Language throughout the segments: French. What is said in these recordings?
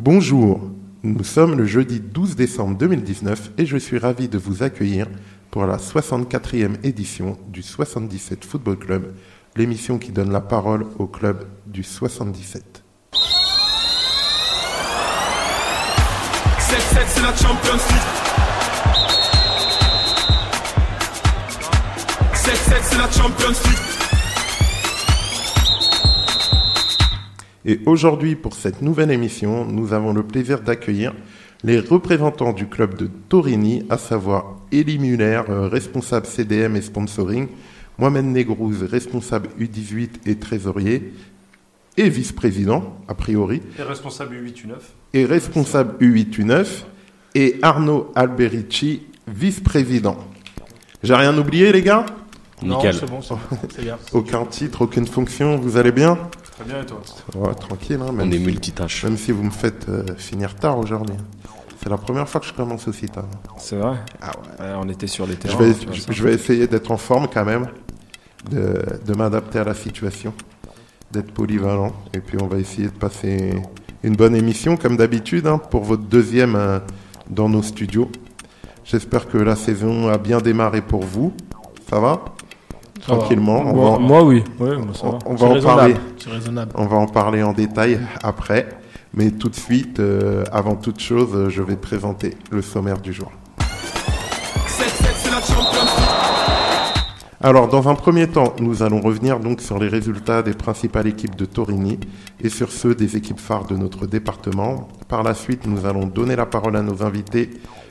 Bonjour, nous sommes le jeudi 12 décembre 2019 et je suis ravi de vous accueillir pour la 64e édition du 77 Football Club, l'émission qui donne la parole au club du 77. 7-7, c'est la Champions League. 7-7, c'est la Champions League. Et aujourd'hui, pour cette nouvelle émission, nous avons le plaisir d'accueillir les représentants du club de Torini, à savoir Elie Muller, euh, responsable CDM et sponsoring, Mohamed Negrouz, responsable U18 et trésorier, et vice-président, a priori, Et responsable U8 U9. et responsable U8-U9, et Arnaud Alberici, vice-président. J'ai rien oublié, les gars? Non, c'est bon, c'est bon, c'est bien. Aucun titre, aucune fonction, vous allez bien? Très bien et toi Ouais, Tranquille, hein, même On est si- multitâche. Même si vous me faites euh, finir tard aujourd'hui. C'est la première fois que je commence aussi tard. C'est vrai Ah ouais. Ouais, On était sur les Je terrains. vais, je, vais essayer d'être en forme quand même, de, de m'adapter à la situation, d'être polyvalent. Et puis on va essayer de passer une bonne émission comme d'habitude hein, pour votre deuxième euh, dans nos studios. J'espère que la saison a bien démarré pour vous. Ça va? Tranquillement. On Moi, va- moi, oui. Ouais, moi, ça on- va. on C'est va en parler. On va en parler en détail après. Mais tout de suite, euh, avant toute chose, euh, je vais présenter le sommaire du jour. 7-7, c'est la Champions League. Alors, dans un premier temps, nous allons revenir donc sur les résultats des principales équipes de Torini et sur ceux des équipes phares de notre département. Par la suite, nous allons donner la parole à nos invités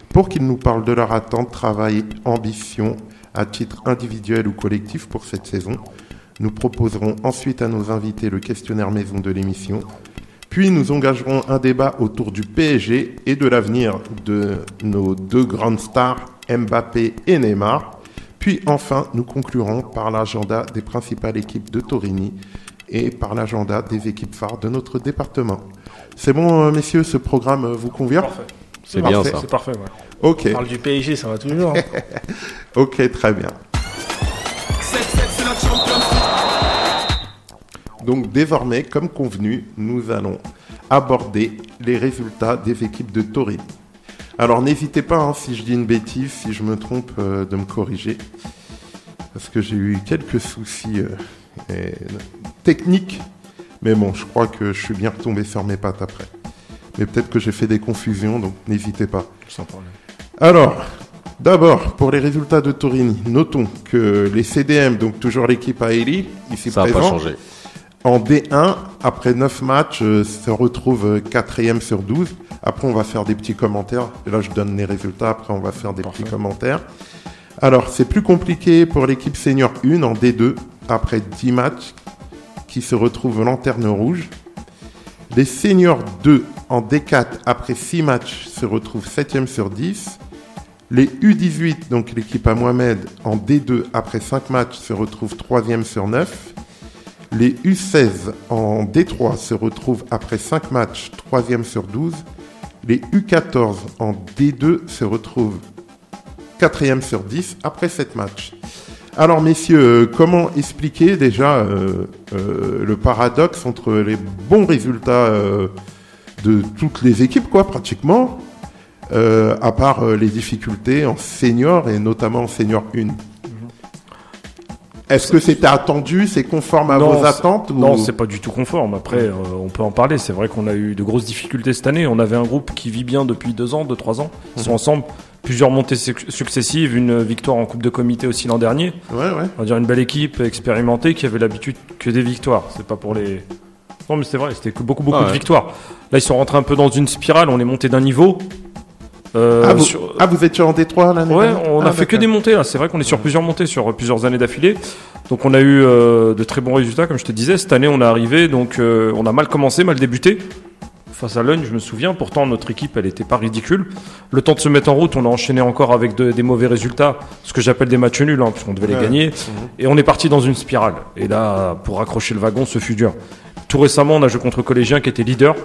pour qu'ils nous parlent de leur attente, travail, ambition à titre individuel ou collectif pour cette saison. Nous proposerons ensuite à nos invités le questionnaire maison de l'émission. Puis nous engagerons un débat autour du PSG et de l'avenir de nos deux grandes stars, Mbappé et Neymar. Puis enfin, nous conclurons par l'agenda des principales équipes de Torini et par l'agenda des équipes phares de notre département. C'est bon, euh, messieurs, ce programme vous convient? Parfait. C'est bien Parfait. ça. C'est parfait, ouais. Ok, On parle du PSG, ça va toujours. hein. ok, très bien. 7-7, c'est la Champions League. Donc désormais, comme convenu, nous allons aborder les résultats des équipes de Torini. Alors n'hésitez pas, hein, si je dis une bêtise, si je me trompe, euh, de me corriger. Parce que j'ai eu quelques soucis euh, et- techniques. Mais bon, je crois que je suis bien retombé sur mes pattes après. Mais peut-être que j'ai fait des confusions, donc n'hésitez pas. Sans problème. Alors, d'abord, pour les résultats de Torini, notons que les CDM, donc toujours l'équipe Eli, ici Ça n'a pas présent, changé. en D1, après 9 matchs, euh, se retrouve 4e sur 12. Après, on va faire des petits commentaires. Et là, je donne les résultats. Après, on va faire des petits commentaires. Alors, c'est plus compliqué pour l'équipe senior 1 en D2, après 10 matchs, qui se retrouve lanterne rouge. Les seniors 2 en D4, après 6 matchs, se retrouvent 7e sur 10. Les U18, donc l'équipe à Mohamed, en D2, après 5 matchs, se retrouvent 3e sur 9. Les U16 en D3 se retrouvent après 5 matchs, 3e sur 12. Les U14 en D2 se retrouvent 4e sur 10 après 7 matchs. Alors messieurs, euh, comment expliquer déjà euh, euh, le paradoxe entre les bons résultats de toutes les équipes, quoi, pratiquement, euh, à part euh, les difficultés en senior et notamment en senior 1 Est-ce que c'était attendu, c'est conforme à Non, vos attentes ou- Non, c'est pas du tout conforme. Après, euh, on peut en parler. C'est vrai qu'on a eu de grosses difficultés cette année. On avait un groupe qui vit bien depuis deux ans, deux, trois ans. Ils sont ensemble. Plusieurs montées suc- successives, une victoire en Coupe de Comité aussi l'an dernier. Ouais, ouais. On va dire une belle équipe expérimentée qui avait l'habitude que des victoires. C'est pas pour les. Non, mais c'est vrai, c'était que beaucoup, beaucoup Ah de ouais. victoires. Là, ils sont rentrés un peu dans une spirale. On est monté d'un niveau. Euh, ah, vous, sur- ah, vous étiez en D3 l'année Ouais, on Ah, a fait que des montées. C'est vrai qu'on est sur plusieurs montées sur plusieurs années d'affilée. Donc on a eu euh, de très bons résultats, comme je te disais. Cette année, on est arrivé, donc euh, on a mal commencé, mal débuté. Face à Lund, je me souviens. Pourtant, notre équipe, elle était pas ridicule. Le temps de se mettre en route, on a enchaîné encore avec de- des mauvais résultats, ce que j'appelle des matchs nuls, hein, puisqu'on devait Ouais. les gagner. Et on est parti dans une spirale. Et là, pour raccrocher le wagon, ce fut dur. Tout récemment, on a joué contre Collégiens qui étaient leaders.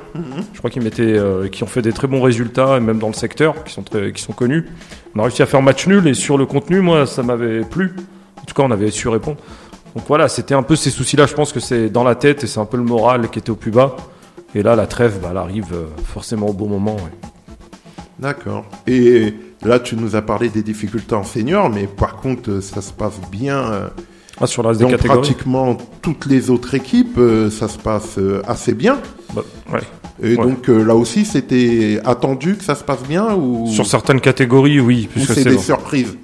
Je crois qu'ils mettaient, euh, qui ont fait des très bons résultats, et même dans le secteur, qui sont très, qui sont connus. On a réussi à faire match nul et sur le contenu, moi, ça m'avait plu. En tout cas, on avait su répondre. Donc voilà, c'était un peu ces soucis-là. Je pense que c'est dans la tête et c'est un peu le moral qui était au plus bas. Et là, la trêve, bah, elle arrive euh, forcément au bon moment. ouais. D'accord. Et là, tu nous as parlé des difficultés en senior, mais par contre, euh, ça se passe bien. Ah, sur Dans catégories pratiquement toutes les autres équipes, euh, ça se passe euh, assez bien. Bah, ouais. Et Ouais. donc euh, là aussi, c'était attendu que ça se passe bien ou, Sur certaines catégories, oui. ou Puisque c'est des bon. surprises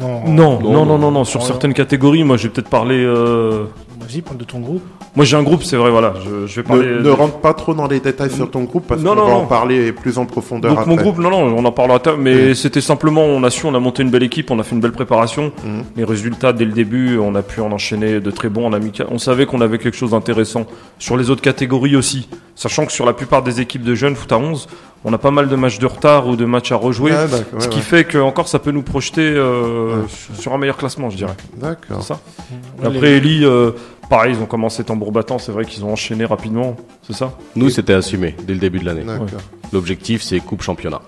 Non, Non, Non, non, non, non. non. Sur certaines catégories, moi, je vais peut-être euh, Vas-y, parle de ton groupe. Moi, j'ai un groupe, c'est vrai, voilà. Je, je vais parler. Ne, ne rentre pas trop dans les détails sur ton groupe parce qu'on va non. en parler plus en profondeur Donc après. mon groupe, non, non, on en parlera mais c'était simplement, on a su, on a monté une belle équipe, on a fait une belle préparation. Mhm. Les résultats, dès le début, on a pu en enchaîner de très bons en amical. On savait qu'on avait quelque chose d'intéressant sur les autres catégories aussi, sachant que sur la plupart des équipes de jeunes foot à 11, on a pas mal de matchs de retard ou de matchs à rejouer, Ouais, ce qui ouais. fait que encore ça peut nous projeter euh, Ouais. sur un meilleur classement, je dirais. D'accord. C'est ça. Ouais, Après, les- Eli, euh, pareil, ils ont commencé tambour battant, c'est vrai qu'ils ont enchaîné rapidement, c'est ça? Nous, c'était assumé dès le début de l'année. D'accord. L'objectif, c'est coupe championnat.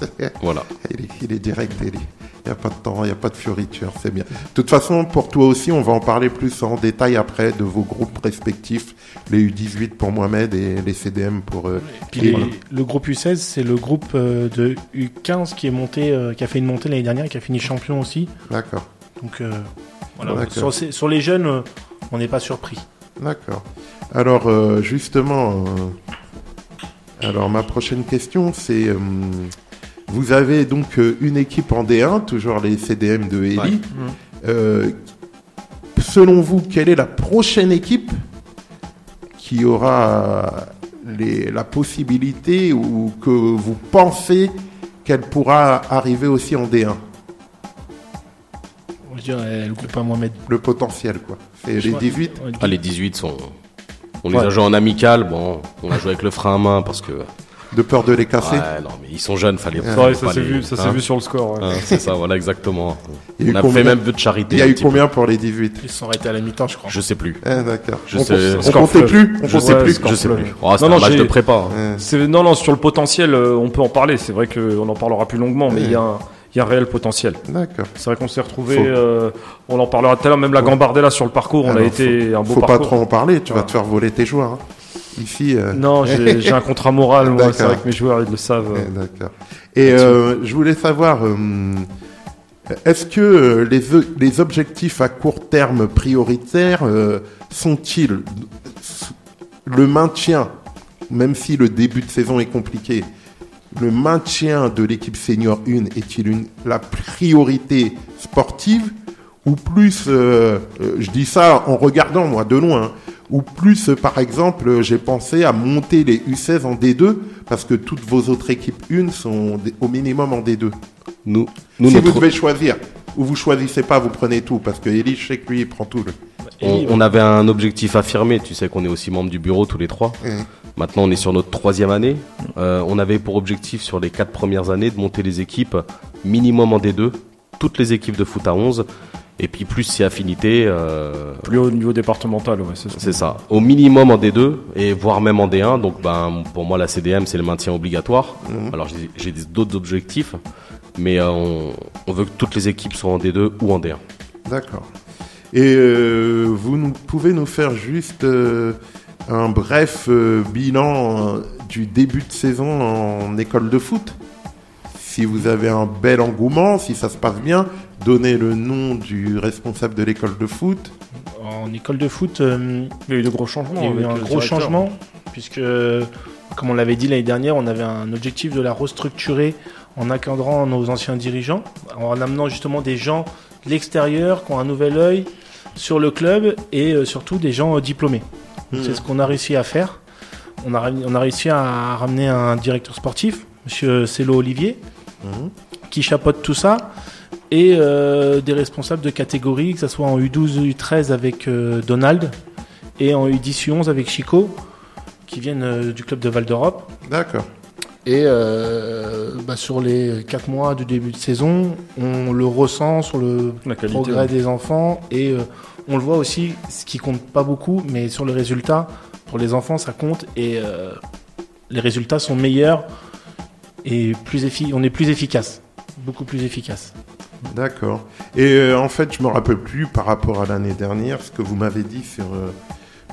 voilà. Il, est, il est direct, Eli. Il n'y a pas de temps, il n'y a pas de fioriture, c'est bien. De toute façon, pour toi aussi, on va en parler plus en détail après de vos groupes respectifs, les U18 pour Mohamed et les CDM pour... euh, Puis Et les- voilà. le groupe U16, c'est le groupe euh, de U15 qui est monté, euh, qui a fait une montée l'année dernière, et qui a fini champion aussi. D'accord, Donc euh, voilà. Sur, sur les jeunes, on n'est pas surpris. d'accord. Alors, justement, alors ma prochaine question, c'est... vous avez donc euh, une équipe en D1, toujours les CDM de Eli. Ouais. Euh, selon vous, quelle est la prochaine équipe qui aura les- la possibilité ou que vous pensez qu'elle pourra arriver aussi en D1 Je dirais le groupe à Mohamed. Le potentiel, quoi. C'est les crois- 18 Ouais, Ah, les 18 sont. On les Ouais. a joués en amical. Bon, on a joué avec le frein à main parce que. De peur de les casser Ouais, non, mais ils sont jeunes, fallait. Ouais, vrai, ça pas s'est les- vu, ça s'est hein. vu sur le score. ouais. Hein, c'est ça, voilà, exactement. Il y a eu On a combien fait même peu de charité. Il y a eu peu. combien pour les 18 Ils sont arrêtés à la mi-temps, je crois. Je sais plus. Ah, D'accord. Je on sais- on comptait fleuve. plus On Je sais, plus Je sais plus. Oh, c'était Non, non, un match j'ai- de prépa. hein. Ouais. Non, non, sur le potentiel, euh, on peut en parler. C'est vrai qu'on en parlera plus longuement, mais Ouais. il y, a un- il y a un réel potentiel. D'accord. C'est vrai qu'on s'est retrouvé. Faut- euh, on en parlera tout à l'heure. Même la Ouais. Gambardella sur le parcours, on a Alors, été un beau Faut pas parcours. trop en parler, tu vas te faire voler tes joueurs. hein. Euh, Non, j'ai un contrat moral. Moi, c'est vrai que mes joueurs ils le savent. Ouais, D'accord. Et euh, je voulais savoir, euh, est-ce que euh, les, les objectifs à court terme prioritaires euh, sont-ils le maintien, même si le début de saison est compliqué, le maintien de l'équipe senior 1 est-il la priorité sportive ou plus, euh, euh, je dis ça en regardant moi de loin, hein, ou plus par exemple j'ai pensé à monter les U16 en D2 parce que toutes vos autres équipes 1 sont au minimum en D2. Nous, nous si notre- vous devez choisir, ou vous choisissez pas, vous prenez tout parce que Eli, je sais que lui il prend tout. Le... on, on avait un objectif affirmé. Tu sais qu'on est aussi membres du bureau tous les trois. Maintenant, on est sur notre troisième année. Euh, on avait pour objectif sur les quatre premières années de monter les équipes minimum en D2, toutes les équipes de foot à 11, et puis plus si affinité, euh, Plus haut niveau départemental, ouais, c'est ça. c'est ça. Au minimum en D2 et voire même en D1. Donc, ben, pour moi, la CDM, c'est le maintien obligatoire. Alors, j'ai- d'autres objectifs, mais euh, on, on veut que toutes les équipes soient en D2 ou en D1. D'accord. Et euh, vous nous, pouvez nous faire juste euh, un bref euh, bilan euh, du début de saison en école de foot? Si vous avez un bel engouement, si ça se passe bien, donnez le nom du responsable de l'école de foot. En école de foot, euh, Il y a eu de gros changements. il y a eu un gros directeur. changement, puisque, comme on l'avait dit l'année dernière, on avait un objectif de la restructurer en accadrant nos anciens dirigeants, en amenant justement des gens de l'extérieur qui ont un nouvel œil sur le club et euh, surtout des gens euh, diplômés. C'est ce qu'on a réussi à faire. On a, ramené- on a réussi à ramener un directeur sportif, Monsieur Cello Olivier, Mhm. qui chapeaute tout ça, et euh, des responsables de catégorie, que ce soit en U12, U13 avec euh, Donald, et en U10, U11 avec Chico, qui viennent euh, du club de Val d'Europe. D'accord. Et euh, bah, sur les 4 mois du début de saison, on le ressent sur le qualité. progrès ouais. des enfants et euh, on le voit aussi, ce qui compte pas beaucoup, mais sur le résultat, pour les enfants, ça compte et euh, les résultats sont meilleurs et plus effi- on est plus efficace, beaucoup plus efficace. D'accord. Et euh, en fait, je me rappelle plus par rapport à l'année dernière ce que vous m'avez dit sur euh,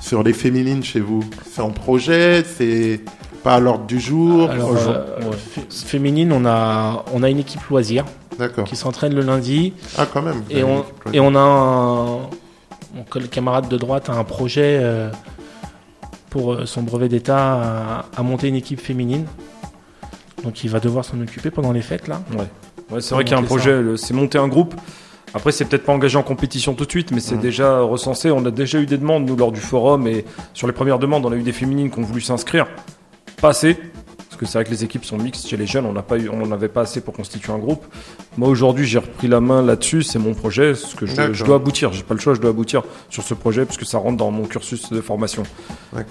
sur les féminines chez vous C'est en projet C'est pas à l'ordre du jour? Alors, euh, fé- féminine, on a, on a une équipe loisir qui s'entraîne le lundi Ah, quand même. et on, et on a un, mon camarade de droite a un projet euh, pour son brevet d'État à, à monter une équipe féminine. Donc il va devoir s'en occuper pendant les fêtes là. Ouais, c'est vrai qu'il y a un projet, c'est monter un groupe. Après, c'est peut-être pas engagé en compétition tout de suite, mais c'est Mhm. déjà recensé. On a déjà eu des demandes, nous, lors du forum, et sur les premières demandes, on a eu des féminines qui ont voulu s'inscrire. Pas assez, que c'est vrai que les équipes sont mixtes chez les jeunes, on n'a pas eu, on pas assez pour constituer un groupe. Moi, aujourd'hui, j'ai repris la main là-dessus, c'est mon projet, ce que je, dois aboutir. J'ai pas le choix, je dois aboutir sur ce projet, parce que ça rentre dans mon cursus de formation.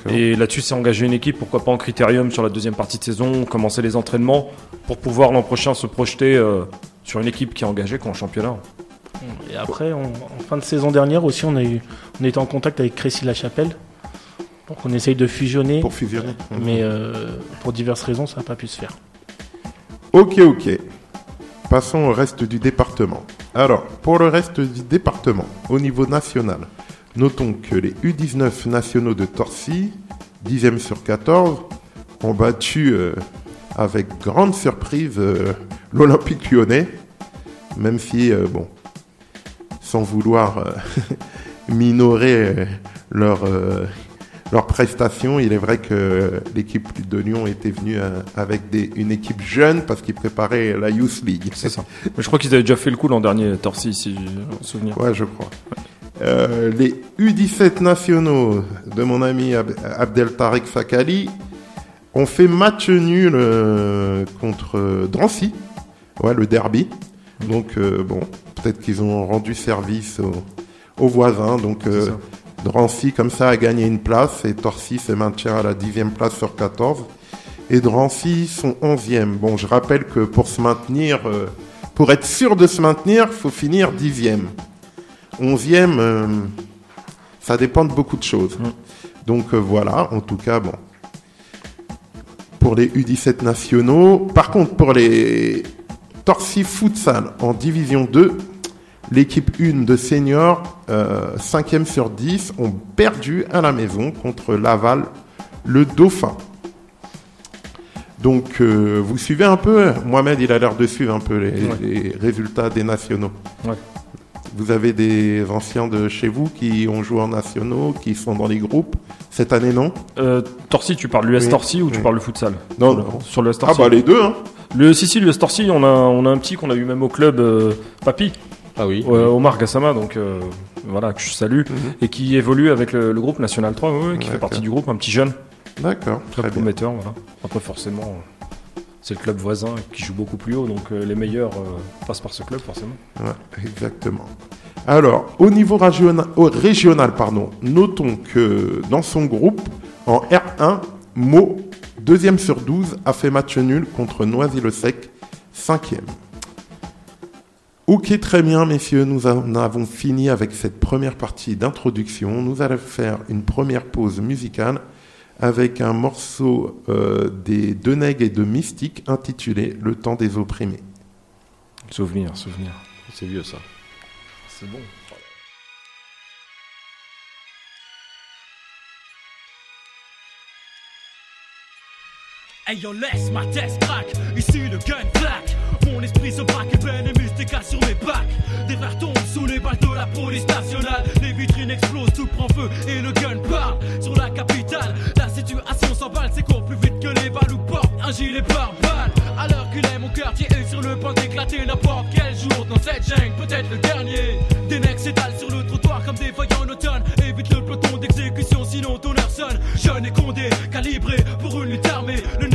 Et là-dessus, c'est engager une équipe, pourquoi pas en critérium sur la deuxième partie de saison, commencer les entraînements pour pouvoir l'an prochain se projeter euh, sur une équipe qui est engagée qu'en championnat. Et après, on- en fin de saison dernière aussi, on a eu, on était en contact avec Crécy La Chapelle. Donc on essaye de fusionner, Pour fusionner. mais euh, pour diverses raisons, ça n'a pas pu se faire. Ok, ok. Passons au reste du département. Alors, pour le reste du département, au niveau national, notons que les U19 nationaux de Torcy, 10e sur 14, ont battu euh, avec grande surprise euh, l'Olympique lyonnais, même si, euh, bon, sans vouloir minorer leur, leurs prestations, il est vrai que l'équipe de Lyon était venue euh, avec des, une équipe jeune parce qu'ils préparaient la Youth League. C'est ça. Mais je crois qu'ils avaient déjà fait le coup l'an dernier, Torcy, si j'ai un souvenir. Ouais, je crois. Euh, les U17 nationaux de mon ami Ab- Abdel Tarek Fakali ont fait match nul euh, contre Drancy, ouais, le derby. Donc, euh, bon, peut-être qu'ils ont rendu service aux, aux voisins. Donc. Drancy, comme ça, a gagné une place et Torcy se maintient à la dixième place sur 14. Et Drancy sont 11e. Bon, je rappelle que pour se maintenir, euh, pour être sûr de se maintenir, faut finir dixième. Onzième, euh, ça dépend de beaucoup de choses. Mm. Donc euh, voilà, en tout cas, bon. Pour les U17 nationaux. Par contre, pour les Torcy Futsal en division 2, l'équipe 1 de seniors, euh, 5e sur 10, ont perdu à la maison contre Laval, le Dauphin. Donc, euh, vous suivez un peu Mohamed, il a l'air de suivre un peu les, Ouais. les résultats des nationaux. Ouais. Vous avez des anciens de chez vous qui ont joué en nationaux, qui sont dans les groupes cette année, non? Euh, Torcy, tu parles l'US Oui. Torcy ou tu Oui. parles le futsal? Non, Sur le- non. Sur l'US Ah Torcy. bah les deux, hein Le, si, si, l'US Torcy, on a, on a un petit qu'on a eu même au club, euh, Papy, Ah oui. euh, Omar Gassama, donc euh, voilà, que je salue, Mhm. et qui évolue avec le, le groupe National 3, ouais, ouais, qui fait partie du groupe, un petit jeune, D'accord, très très bien. prometteur, voilà. Après, forcément, c'est le club voisin qui joue beaucoup plus haut, donc euh, les meilleurs euh, passent par ce club, forcément. Ouais, exactement. Alors, au niveau régional, au régional pardon, notons que dans son groupe, en R1, Mo, deuxième sur 12, a fait match nul contre Noisy-le-Sec, cinquième. Ok, très bien, messieurs, nous en avons fini avec cette première partie d'introduction. Nous allons faire une première pause musicale avec un morceau euh, des Deneg et de Mystique intitulé Le temps des opprimés. Souvenir, souvenir. C'est vieux ça. C'est bon. Hey yo, laisse ma tête crack, ici le gun claque. Mon esprit se braque et peine et mystique sur mes bacs. Des verres tombent sous les balles de la police nationale. Les vitrines explosent, tout prend feu et le gun parle sur la capitale. La situation s'emballe, c'est court plus vite que les balles ou porte un gilet par balle. L'heure qu'il est, mon quartier est sur le point d'éclater n'importe quel jour dans cette jungle, peut-être le dernier. Des mecs s'étalent sur le trottoir comme des feuilles en automne. Évite le peloton d'exécution, sinon ton heure sonne. Jeune et condé, calibré pour une lutte armée. Le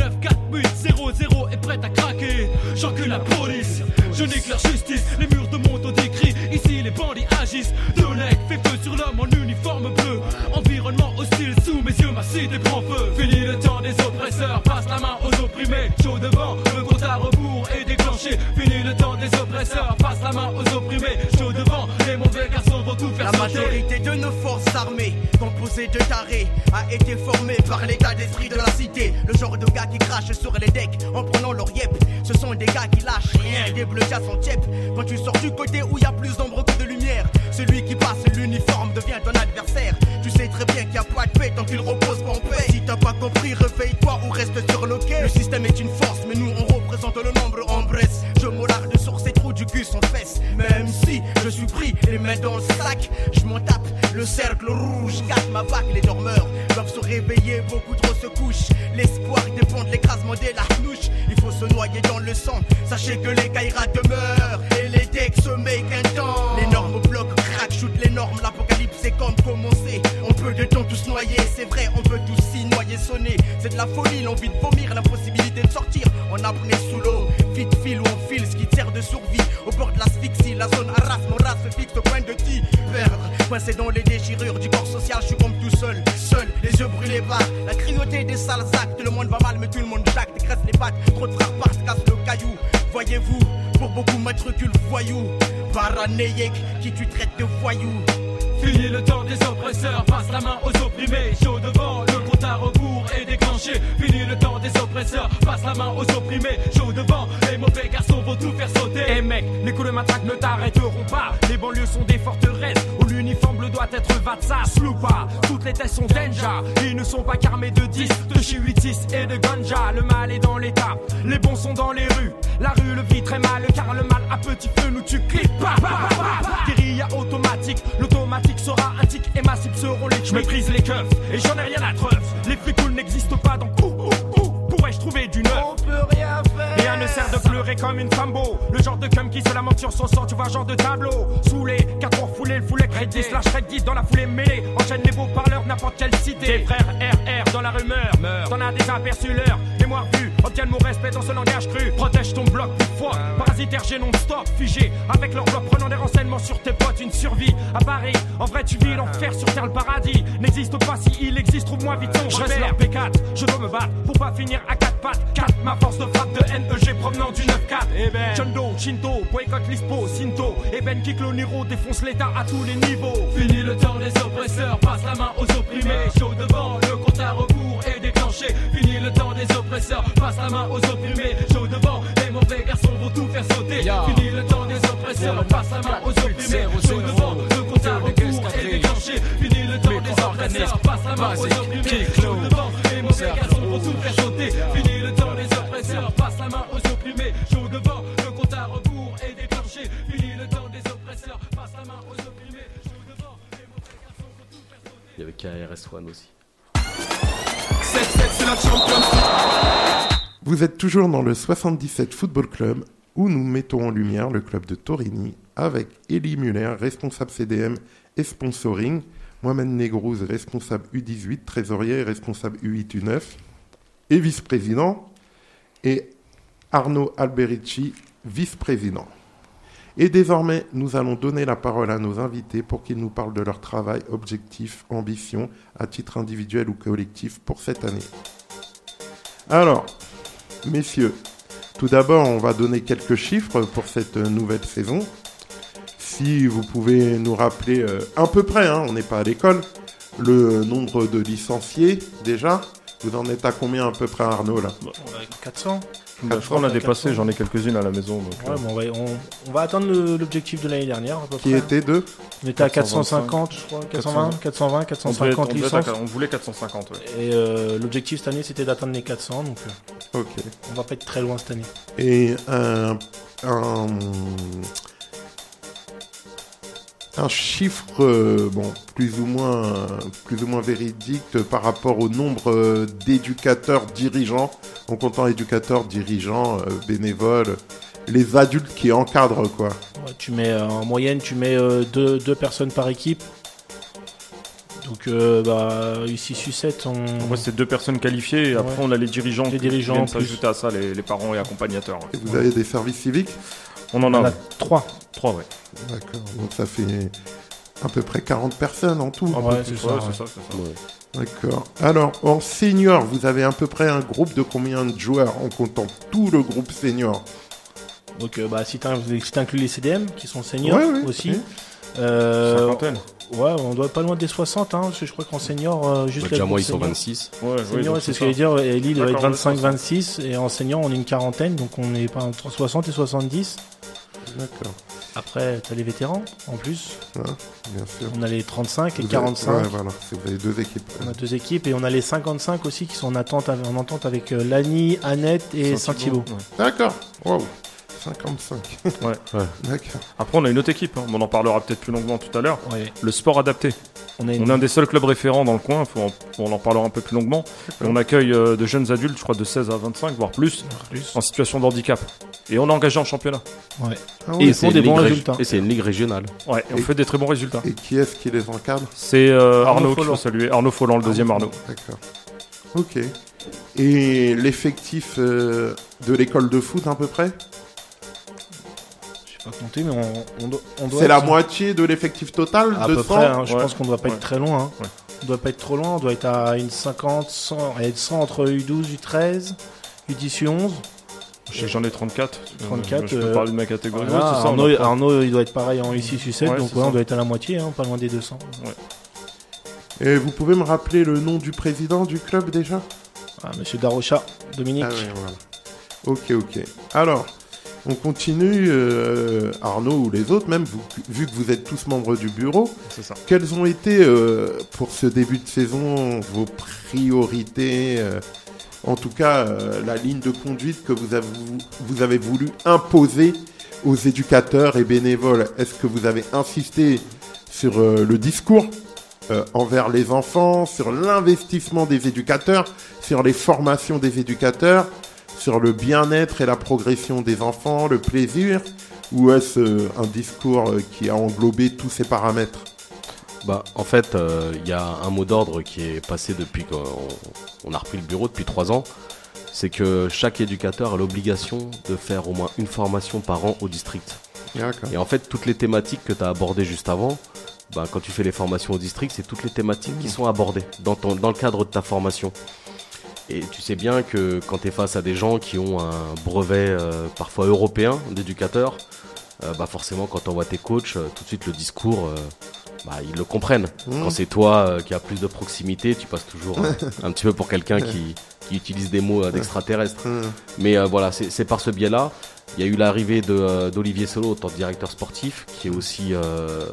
9-4-8-0-0 est prêt à craquer. J'encule la police, je n'éclaire justice. Les murs de mon ont écrit, ici les bandits agissent. Deux legs fait feu sur l'homme en uniforme bleu. Environnement hostile, sous mes yeux, ma cité prend feu. Fini le temps des oppresseurs, passe la main aux opprimés. Chaud devant, le compte à rebours est déclenché. Fini le temps des oppresseurs, passe la main aux opprimés. Chaud devant, les mauvais garçons vont tout faire La majorité de nos forces armées, composées de tarés, a été formée par l'état d'esprit de la cité. Le genre de gars qui crachent sur les decks en prenant leur yep. Ce sont des gars qui lâchent rien, des bleus à son tiep. Quand tu sors du côté où il y a plus d'ombre que de lumière, celui qui passe l'uniforme devient ton adversaire. Tu sais très bien qu'il n'y a pas de paix tant qu'il repose pas en paix. T'as pas compris, réveille-toi ou reste sur le quai. Le système est une force, mais nous on représente le nombre en bresse. Je m'olarde sur ces trous du cul sans fesses. Même si je suis pris les mains dans le sac, je m'en tape. Le cercle rouge casse ma vague, les dormeurs doivent se réveiller, beaucoup trop se couchent. L'espoir dépend l'écrasement de la louche. Il faut se noyer dans le sang. Sachez que les caïras demeurent et les decks se make un temps. Les normes bloquent, crack, shoot les normes. L'apocalypse est comme commencer. On peut de temps tous noyer, c'est vrai, on peut tous s'y noyer, sonner. C'est de la folie, l'envie de vomir, l'impossibilité de sortir. On apnée sous l'eau, vite fil ou on file ce qui sert de survie. Au bord de l'asphyxie, la zone harasse, mon race se fixe au point de qui perdre. Coincé dans les déchirures du corps social, je suis comme tout seul, seul, les yeux brûlés par la cruauté des sales actes. Le monde va mal, mais tout le monde jacte, graisse les pattes. Trop de frères partent, casse le caillou. Voyez-vous, pour beaucoup matricule voyou. Paranéique, qui tu traites de voyou. Fini le temps des oppresseurs, passe la main aux opprimés. Chaud devant, le compte à rebours est déclenché. Fini le temps des oppresseurs, passe la main aux opprimés. Chaud devant, les mauvais garçons vont tout faire sauter. Eh mec, les coups de matraque ne t'arrêteront pas. Les banlieues sont des forteresses où l'uniforme doit être Vatsa, Sloupa. Toutes les tests sont danger, ils ne sont pas carmés de 10, de chihuitis et de ganja. Le mal est dans l'état, les bons sont dans les rues. La rue le vit très mal, car le mal à petit feu nous tue. Clip. Guérilla automatique, l'automatique sera un tic et massif seront les Je méprise les keufs et j'en ai rien à treuf. Les flics n'existent pas donc où, où, où pourrais-je trouver du neuf? On peut rien faire. Rien ne sert de pleurer comme une femme beau. Le genre de cum qui se lamente sur son sang, tu vois, genre de tableau. Sous les quatre ans foulés, le foulet crédit, slash crédit dans la foulée mêlée. Enchaîne les beaux parleurs, n'importe quelle cité. Des frères RR dans la rumeur, t'en as des aperçus leur mémoire vue. Obtiennent mon respect dans ce langage cru. Protège ton bloc plus fort. Parasitaire, j'ai non-stop, figé. Avec leur bloc, prenant des renseignements sur tes potes, une survie à Paris. En vrai, tu vis l'enfer sur terre, le paradis. N'existe pas si il existe, trouve-moi vite son Je reste leur P4, je dois me battre pour pas finir à quatre pattes. 4, ma force de frappe de NEG provenant du 9-4. Eh ben, Chondo, Shinto, boycott l'ISPO, Sinto. Et Ben Kiklo Niro défonce l'état à tous les niveaux. Fini le temps des oppresseurs, passe la main aux opprimés. Chaud devant, le compte à rebours est déclenché. Fini le temps des oppresseurs, passe la main aux opprimés. Chaud devant, les mauvais garçons vont tout faire sauter. Fini le temps des oppresseurs, passe la main aux opprimés. Chaud devant, le compte à rebours est déclenché. Fini le temps des oppresseurs, passe la main aux opprimés. Chaud devant, les mauvais garçons vont tout faire sauter. Fini le temps des oppresseurs, passe la main aux opprimés. Chaud devant, le compte à rebours est déclenché. Fini le temps des oppresseurs, passe la main aux opprimés. Chaud devant, les mauvais garçons vont tout faire sauter. Il y avait KRS-One aussi. 7-7, c'est la Champions League. Vous êtes toujours dans le 77 Football Club où nous mettons en lumière le club de Torini avec Elie Muller, responsable CDM et sponsoring, Mohamed Negrouz, responsable U18, trésorier responsable U8, U9 et vice-président, et Arnaud Alberici, vice-président. Et désormais, nous allons donner la parole à nos invités pour qu'ils nous parlent de leur travail, objectifs, ambitions, à titre individuel ou collectif pour cette année. Alors, messieurs, tout d'abord, on va donner quelques chiffres pour cette euh, nouvelle saison. Si vous pouvez nous rappeler euh, à peu près, hein, on n'est pas à l'école, le nombre de licenciés déjà. Vous en êtes à combien à peu près Arnaud là? Bon, on va avec 400. Bah, je crois qu'on a dépassé, j'en ai quelques-unes à la maison. donc, Ouais, euh, bon, on, va, on, on va atteindre l'objectif de l'année dernière. À peu Qui près. était deux On était à 425, 450, je crois, 420, 420, on, devait être- 450 on à- on voulait 450. ouais. Et euh, l'objectif cette année, c'était d'atteindre les 400. Donc, euh, Ok. on va pas être très loin cette année. Et un, un, un chiffre euh, bon, plus, ou moins, plus ou moins véridique par rapport au nombre euh, d'éducateurs dirigeants, en comptant éducateurs, dirigeants, euh, bénévoles, les adultes qui encadrent quoi. Ouais, tu mets, en moyenne, tu mets deux, deux personnes par équipe. Donc, euh, bah, ici, Sucette, on. Moi, c'est deux personnes qualifiées et après, Ouais. on a les dirigeants Les qui dirigeants viennent en plus. s'ajouter à ça, les, les parents et accompagnateurs. Et vous avez des services civiques? On en on a a trois. trois, ouais. D'accord. Donc ça fait à peu près 40 personnes en tout. Ouais, c'est ça. Ouais, c'est ça, c'est ça. D'accord. Alors, en senior, vous avez à peu près un groupe de combien de joueurs en comptant tout le groupe senior? Donc, euh, bah, si tu inclus les CDM qui sont seniors Ouais, ouais, aussi. Euh, Cinquantaine. Ouais, on doit être pas loin des 60, hein, parce que je crois qu'en senior, euh, juste Bah, la déjà, moi, ils sont senior- 26. Ouais, oui, Senior, donc c'est ce que je veux dire, et Lille doit être D'accord, ouais, 25-26, et en senior, on est une quarantaine, donc on est pas entre 60 et 70. D'accord. Après, t'as les vétérans, en plus. Bien sûr. On a les 35 et Vous avez- 45. Ouais, voilà. C'est- Vous avez deux équipes. On a deux équipes, et on a les 55 aussi qui sont en, attente, avec- en entente avec euh, Lani, Annette et Saint-Thibault. Ouais. D'accord. Wow. 55. Ouais. Ouais. D'accord. Après, on a une autre équipe, hein, on en parlera peut-être plus longuement tout à l'heure. Ouais. Le sport adapté. On a une... On est un des seuls clubs référents dans le coin, faut en- on en parlera un peu plus longuement. Et on accueille euh, de jeunes adultes, je crois de 16 à 25, voire plus, plus. en situation de handicap. Et on est engagé en championnat. Ouais. Ah Et ils font c'est des bons rég- résultats. Et c'est une ligue régionale. Ouais, et on Et- fait des très bons résultats. Et qui est-ce qui les encadre? C'est euh, Arnaud Arnaud qu'il faut Folland. saluer. Arnaud Folland, le deuxième Arnaud. D'accord. Ok. Et l'effectif euh, de l'école de foot à peu près? Pas compter, mais on, on doit, on doit C'est la être- moitié de l'effectif total À de peu 100 près, hein, je Ouais. pense qu'on doit pas Ouais. être très loin. Hein. Ouais. On doit pas être trop loin, on doit être à une 50, 100, et 100 entre U12, U13, U10, U11. Je sais que j'en ai 34. 34, Je peux euh, parler de ma catégorie. Ouais, ça, on Arnaud, il doit être pareil en U6, U7, Ouais, donc c'est ouais, on doit être à la moitié, hein, pas loin des 200. Et vous pouvez me rappeler le nom du président du club déjà? Ah, Monsieur Darocha, Dominique. Ah ouais, voilà. Ok, ok. Alors, on continue. euh, Arnaud ou les autres, même, vous- vu que vous êtes tous membres du bureau, ça. quelles ont été euh, pour ce début de saison vos priorités euh, En tout cas, la ligne de conduite que vous avez, vous avez voulu imposer aux éducateurs et bénévoles? Est-ce que vous avez insisté sur le discours envers les enfants, sur l'investissement des éducateurs, sur les formations des éducateurs, sur le bien-être et la progression des enfants, le plaisir Ou est-ce euh, un discours euh, qui a englobé tous ces paramètres? Bah, en fait, euh, il y a un mot d'ordre qui est passé depuis qu'on on a repris le bureau depuis trois ans. C'est que chaque éducateur a l'obligation de faire au moins une formation par an au district. Et en fait, toutes les thématiques que tu as abordées juste avant, bah, quand tu fais les formations au district, c'est toutes les thématiques qui sont abordées dans, ton, dans le cadre de ta formation. Et tu sais bien que quand tu es face à des gens qui ont un brevet euh, parfois européen d'éducateur, euh, bah forcément quand tu envoies tes coachs, euh, tout de suite le discours, bah, ils le comprennent. Mmh. Quand c'est toi euh, qui as plus de proximité, tu passes toujours euh, un petit peu pour quelqu'un qui, qui utilise des mots euh, d'extraterrestre. Hum, Mais euh, voilà, c'est par ce biais-là. Il y a eu l'arrivée euh, d'Olivier Solo en tant que directeur sportif, qui est aussi, euh,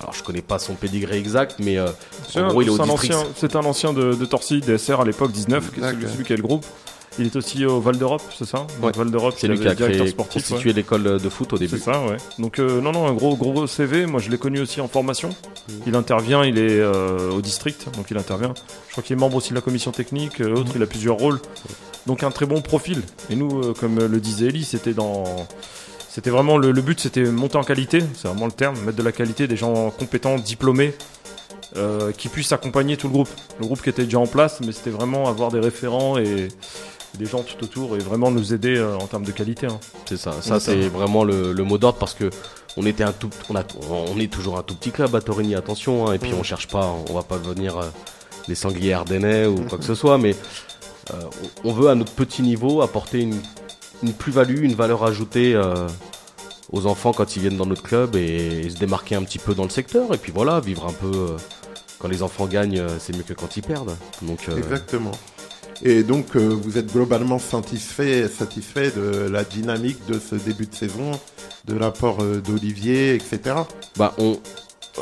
alors je connais pas son pédigré exact, mais euh, C'est en un, gros il est au c'est un ancien, de, de Torcy, DSR à l'époque 19, qui est celui, celui qui a le groupe. Il est aussi au Val d'Europe, c'est ça Ouais. Val d'Europe, C'est lui qui a directeur créé, sportif. ouais. constitué l'école de foot au C'est début. ça, ouais. Donc euh, non, non, un gros, gros CV. Moi, je l'ai connu aussi en formation. Mmh. Il intervient, il est euh, au district, donc il intervient. Je crois qu'il est membre aussi de la commission technique. euh, L'autre, il a plusieurs rôles. Donc un très bon profil. Et nous, euh, comme le disait Ellie, c'était dans, c'était vraiment le, le but, c'était monter en qualité. C'est vraiment le terme, mettre de la qualité, des gens compétents, diplômés. euh, qui puissent accompagner tout le groupe. Le groupe qui était déjà en place, mais c'était vraiment avoir des référents et des gens tout autour et vraiment nous aider euh, en termes de qualité. hein. C'est ça. Ça c'est vraiment le, le mot d'ordre parce que on était un tout, on a, on est toujours un tout petit club à Torigny, attention. hein, et puis Mm. on cherche pas, on va pas devenir euh, les sangliers ardennais ou quoi que ce soit, mais euh, on veut à notre petit niveau apporter une, une plus-value, une valeur ajoutée euh, aux enfants quand ils viennent dans notre club et, se démarquer un petit peu dans le secteur. Et puis voilà, vivre un peu. euh, quand les enfants gagnent, euh, c'est mieux que quand ils perdent. Donc euh, Exactement. Et donc, euh, vous êtes globalement satisfait, satisfait de la dynamique de ce début de saison, de l'apport euh, d'Olivier, etc. bah on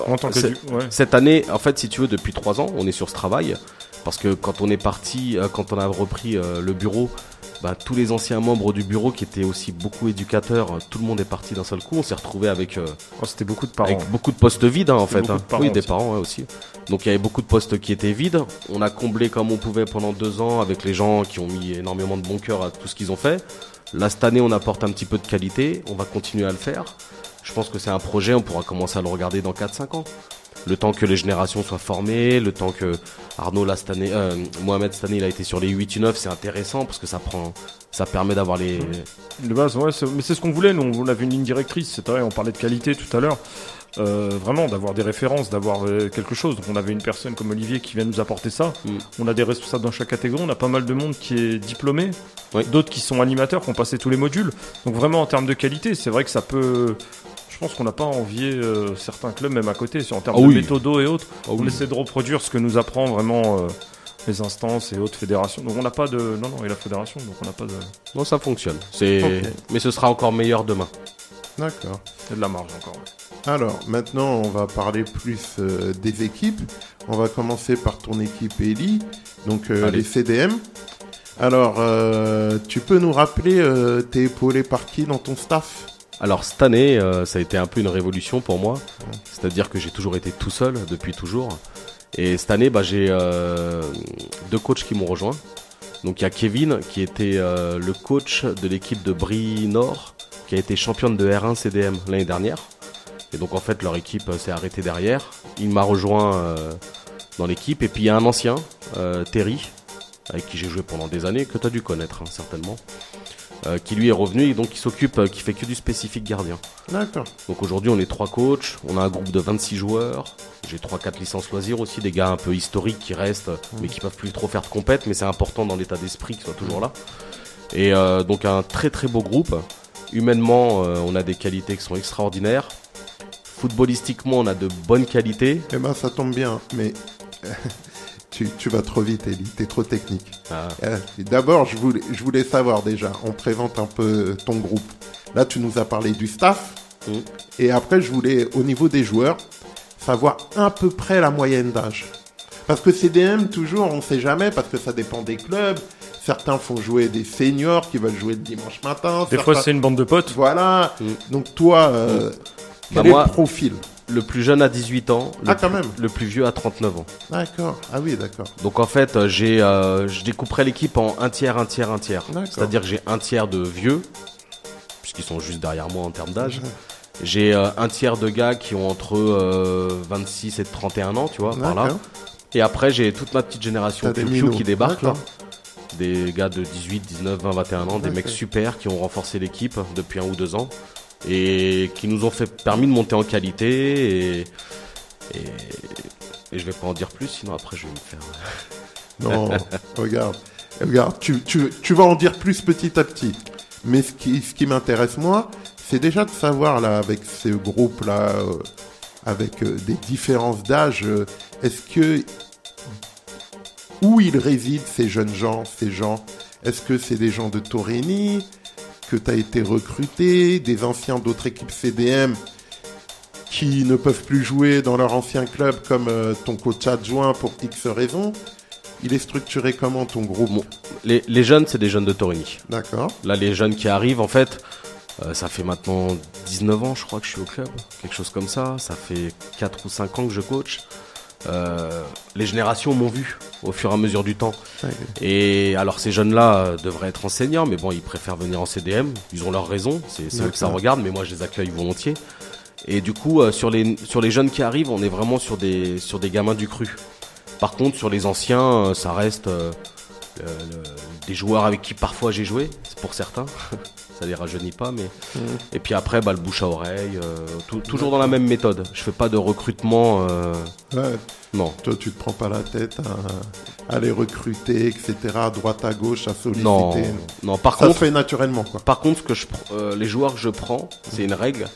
En tant que C'est- du- ouais. Cette année, en fait, si tu veux, depuis trois ans, on est sur ce travail. Parce que quand on est parti, euh, quand on a repris euh, le bureau, bah, tous les anciens membres du bureau qui étaient aussi beaucoup éducateurs, euh, tout le monde est parti d'un seul coup. On s'est retrouvé avec, euh, Oh, c'était beaucoup de parents. avec beaucoup de postes vides, hein, en fait. hein. de parents oui, des aussi. parents ouais, aussi. Donc il y avait beaucoup de postes qui étaient vides. On a comblé comme on pouvait pendant deux ans avec les gens qui ont mis énormément de bon cœur à tout ce qu'ils ont fait. Là, cette année, on apporte un petit peu de qualité. On va continuer à le faire. Je pense que c'est un projet, on pourra commencer à le regarder dans 4-5 ans. Le temps que les générations soient formées, le temps que Arnaud, là, cette année, euh, Mohamed, cette année, il a été sur les 8 9 c'est intéressant parce que ça prend, ça permet d'avoir les, De base, ouais, c'est- mais c'est ce qu'on voulait. Nous, on avait une ligne directrice. C'est vrai, on parlait de qualité tout à l'heure. Euh, vraiment, d'avoir des références, d'avoir euh, quelque chose. Donc, on avait une personne comme Olivier qui vient nous apporter ça. Mm. On a des responsables dans chaque catégorie. On a pas mal de monde qui est diplômé. Oui. D'autres qui sont animateurs, qui ont passé tous les modules. Donc, vraiment, en termes de qualité, c'est vrai que ça peut. Pense qu'on n'a pas envié euh, certains clubs, même à côté, en termes de oui. méthodo et autres. Ah on oui. essaie de reproduire ce que nous apprend vraiment euh, les instances et autres fédérations. Donc on n'a pas de. Non, non, et la fédération, donc on n'a pas de. Non, ça fonctionne. C'est, mais ce sera encore meilleur demain. D'accord. Il y a de la marge encore. ouais. Alors, maintenant, on va parler plus euh, des équipes. On va commencer par ton équipe Eli, donc euh, les CDM. Alors, euh, tu peux nous rappeler, euh, t'es épaulé par qui dans ton staff? Alors cette année, euh, ça a été un peu une révolution pour moi. C'est-à-dire que j'ai toujours été tout seul depuis toujours. Et cette année, bah, j'ai euh, deux coachs qui m'ont rejoint. Donc il y a Kevin qui était euh, le coach de l'équipe de Brie Nord, qui a été championne de R1 CDM l'année dernière. Et donc en fait leur équipe s'est arrêtée derrière. Il m'a rejoint dans l'équipe. Et puis il y a un ancien, Terry, avec qui j'ai joué pendant des années, que tu as dû connaître hein, certainement, euh, qui lui est revenu et donc qui s'occupe, euh, qui fait que du spécifique gardien. D'accord. Donc aujourd'hui, on est trois coachs, on a un groupe de 26 joueurs. J'ai 3-4 licences loisirs aussi, des gars un peu historiques qui restent, mais qui peuvent plus trop faire de compète, mais c'est important dans l'état d'esprit qu'ils soient toujours là. Et euh, donc un très très beau groupe. Humainement, on a des qualités qui sont extraordinaires. Footballistiquement, on a de bonnes qualités. Eh ben, ça tombe bien, mais tu, tu vas trop vite, Eli. T'es trop technique. Ah, Euh, D'abord, je voulais, je voulais savoir déjà, on présente un peu ton groupe. Là, tu nous as parlé du staff. Mm. Et après, je voulais, au niveau des joueurs, savoir à peu près la moyenne d'âge. Parce que CDM, toujours, on ne sait jamais, parce que ça dépend des clubs. Certains font jouer des seniors qui veulent jouer le dimanche matin. Des fois, c'est une bande de potes. Voilà. Mm. Donc, toi, euh, Bah, quel est moi- le profil? Le plus jeune a 18 ans, le, Ah, quand plus- même. le plus vieux a 39 ans. D'accord. Ah oui, d'accord. Donc en fait, euh, j'ai, euh, je découperai l'équipe en un tiers, un tiers, un tiers. C'est-à-dire que j'ai un tiers de vieux, puisqu'ils sont juste derrière moi en termes d'âge. J'ai euh, un tiers de gars qui ont entre euh, 26 et 31 ans, tu vois, par là. Et après, j'ai toute ma petite génération minots. qui débarque là. Des gars de 18, 19, 20, 21 ans, des mecs super qui ont renforcé l'équipe depuis un ou deux ans et qui nous ont fait permis de monter en qualité et, et, et je vais pas en dire plus, sinon après je vais me faire. Non, regarde, regarde, tu, tu, tu vas en dire plus petit à petit. Mais ce qui, ce qui m'intéresse moi, c'est déjà de savoir là, avec ce groupe là, euh, avec euh, des différences d'âge, euh, est-ce que où ils résident ces jeunes gens, ces gens? Est-ce que c'est des gens de Torini que tu as été recruté, des anciens d'autres équipes CDM qui ne peuvent plus jouer dans leur ancien club comme euh, ton coach adjoint pour X raisons Il est structuré comment ton groupe Bon. Les, les jeunes, c'est des jeunes de Torigny. D'accord. Là, les jeunes qui arrivent, en fait, euh, ça fait maintenant 19 ans, je crois, que je suis au club. Quelque chose comme ça. Ça fait 4 ou 5 ans que je coach. Euh, les générations m'ont vu au fur et à mesure du temps. Ouais. Et alors, ces jeunes-là euh, devraient être enseignants, mais bon, ils préfèrent venir en CDM. Ils ont leurs raisons. C'est eux que ça regarde, mais moi, je les accueille volontiers. Et du coup, euh, sur, les, sur les jeunes qui arrivent, on est vraiment sur des, sur des gamins du cru. Par contre, sur les anciens, ça reste euh, le- le- des joueurs avec qui parfois j'ai joué, c'est pour certains. ça les rajeunit pas, mais. Mhm. Et puis après, bah, le bouche à oreille, euh, tou- toujours dans la même méthode. Je fais pas de recrutement, euh, Ouais, non. toi, tu te prends pas la tête à, à les recruter, etc., à droite, à gauche, à solliciter. Non, non. Par Ça contre, se fait naturellement, quoi. Par contre, ce que je, euh, les joueurs que je prends, c'est une règle,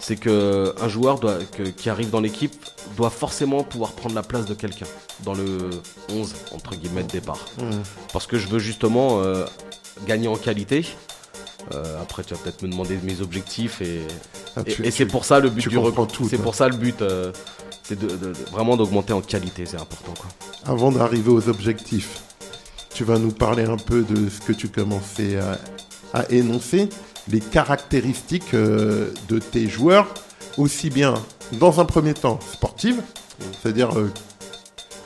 c'est que un joueur doit, que- qui arrive dans l'équipe doit forcément pouvoir prendre la place de quelqu'un dans le 11 entre guillemets de départ, Mhm. parce que je veux justement euh, gagner en qualité. Euh, après, tu vas peut-être me demander mes objectifs et, Ah, et, c'est pour ça le but du recrutement. tout, C'est pour ça le but, euh, c'est de, de- de- vraiment d'augmenter en qualité, c'est important quoi. Avant d'arriver aux objectifs, tu vas nous parler un peu de ce que tu commençais à, à énoncer, les caractéristiques euh, de tes joueurs, aussi bien dans un premier temps sportive, c'est-à-dire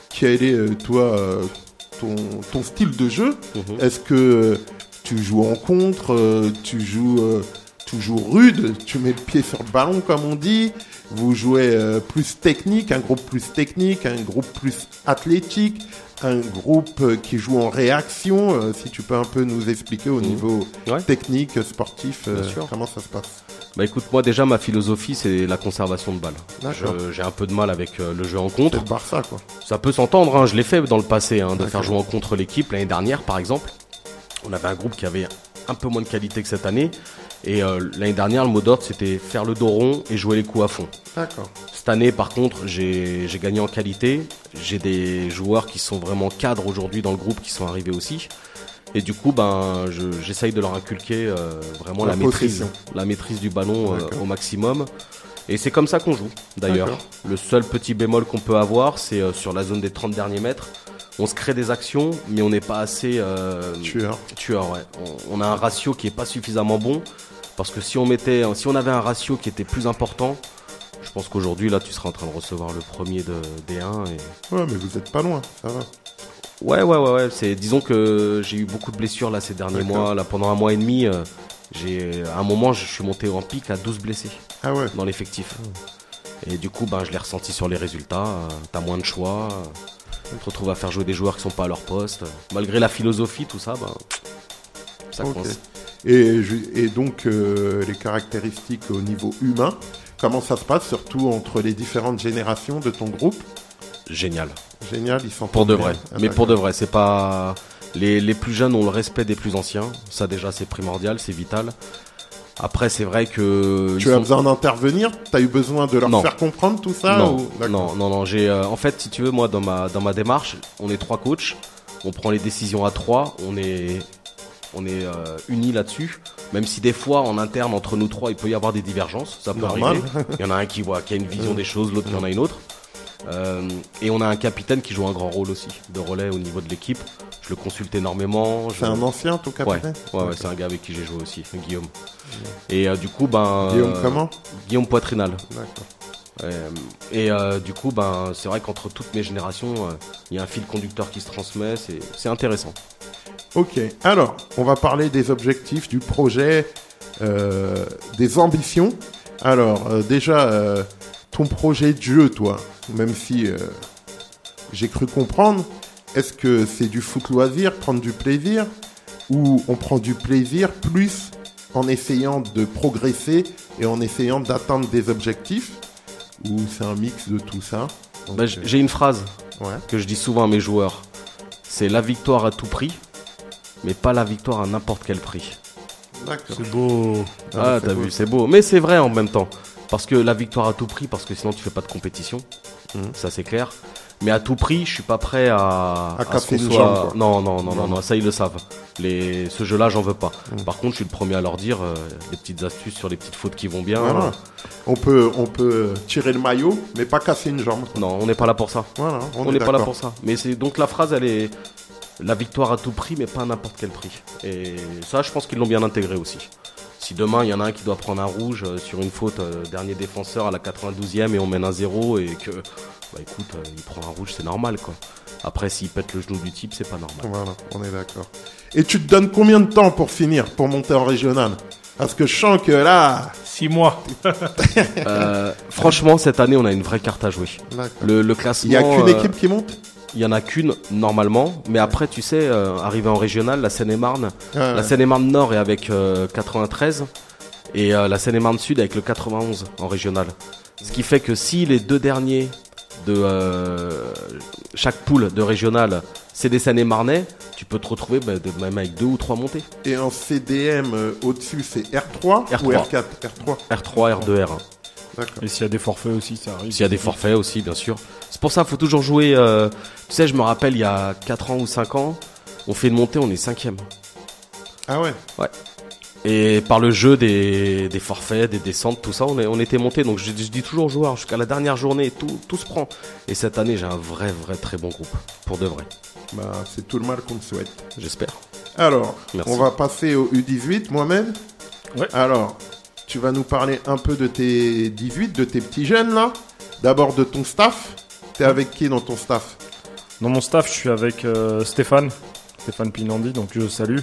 quel est toi ton, ton style de jeu Mhm. Est-ce que tu joues en contre, euh, tu joues euh, toujours rude, tu mets le pied sur le ballon comme on dit, vous jouez euh, plus technique, un groupe plus technique, un groupe plus athlétique, un groupe qui joue en réaction, si tu peux un peu nous expliquer au Mhm. niveau Ouais. technique, sportif, comment ça se passe? Bah écoute, moi déjà ma philosophie c'est la conservation de. Je- J'ai un peu de mal avec euh, le jeu en contre. le Barça quoi. Ça peut s'entendre, hein, je l'ai fait dans le passé, hein, de faire jouer en contre l'équipe l'année dernière par exemple. On avait un groupe qui avait un peu moins de qualité que cette année. Et euh, l'année dernière, le mot d'ordre, c'était faire le dos rond et jouer les coups à fond. D'accord. Cette année, par contre, j'ai gagné en qualité. J'ai des joueurs qui sont vraiment cadres aujourd'hui dans le groupe qui sont arrivés aussi. Et du coup, ben, je- j'essaye de leur inculquer euh, vraiment La la, maîtrise, la maîtrise du ballon euh, au maximum. Et c'est comme ça qu'on joue, d'ailleurs. Le seul petit bémol qu'on peut avoir, c'est euh, sur la zone des 30 derniers mètres. On se crée des actions, mais on n'est pas assez euh, Tueur. tueur. Ouais. On, on a un ratio qui est pas suffisamment bon. Parce que si on mettait, si on avait un ratio qui était plus important, je pense qu'aujourd'hui là, tu seras en train de recevoir le premier de D1 et Ouais, mais vous êtes pas loin, ça va. Ouais, ouais, ouais, ouais. C'est, disons que j'ai eu beaucoup de blessures là ces derniers mois. Là, pendant un mois et demi, euh, j'ai, à un moment, je suis monté en pic à 12 blessés Ah ouais. dans l'effectif. Et du coup, ben, je l'ai ressenti sur les résultats. Euh, T'as moins de choix. euh, Tu te retrouves à faire jouer des joueurs qui sont pas à leur poste. Malgré la philosophie, tout ça, ben, ça Ok. coince. Et, et donc, euh, les caractéristiques au niveau humain, comment ça se passe, surtout entre les différentes générations de ton groupe? Génial. Génial, ils sont Pour de vrai. Ah, Mais pour de vrai, c'est pas. Les, les plus jeunes ont le respect des plus anciens. Ça, déjà, c'est primordial, c'est vital. Après, c'est vrai que. Tu as sont- besoin d'intervenir? T'as eu besoin de leur Non. faire comprendre tout ça non, ou- non, non, non. J'ai, euh, en fait, si tu veux, moi, dans ma, dans ma démarche, on est trois coachs. On prend les décisions à trois. On est, on est euh, unis là-dessus. Même si des fois, en interne, entre nous trois, il peut y avoir des divergences. Ça peut Normal. arriver. Il y en a un qui voit, qui a une vision des choses, l'autre qui en a une autre. Euh, et on a un capitaine qui joue un grand rôle aussi de relais au niveau de l'équipe. Je le consulte énormément. je- C'est un ancien, ton capitaine ouais, ouais, c'est un gars avec qui j'ai joué aussi, Guillaume. Et euh, du coup, ben. Guillaume euh, comment? Guillaume Poitrinal. D'accord. Et euh, du coup, ben, c'est vrai qu'entre toutes mes générations, euh, il y a un fil conducteur qui se transmet, c'est, c'est intéressant. Ok, alors, on va parler des objectifs, du projet, euh, des ambitions. Alors, déjà, ton projet de jeu, toi, même si euh, j'ai cru comprendre, est-ce que c'est du foot loisir, prendre du plaisir, ou on prend du plaisir plus en essayant de progresser et en essayant d'atteindre des objectifs, ou c'est un mix de tout ça? Ben, j- j'ai une phrase ouais, que je dis souvent à mes joueurs c'est la victoire à tout prix, mais pas la victoire à n'importe quel prix. d'accord. C'est beau. Ah, c'est t'as vu, c'est beau. Mais c'est vrai en même temps. Parce que la victoire à tout prix, parce que sinon tu fais pas de compétition. Mhm. Ça c'est clair. Mais à tout prix, je suis pas prêt à. À ce casser qu'on une soit-. Non, non, non, Non. ça ils le savent. Les... Ce jeu-là, j'en veux pas. Mhm. Par contre, je suis le premier à leur dire euh, des petites astuces sur les petites fautes qui vont bien. Voilà. On peut, on peut tirer le maillot, mais pas casser une jambe. Non, on n'est pas là pour ça. Voilà, on, On est n'est pas là pour ça. Mais c'est donc la phrase, elle est la victoire à tout prix, mais pas à n'importe quel prix. Et ça, je pense qu'ils l'ont bien intégré aussi. Si demain il y en a un qui doit prendre un rouge euh, sur une faute, euh, dernier défenseur à la 92e et on mène un 0 et que, bah écoute, euh, il prend un rouge, c'est normal quoi. Après, s'il pète le genou du type, c'est pas normal. Voilà, on est d'accord. Et tu te donnes combien de temps pour finir, pour monter en régional? Parce que je sens que là, Six mois. Euh, franchement, cette année, on a une vraie carte à jouer. Le, le il classement. y a qu'une euh, équipe qui monte? Il y en a qu'une normalement, mais après, tu sais, euh, arrivé en régional, la Seine-et-Marne, Ah, La Seine-et-Marne Nord est avec euh, 93 et euh, la Seine-et-Marne Sud avec le 91 en régional. Ce qui fait que si les deux derniers de euh, chaque poule de régional c'est des Seine-et-Marnais, tu peux te retrouver bah, de- même avec deux ou trois montées. Et en CDM, euh, au-dessus, c'est R3, ou R3. R4 R3, R3, R2, R1. d'accord. Et s'il y a des forfaits aussi, ça arrive. S'il y a des forfaits aussi, bien sûr. C'est pour ça qu'il faut toujours jouer. euh, tu sais, je me rappelle, il y a 4 ans ou 5 ans, on fait une montée, on est cinquième. Ah ouais Et par le jeu des, des forfaits, des descentes, tout ça, on, est, on était monté. Donc je, je dis toujours aux joueurs, jusqu'à la dernière journée, tout, tout se prend. Et cette année, j'ai un vrai, vrai, très bon groupe. Pour de vrai. Bah, c'est tout le mal qu'on te souhaite. J'espère. Alors, Merci. on va passer au U18, Mohamed. Ouais. Alors, tu vas nous parler un peu de tes 18, de tes petits jeunes là. D'abord de ton staff. T'es avec qui dans ton staff Dans mon staff, je suis avec euh, Stéphane, Stéphane Pinandi, donc je salue.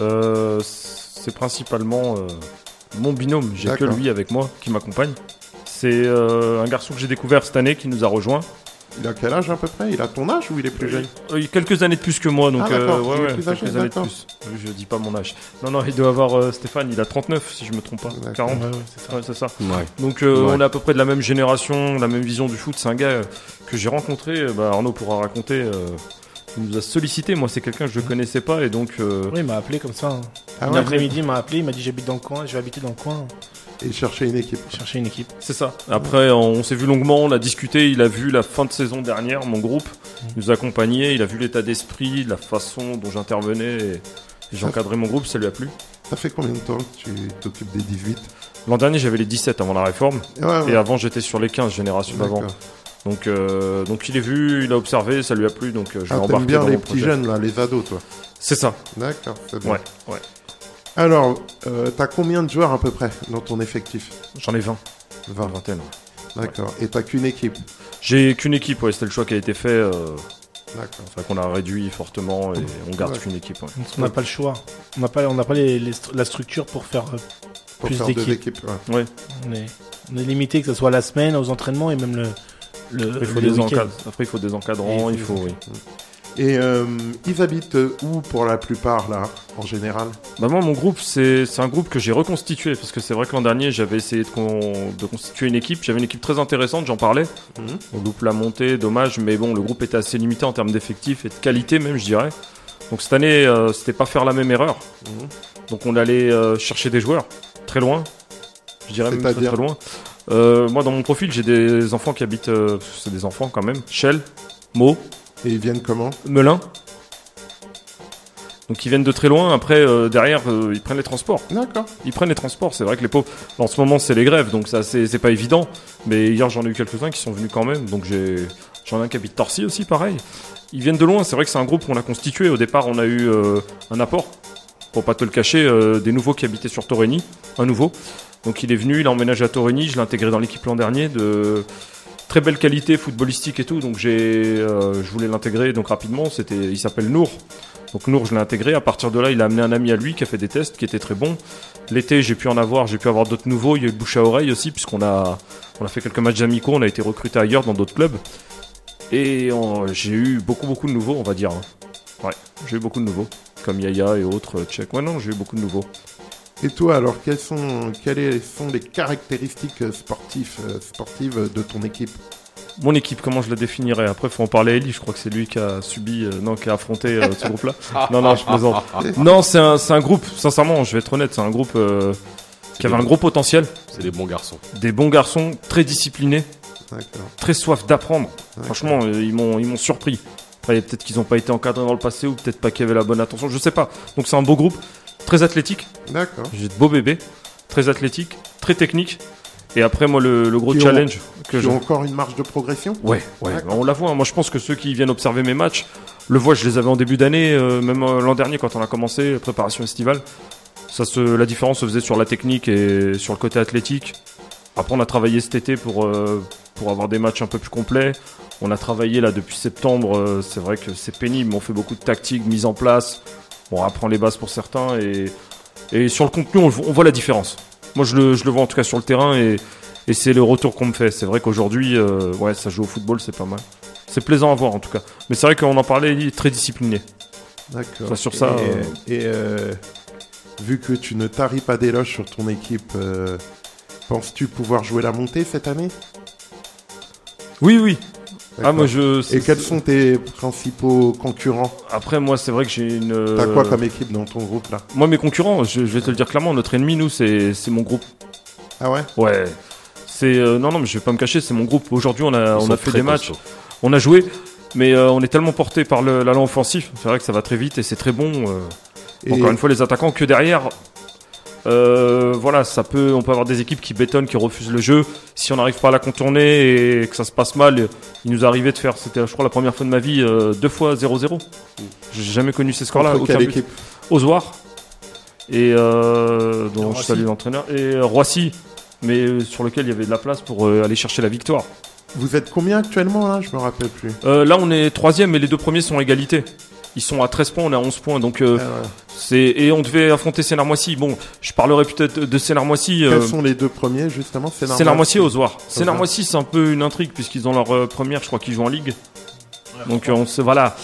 Euh, c'est principalement euh, mon binôme, j'ai que D'accord. lui avec moi qui m'accompagne. C'est euh, un garçon que j'ai découvert cette année qui nous a rejoint. Il a quel âge à peu près? Il a ton âge ou il est plus jeune? Euh, il a quelques années de plus que moi, donc Ah, euh, ouais, il est ouais, plus âgé, quelques années de d'accord. plus. Je dis pas mon âge. Non, non, il doit avoir euh, Stéphane, il a 39 si je me trompe pas. D'accord. 40. Ouais, ouais, c'est ça. Ouais, c'est ça. Ouais. Donc euh, Ouais. on est à peu près de la même génération, la même vision du foot. C'est un gars euh, que j'ai rencontré. Bah, Arnaud pourra raconter. euh, il nous a sollicité. Moi, c'est quelqu'un que je connaissais pas et donc. euh, Oui, il m'a appelé comme ça. hein. Ah Une ouais, après-midi, il m'a appelé, il m'a dit j'habite dans le coin, je vais habiter dans le coin, Et chercher une équipe. chercher une équipe. C'est ça. Après, on s'est vu longuement, on a discuté. Il a vu la fin de saison dernière, mon groupe. Il nous a accompagnés. Il a vu l'état d'esprit, la façon dont j'intervenais et, j'encadrais mon groupe. Ça lui a plu. Ça fait combien de temps que tu t'occupes des 18 L'an dernier, j'avais les 17 avant la réforme. Ouais, ouais. Et avant, j'étais sur les 15 générations d'avant. Donc, euh, donc il est vu, il a observé, ça lui a plu. Donc, euh, je Ah, t'aimes embarqué bien dans les petits projet. jeunes, là, les ados, toi? C'est ça. D'accord, c'est bien. Ouais, ouais. Alors, euh, t'as combien de joueurs à peu près dans ton effectif? J'en ai 20. 20. Une vingtaine. ouais. D'accord. Et t'as qu'une équipe? J'ai qu'une équipe, ouais, c'était le choix qui a été fait. Euh, D'accord. c'est vrai qu'on a réduit fortement et on garde qu'une équipe. ouais. On n'a pas le choix. On n'a pas, on n'a pas les- la structure pour faire. euh, Pour Plus d'équipes. ouais. On est, on est limité, que ce soit la semaine, aux entraînements et même le. le Après, il faut le des encadres. Après, il faut des encadrants, Et il faut- oui. Et euh, ils habitent où pour la plupart, là, en général? Bah moi, mon groupe, c'est un groupe que j'ai reconstitué parce que c'est vrai que l'an dernier, j'avais essayé de, con- de constituer une équipe. J'avais une équipe très intéressante, j'en parlais. Mhm. On loupe la montée, dommage, mais bon, le groupe était assez limité en termes d'effectifs et de qualité même, je dirais. Donc cette année, euh, c'était pas faire la même erreur. Mhm. Donc on allait euh, chercher des joueurs très loin. Je dirais même très, très loin. Euh, moi, dans mon profil, j'ai des enfants qui habitent, c'est des enfants quand même. Shell, Mo, Et ils viennent comment Melun. Donc ils viennent de très loin. Après, euh, derrière, euh, ils prennent les transports. D'accord. Ils prennent les transports. C'est vrai que les pauvres, en ce moment, c'est les grèves, donc ça, c'est pas évident. Mais hier, j'en ai eu quelques-uns qui sont venus quand même. Donc j'ai, j'en ai un qui habite Torcy aussi, pareil. Ils viennent de loin. C'est vrai que c'est un groupe qu'on a constitué. Au départ, on a eu euh, un apport, pour pas te le cacher, des nouveaux qui habitaient sur Torigny, un nouveau. Donc il est venu, il a emménagé à Torigny. Je l'ai intégré dans l'équipe l'an dernier de très belle qualité footballistique et tout. Donc j'ai, euh, je voulais l'intégrer donc rapidement. C'était, il s'appelle Nour. Donc Nour, je l'ai intégré. À partir de là, il a amené un ami à lui qui a fait des tests, qui étaient très bons. L'été, j'ai pu en avoir, j'ai pu avoir d'autres nouveaux. Il y a eu le bouche à oreille aussi, puisqu'on a, on a fait quelques matchs amicaux. On a été recruté ailleurs dans d'autres clubs. Et j'ai eu beaucoup, beaucoup de nouveaux, on va dire. hein. Ouais, j'ai eu beaucoup de nouveaux, comme Yaya et autres euh, tchèques. Ouais, non, j'ai eu beaucoup de nouveaux. Et toi, alors, quelles sont, quelles sont les caractéristiques euh, sportives, euh, sportives de ton équipe Mon équipe, comment je la définirais Après, faut en parler à Eli. Je crois que c'est lui qui a subi, euh, non, qui a affronté euh, ce groupe-là. Non, non, je plaisante. Non, c'est un, c'est un groupe. Sincèrement, je vais être honnête, c'est un groupe euh, qui avait un gros potentiel, C'est des bons garçons. des bons garçons, très disciplinés, D'accord. très soif d'apprendre. D'accord. Franchement, euh, ils m'ont, ils m'ont surpris. Après, peut-être qu'ils n'ont pas été encadrés dans le passé ou peut-être pas qu'il y avait la bonne attention. Je sais pas. Donc c'est un beau groupe, très athlétique. D'accord. J'ai de beaux bébés, très athlétique, très technique. Et après, moi, le, le gros Qui ont- challenge que as encore une marge de progression? Ouais, ouais, on la voit. hein. Moi, je pense que ceux qui viennent observer mes matchs le voient. Je les avais en début d'année, euh, même euh, l'an dernier quand on a commencé la préparation estivale. Ça se, la différence se faisait sur la technique et sur le côté athlétique. Après, on a travaillé cet été pour euh, pour avoir des matchs un peu plus complets. On a travaillé là depuis septembre. c'est vrai que c'est pénible. mais On fait beaucoup de tactiques, mise en place. On apprend les bases pour certains et et sur le contenu, on, voit- on voit la différence. Moi, je le, je le vois en tout cas sur le terrain et et c'est le retour qu'on me fait. C'est vrai qu'aujourd'hui, euh, ouais, ça joue au football, c'est pas mal. C'est plaisant à voir en tout cas. Mais c'est vrai qu'on en parlait, il est très discipliné. D'accord. Ça, sur ça, Et, et, euh, vu que tu ne taris pas d'éloges sur ton équipe, euh, penses-tu pouvoir jouer la montée cette année? Oui, oui. Ah, D'accord. moi je. Et c'est- quels sont tes principaux concurrents Après, moi, c'est vrai que j'ai une. T'as quoi comme équipe dans ton groupe là? Moi, mes concurrents, je, je vais te le dire clairement, notre ennemi, nous, c'est c'est mon groupe. Ah ouais? Ouais. C'est euh, non, non, mais je vais pas me cacher, c'est mon groupe. Aujourd'hui, on a, Ils on a fait des matchs, on a joué, mais euh, on est tellement porté par l'allant offensif. C'est vrai que ça va très vite et c'est très bon. euh, Et- Encore une fois, les attaquants que derrière. Euh, voilà, ça peut, on peut avoir des équipes qui bétonnent, qui refusent le jeu. Si on n'arrive pas à la contourner et que ça se passe mal, il nous arrivait de faire, c'était, je crois, la première fois de ma vie, euh, deux fois 0-0. J'ai jamais connu ces scores-là. Aucun quelle but. équipe Ozoir. Et euh, dont je Roissy. salue l'entraîneur. Et euh, Roissy, mais sur lequel il y avait de la place pour euh, aller chercher la victoire. Vous êtes combien actuellement là? Je me rappelle plus. Euh, là, on est troisième et les deux premiers sont à égalité. Ils sont à 13 points, on est à 11 points. Donc, euh, Ah c'est et on devait affronter Sénarmoissy. Bon, je parlerai peut-être de Sénarmoissy. euh, Quels sont les deux premiers justement Sénarmoissy et Ozoir. Sénarmoissy, c'est un peu une intrigue puisqu'ils ont leur euh, première, je crois qu'ils jouent en ligue. Donc, on se voilà.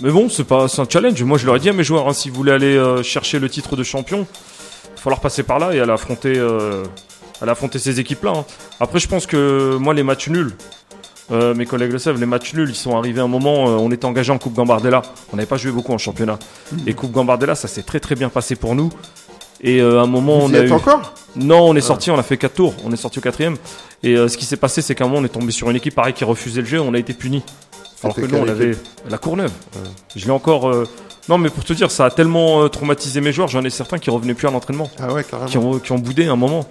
Mais bon, c'est pas, un challenge. Moi, je leur ai dit à mes joueurs, hein, si vous voulez aller euh, chercher le titre de champion, il va falloir passer par là et aller affronter, euh, aller affronter ces équipes-là. hein. Après, je pense que moi, les matchs nuls, Euh, mes collègues le savent, les matchs nuls, ils sont arrivés à un moment, euh, on était engagé en Coupe Gambardella. On n'avait pas joué beaucoup en championnat. Et Coupe Gambardella, ça s'est très très bien passé pour nous. Et euh, à un moment, Vous on y a êtes eu... encore? Non, on est sorti, on a fait 4 tours, on est sorti au quatrième. Et ce qui s'est passé, c'est qu'à un moment, on est tombé sur une équipe pareil qui refusait le jeu, on a été puni. Alors que nous, on avait la Courneuve. Je l'ai encore. Non, mais pour te dire, ça a tellement traumatisé mes joueurs, j'en ai certains qui revenaient plus à l'entraînement, Ah ouais, carrément. qui ont, qui ont boudé à un moment.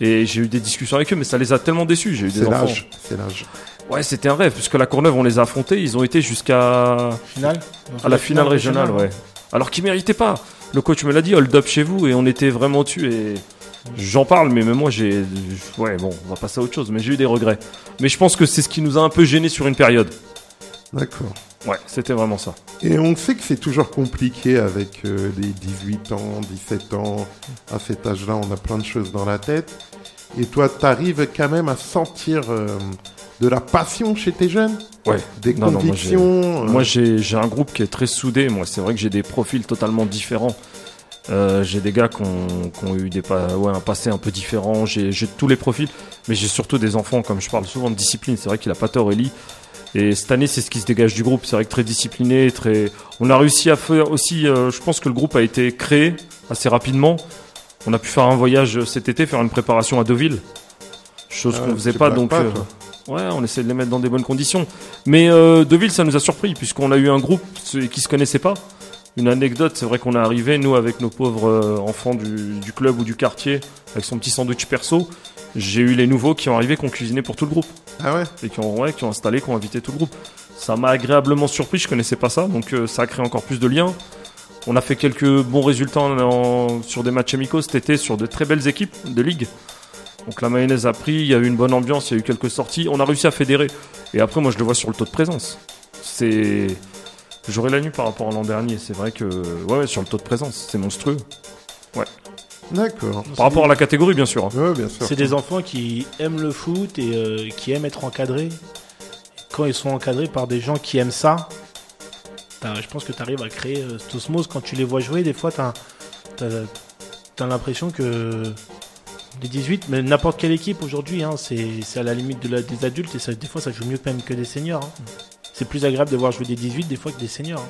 Et j'ai eu des discussions avec eux, mais ça les a tellement déçus. J'ai eu des C'est enfants. l'âge. C'est l'âge. Ouais, c'était un rêve, puisque la Courneuve, on les a affrontés, ils ont été jusqu'à Finale à la finale régionale, ouais. Alors qu'ils méritaient pas. Le coach me l'a dit, hold up chez vous, et on était vraiment dessus. Et j'en parle, mais même moi, j'ai. Ouais, bon, on va passer à autre chose, mais j'ai eu des regrets. Mais je pense que c'est ce qui nous a un peu gênés sur une période. D'accord. Ouais, c'était vraiment ça. Et on sait que c'est toujours compliqué avec euh, les 18 ans, 17 ans. À cet âge-là, on a plein de choses dans la tête. Et toi, t'arrives quand même à sentir euh, de la passion chez tes jeunes Ouais. Des Non, moi, convictions euh, Moi, j'ai un groupe qui est très soudé. Moi, c'est vrai que j'ai des profils totalement différents. Euh, j'ai des gars qui ont, qui ont eu des pa- ouais, un passé un peu différent. J'ai tous les profils, mais j'ai surtout des enfants, comme je parle souvent de discipline. C'est vrai qu'il a pas tort, Eli. Et cette année, c'est ce qui se dégage du groupe. C'est vrai que très discipliné, très. On a réussi à faire aussi. euh, je pense que le groupe a été créé assez rapidement. On a pu faire un voyage cet été, faire une préparation à Deauville, chose Ah qu'on ouais, faisait pas. Donc, pas, euh. Ouais, on essaie de les mettre dans des bonnes conditions. Mais euh, Deville, ça nous a surpris, puisqu'on a eu un groupe qui se connaissait pas. Une anecdote, c'est vrai qu'on est arrivé, nous, avec nos pauvres euh, enfants du, du club ou du quartier, avec son petit sandwich perso. J'ai eu les nouveaux qui ont arrivé, qui ont cuisiné pour tout le groupe. Ah ouais? Et qui ont, ouais, qui ont installé, qui ont invité tout le groupe. Ça m'a agréablement surpris, je connaissais pas ça, donc euh, ça a créé encore plus de liens. On a fait quelques bons résultats en- en- sur des matchs amicaux cet été, sur de très belles équipes de ligue. Donc la mayonnaise a pris, il y a eu une bonne ambiance, il y a eu quelques sorties. On a réussi à fédérer. Et après, moi, je le vois sur le taux de présence. C'est. J'aurais la nuit par rapport à l'an dernier. C'est vrai que. Ouais, ouais, sur le taux de présence, c'est monstrueux. D'accord. Par rapport à la catégorie, bien sûr. hein. Ouais, bien sûr. C'est des enfants qui aiment le foot et euh, qui aiment être encadrés. Quand ils sont encadrés par des gens qui aiment ça, je pense que tu arrives à créer euh, cette osmose. Quand tu les vois jouer, des fois, tu as, l'impression que les 18, mais n'importe quelle équipe aujourd'hui, hein, c'est c'est à la limite de la- des adultes et ça, des fois, ça joue mieux même que des seniors. hein. C'est plus agréable de voir jouer des 18 des fois que des seniors.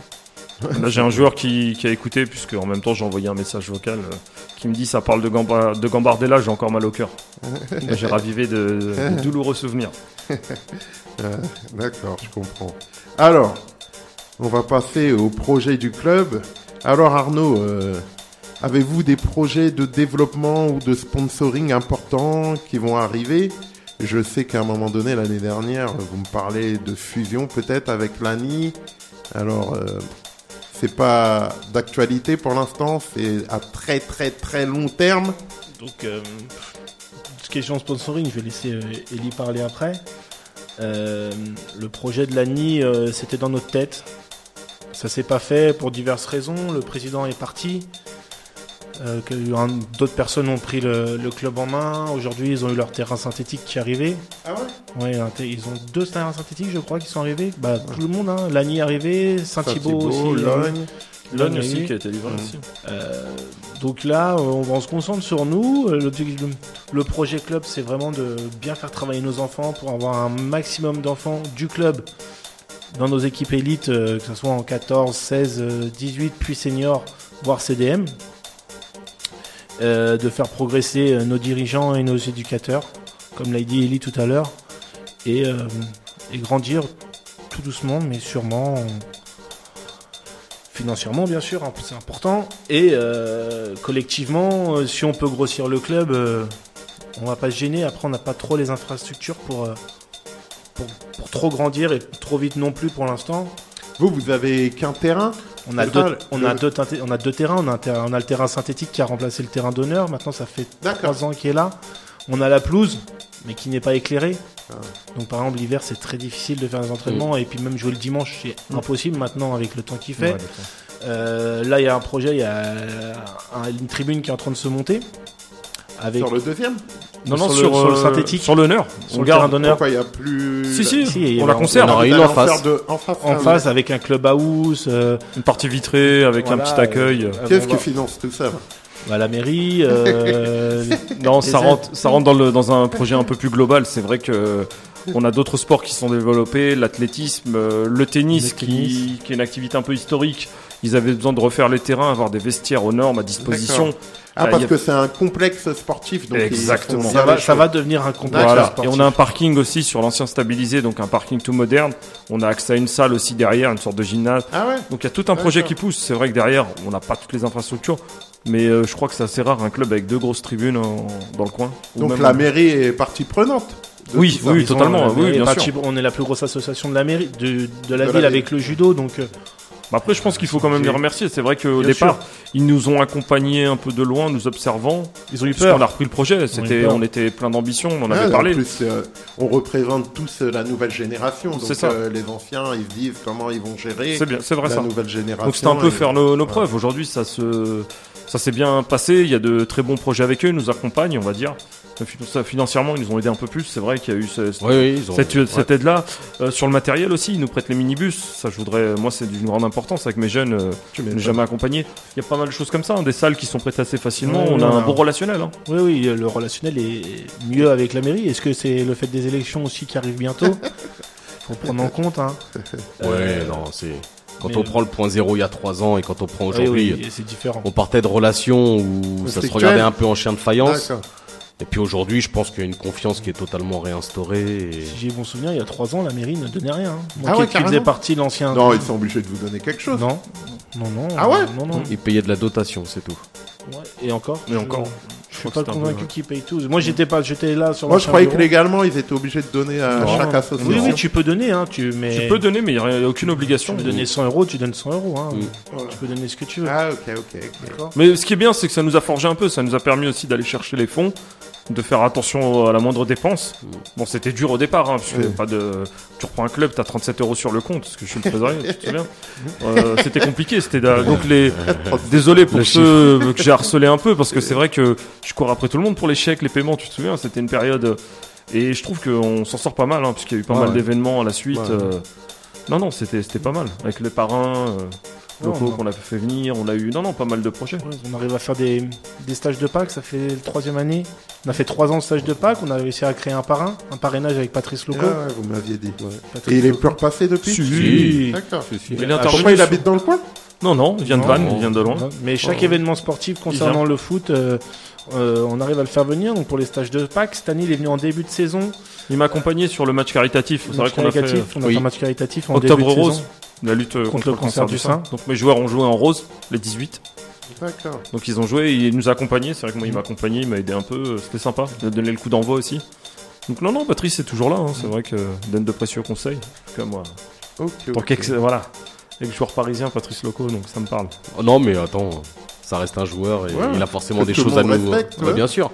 hein. Là, j'ai un joueur qui, qui a écouté, puisque en même temps, j'ai envoyé un message vocal euh, qui me dit ça parle de, Gamba, de Gambardella, j'ai encore mal au cœur. J'ai ravivé de, de douloureux souvenirs. Euh, D'accord, je comprends. Alors, on va passer au projet du club. Alors Arnaud, euh, avez-vous des projets de développement ou de sponsoring importants qui vont arriver? Je sais qu'à un moment donné, l'année dernière, vous me parlez de fusion peut-être avec l'ANI. Alors, euh, c'est pas d'actualité pour l'instant, c'est à très très très long terme. Donc, euh, question sponsoring, je vais laisser euh, Ellie parler après. Euh, le projet de l'ANI, euh, c'était dans notre tête. Ça s'est pas fait pour diverses raisons. Le président est parti. Euh, D'autres personnes ont pris le, le club en main. Aujourd'hui, ils ont eu leur terrain synthétique qui est arrivé. Ah ouais? Ouais, ils ont deux terrains synthétiques, je crois, qui sont arrivés. Bah, tout le monde, hein. L'ANI est arrivé, Saint-Thibault aussi. Logne. Aussi qui a été livré aussi. Euh, donc là, on, se concentre sur nous. Euh, Le, le projet club, c'est vraiment de bien faire travailler nos enfants pour avoir un maximum d'enfants du club dans nos équipes élites, euh, que ce soit en 14, 16, euh, 18, puis senior, voire CDM. Euh, de faire progresser euh, nos dirigeants et nos éducateurs, comme l'a dit Ellie tout à l'heure, et, euh, et grandir tout doucement, mais sûrement en- financièrement bien sûr, hein, c'est important. Et collectivement, si on peut grossir le club, on va pas se gêner. Après, on n'a pas trop les infrastructures pour, pour, pour trop grandir et trop vite non plus pour l'instant. Vous, vous avez qu'un terrain On a, deux, ça, le- on, a deux, teinté- on a deux terrains. On a, un terrain- on a le terrain synthétique qui a remplacé le terrain d'honneur. Maintenant, ça fait D'accord. trois ans qu'il est là. On a la pelouse, mais qui n'est pas éclairée. Ah. Donc, par exemple, l'hiver, c'est très difficile de faire des entraînements. Et puis, même jouer le dimanche, c'est impossible maintenant avec le temps qu'il fait. Ouais. Euh, là, il y a un projet, il y a un- une tribune qui est en train de se monter. Avec Sur le deuxième? Non, non, sur sur, le- sur le euh, synthétique. Sur l'honneur. sur On le terrain garde. d'honneur Pourquoi il n'y a plus... Si, si, on la conserve. il en face. de- en face. en oui. face avec un clubhouse. euh, Une partie vitrée avec voilà, un petit accueil. euh, Qu'est-ce qui finance tout ça bah, La mairie. euh, Non, ça rentre, ça rentre dans, le, dans un projet un peu plus global. C'est vrai que On a d'autres sports qui sont développés, l'athlétisme, euh, le tennis, Le qui, tennis. qui est une activité un peu historique. Ils avaient besoin de refaire les terrains, avoir des vestiaires aux normes à disposition. Ah, parce que c'est un complexe sportif. Donc Exactement. Ça va, ça devenir un complexe Voilà. Et sportif. on a un parking aussi sur l'ancien stabilisé, donc un parking tout moderne. On a accès à une salle aussi derrière, une sorte de gymnase. Ah ouais Donc il y a tout un projet qui pousse. C'est vrai que derrière, on n'a pas toutes les infrastructures, mais euh, je crois que c'est assez rare un club avec deux grosses tribunes en- dans le coin. Donc même- la mairie est partie prenante. Oui, oui, totalement, oui, mairie bien sûr. On est la plus grosse association de la mairie, de, de la De la ville ville. avec le judo, donc euh, Après, je pense qu'il faut quand même les remercier. C'est vrai qu'au départ, ils nous ont accompagnés un peu de loin, nous observant. ils ont eu peur. a repris le projet. C'était, on était plein d'ambition, on en avait en parlé. plus, euh, on représente tous euh, la nouvelle génération. Donc C'est ça. euh, les anciens, ils se disent comment ils vont gérer C'est bien, c'est vrai la ça. nouvelle génération. Donc c'était un peu et- faire nos, nos Ouais. preuves. Aujourd'hui, ça se, ça s'est bien passé. Il y a de très bons projets avec eux. Ils nous accompagnent, on va dire. Ça, Financièrement, ils nous ont aidé un peu plus. C'est vrai qu'il y a eu ce- ce- Oui, oui, ils ont. cette, cette aide-là. Euh, sur le matériel aussi, ils nous prêtent les minibus. Ça, je voudrais, moi, c'est d'une grande importance avec mes jeunes. euh, je n'ai jamais accompagné. Il y a pas mal de choses comme ça, hein, des salles qui sont prêtées assez facilement. On a un bon relationnel. hein. Oui, oui, le relationnel est mieux avec la mairie. Est-ce que c'est le fait des élections aussi qui arrive bientôt? Faut prendre en compte. Hein. Ouais, non, c'est. Quand mais- on prend le point zéro il y a trois ans et quand on prend aujourd'hui, oui, c'est différent. on partait de relations où ça se regardait un peu en chien de faïence. D'accord. Et puis aujourd'hui, je pense qu'il y a une confiance qui est totalement réinstaurée. Et... Si j'ai bon souvenir, il y a trois ans, la mairie ne donnait rien. hein. Moi Ah qui, ouais, qui carrément. faisais partie de l'ancien. Non, ils sont obligés de vous donner quelque chose. Non, non, non. Ah ouais Non, non. Ils payaient de la dotation, c'est tout. Ouais, Et encore Et encore. Je Je suis pas convaincu qu'ils payent tous. Moi, j'étais pas, j'étais là sur Moi, je croyais que légalement, ils étaient obligés de donner à Non. chaque association. Oui, oui, tu peux donner. Hein, tu, mais Tu peux donner, mais il n'y a aucune Tu obligation. veux donner 100 euros, tu donnes 100 euros. Hein. Mm. Tu peux donner ce que tu veux. Ah, ok, ok. ok. D'accord. Mais ce qui est bien, c'est que ça nous a forgé un peu. Ça nous a permis aussi d'aller chercher les fonds, de faire attention à la moindre dépense. Bon, c'était dur au départ, hein, parce que Oui. pas de. Tu reprends un club, t'as 37 euros sur le compte, parce que je suis le trésorier, tu te souviens Euh, C'était compliqué. C'était donc les. Désolé pour Le ceux que j'ai harcelé un peu, parce que c'est vrai que je cours après tout le monde pour les chèques, les paiements. Tu te souviens C'était une période. Et je trouve qu'on s'en sort pas mal, hein, puisqu'il y a eu pas mal ouais. d'événements à la suite. Ouais. euh, Non, non, c'était c'était pas mal. Avec les parrains euh, a- qu'on a fait venir, on a eu. Non, non, pas mal de projets. Ouais, on arrive à faire des, des stages de Pâques, ça fait la troisième année. On a fait trois ans de stage de Pâques, on a réussi à créer un parrain, un parrainage avec Patrice Ah, Loco. ouais, vous m'aviez dit. Patrice Et il est plus repassé depuis Si. D'accord. Il est Ah, intervenu Pourquoi il sur- habite dans le coin Non, non, il vient de Non, Vannes, non. il vient de loin. Non, Mais chaque Oh. événement sportif concernant le foot, euh, euh, on arrive à le faire venir. Donc pour les stages de Pâques, cette année il est venu en début de saison. Il m'a accompagné sur le match caritatif. C'est vrai Match qu'on a fait caritatif, on a oui. fait un match caritatif en Octobre début de Rose, saison. La lutte euh, contre, le cancer du sein. sein. Donc mes joueurs ont joué en rose, les 18. D'accord. Donc ils ont joué, il nous a accompagnés. C'est vrai que moi il m'a accompagné, il m'a aidé un peu. euh, C'était sympa. Il a donné le coup d'envoi aussi. Donc non, non, Patrice est toujours là. hein. C'est vrai que donne de précieux conseils. En tout cas, moi, Ok, pour ok. qu'ex- voilà, avec le joueur parisien Patrice Loco, donc ça me parle. Oh, non, mais attends, ça reste un joueur et Ouais, il a forcément des choses à nous. respecte, Bah, ouais. bien sûr,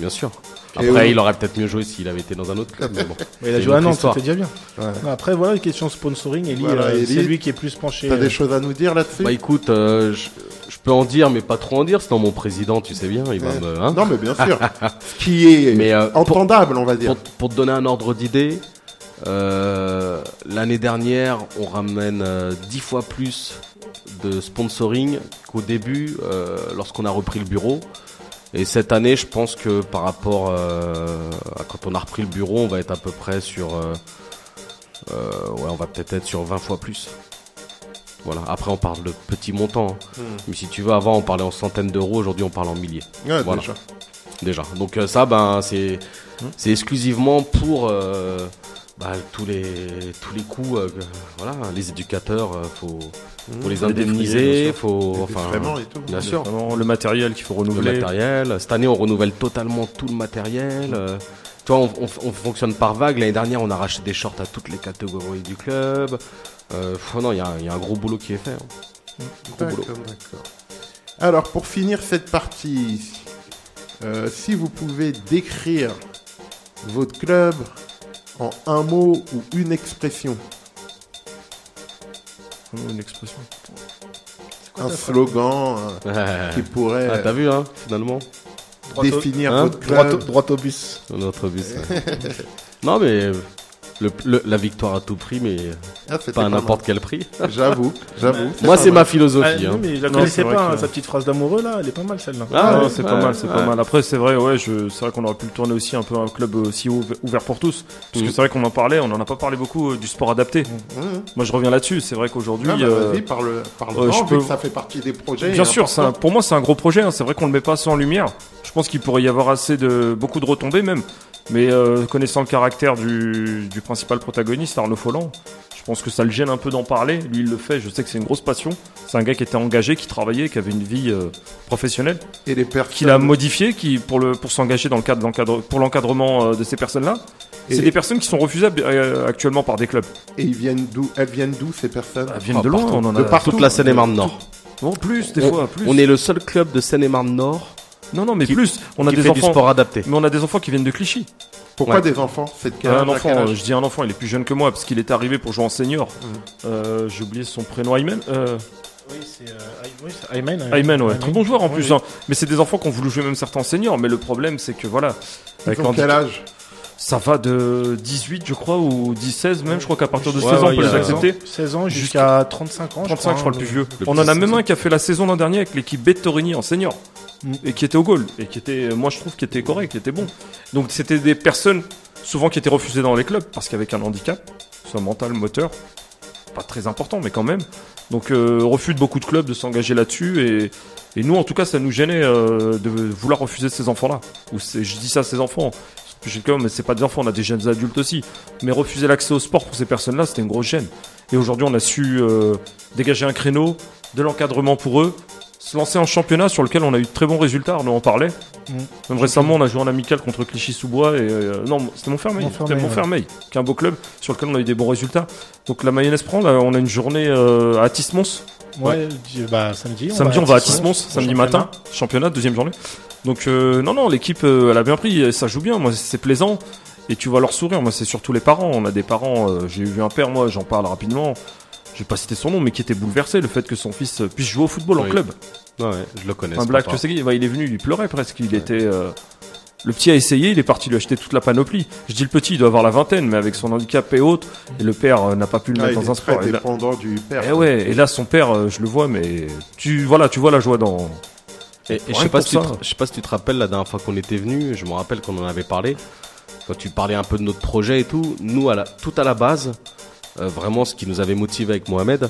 bien sûr. Après, oui. il aurait peut-être mieux joué s'il avait été dans un autre club. Mais bon. Mais il a joué à une Nantes, ça fait déjà bien. Ouais. Après voilà, question sponsoring, Eli, Voilà, euh, Eli, c'est lui qui est plus penché. T'as euh, des choses à nous dire là-dessus? Bah écoute, euh, je, je peux en dire, mais pas trop en dire. Sinon, mon président, tu sais bien, il va Ouais. me. hein. Non, mais bien sûr. Ce qui est Mais, euh, pour- entendable, on va dire. Pour, pour te donner un ordre d'idée, euh, l'année dernière, on ramène euh, 10 fois plus de sponsoring qu'au début, euh, lorsqu'on a repris le bureau. Et cette année, je pense que par rapport euh, à quand on a repris le bureau, on va être à peu près sur, euh, euh, ouais, on va peut-être être sur 20 fois plus. Voilà. Après, on parle de petits montants. hein. Hmm. Mais si tu veux, avant, on parlait en centaines d'euros. Aujourd'hui, on parle en milliers Ouais, voilà. déjà. déjà. Donc ça, ben c'est Hmm. exclusivement pour bah, tous les tous les coûts. euh, voilà, les éducateurs, euh, faut faut les indemniser, faut enfin et tout. bien sûr. Vraiment, le matériel qu'il faut Le renouveler. matériel. Cette année, on renouvelle totalement tout le matériel. euh, tu vois, on, on- on fonctionne par vague. L'année dernière, on a racheté des shorts à toutes les catégories du club. Euh, non, il y a, il y a un gros boulot qui est fait. hein. D'accord. Alors, pour finir cette partie, euh, si vous pouvez décrire votre club en un mot ou une expression, Une expression. un slogan euh, Ah, qui pourrait t'as vu, hein, finalement, au- définir Hein votre droit, droit au bus. notre bus. là. non, mais Le- le- la victoire à tout prix, mais Ah, pas à n'importe quel prix. J'avoue, j'avoue. Moi, c'est ma Ah, philosophie. non, hein. mais je la Non, connaissais pas, hein, que- sa petite phrase d'amoureux là, elle est pas mal celle-là. Ah, Non, ouais, c'est ouais, pas mal, c'est ouais. pas mal. Après, c'est vrai, ouais, je, c'est vrai qu'on aurait pu le tourner aussi un peu un club aussi ouv- ouvert pour tous. Parce que Mm. c'est vrai qu'on en parlait, on en a pas parlé beaucoup euh, du sport adapté. Mmh. Moi, je reviens là-dessus. C'est vrai qu'aujourd'hui, Ah, bah, euh, vas-y, parle, parle euh, je vu peux- que ça fait partie des projets. Bien et sûr, pour moi c'est un gros projet. hein. C'est vrai qu'on le met pas assez en lumière. Je pense qu'il pourrait y avoir assez de beaucoup de retombées même. Mais euh, connaissant le caractère du, du principal protagoniste, Arnaud Folland, je pense que ça le gêne un peu d'en parler. Lui, il le fait. Je sais que c'est une grosse passion. C'est un gars qui était engagé, qui travaillait, qui avait une vie euh, professionnelle, Et les personnes. qu'il a modifié, qui pour le pour s'engager dans le cadre, pour l'encadrement euh, de ces personnes-là. Et- C'est des personnes qui sont refusables euh, actuellement par des clubs. Et ils viennent d'où Elles viennent d'où ces personnes? Elles viennent Ah, de loin. partout. On en De partout. Toute la Seine-et-Marne Nord. Non, plus des On- fois plus. On est le seul club de Seine-et-Marne Nord Non, non, mais qui- plus. On a qui des fait du enfants. sport adapté. Mais on a des enfants qui viennent de Clichy. Pourquoi Ouais. des enfants? C'est de un enfant, euh, je dis un enfant, il est plus jeune que moi parce qu'il est arrivé pour jouer en senior. Mm. Euh, J'ai oublié son prénom, Ayman. Euh, Oui, c'est euh, Ayman. hein. Ayman, ouais, très bon joueur en Oui, plus. oui. hein. Mais c'est des enfants qui ont voulu jouer même certains en senior. Mais le problème, c'est que voilà, avec Ils ont l'handi- quel âge? Ça va de 18, je crois, ou 16 même. Je crois qu'à partir de Ouais, 16 ans, on peut les accepter. 16 ans jusqu'à 35 ans. 35, je crois, le plus vieux. Le on en a même un qui a fait la saison l'an dernier avec l'équipe B de Torigny en senior. Mm. Et qui était au goal. Et qui était, moi, je trouve, qui était correct, qui était bon. Donc, c'était des personnes, souvent, qui étaient refusées dans les clubs parce qu'avec un handicap, soit mental, moteur, pas très important, mais quand même. Donc, euh, refus de beaucoup de clubs de s'engager là-dessus. Et, et nous, en tout cas, ça nous gênait euh, de vouloir refuser ces enfants-là. Je dis ça à ces enfants. Mais c'est pas des enfants, on a des jeunes adultes aussi. Mais refuser l'accès au sport pour ces personnes-là, c'était une grosse gêne. Et aujourd'hui, on a su euh, dégager un créneau, de l'encadrement pour eux, se lancer en championnat sur lequel on a eu de très bons résultats. Arnaud en parlait. Mm. Même récemment, on a joué en amical contre Clichy-sous-Bois et euh, non, c'était Montfermeil. C'était. Montfermeil, qui est un beau club sur lequel on a eu des bons résultats. Donc la mayonnaise prend. Là, on a une journée euh, à Tismons. Ouais, bah, samedi. Samedi, on va à Tismons, samedi championnat. matin, championnat, deuxième journée. Donc euh, non, non, l'équipe, elle a bien pris, ça joue bien. Moi, c'est plaisant. Et tu vois leur sourire. Moi, c'est surtout les parents. On a des parents. euh, J'ai vu un père, moi, j'en parle rapidement. Je vais pas citer son nom, mais qui était bouleversé le fait que son fils puisse jouer au football en club. Ouais, ouais, je le connais. Un black, tu sais, il il est venu, il pleurait presque. Il était. euh, Le petit a essayé, il est parti lui acheter toute la panoplie. Je dis le petit, il doit avoir la vingtaine, mais avec son handicap et autres, et le père euh, n'a pas pu le Ah, mettre il dans un très sport. Et là, dépendant du père. eh ouais, et là son père, euh, je le vois, mais tu voilà, tu vois la joie dans. Et, et je sais pas si tu ça. te, je sais pas si tu te rappelles la dernière fois qu'on était venu, je me rappelle qu'on en avait parlé. Quand tu parlais un peu de notre projet et tout, nous à la, tout à la base, vraiment ce qui nous avait motivé avec Mohamed,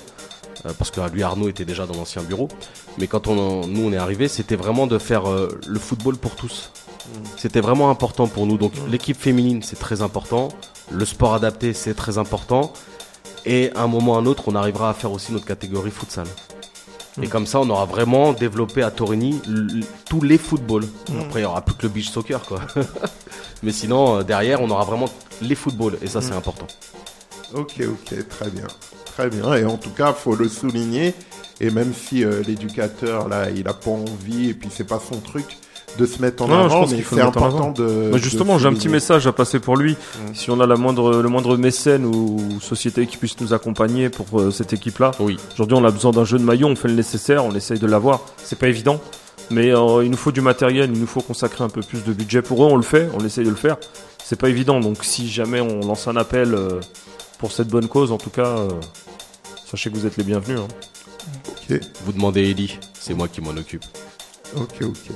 euh, parce que lui Arnaud était déjà dans l'ancien bureau, mais quand on nous on est arrivé, c'était vraiment de faire euh, le football pour tous. C'était vraiment important pour nous. Donc l'équipe féminine c'est très important, le sport adapté c'est très important, et à un moment ou à un autre on arrivera à faire aussi notre catégorie futsal. Et comme ça, on aura vraiment développé à l- tous les footballs. Après, il y aura plus que le beach soccer, quoi. Mais sinon, euh, derrière, on aura vraiment les footballs. Et ça, c'est important. Ok, ok, très bien. Très bien. Et en tout cas, faut le souligner. Et même si euh, l'éducateur, là, il a pas envie et puis c'est pas son truc de se mettre en Non, je avant, pense mais c'est important de. Bah, justement, de j'ai un petit message à passer pour lui. Mm. Si on a la moindre, le moindre mécène ou société qui puisse nous accompagner pour euh, cette équipe-là. Oui. Aujourd'hui, on a besoin d'un jeu de maillot, on fait le nécessaire, on essaye de l'avoir. C'est pas évident, mais euh, il nous faut du matériel, il nous faut consacrer un peu plus de budget pour eux. On le fait, on essaye de le faire. C'est pas évident, donc si jamais on lance un appel euh, pour cette bonne cause, en tout cas, euh, sachez que vous êtes les bienvenus. hein. Ok, Vous demandez Ellie, c'est moi qui m'en occupe. ok, ok.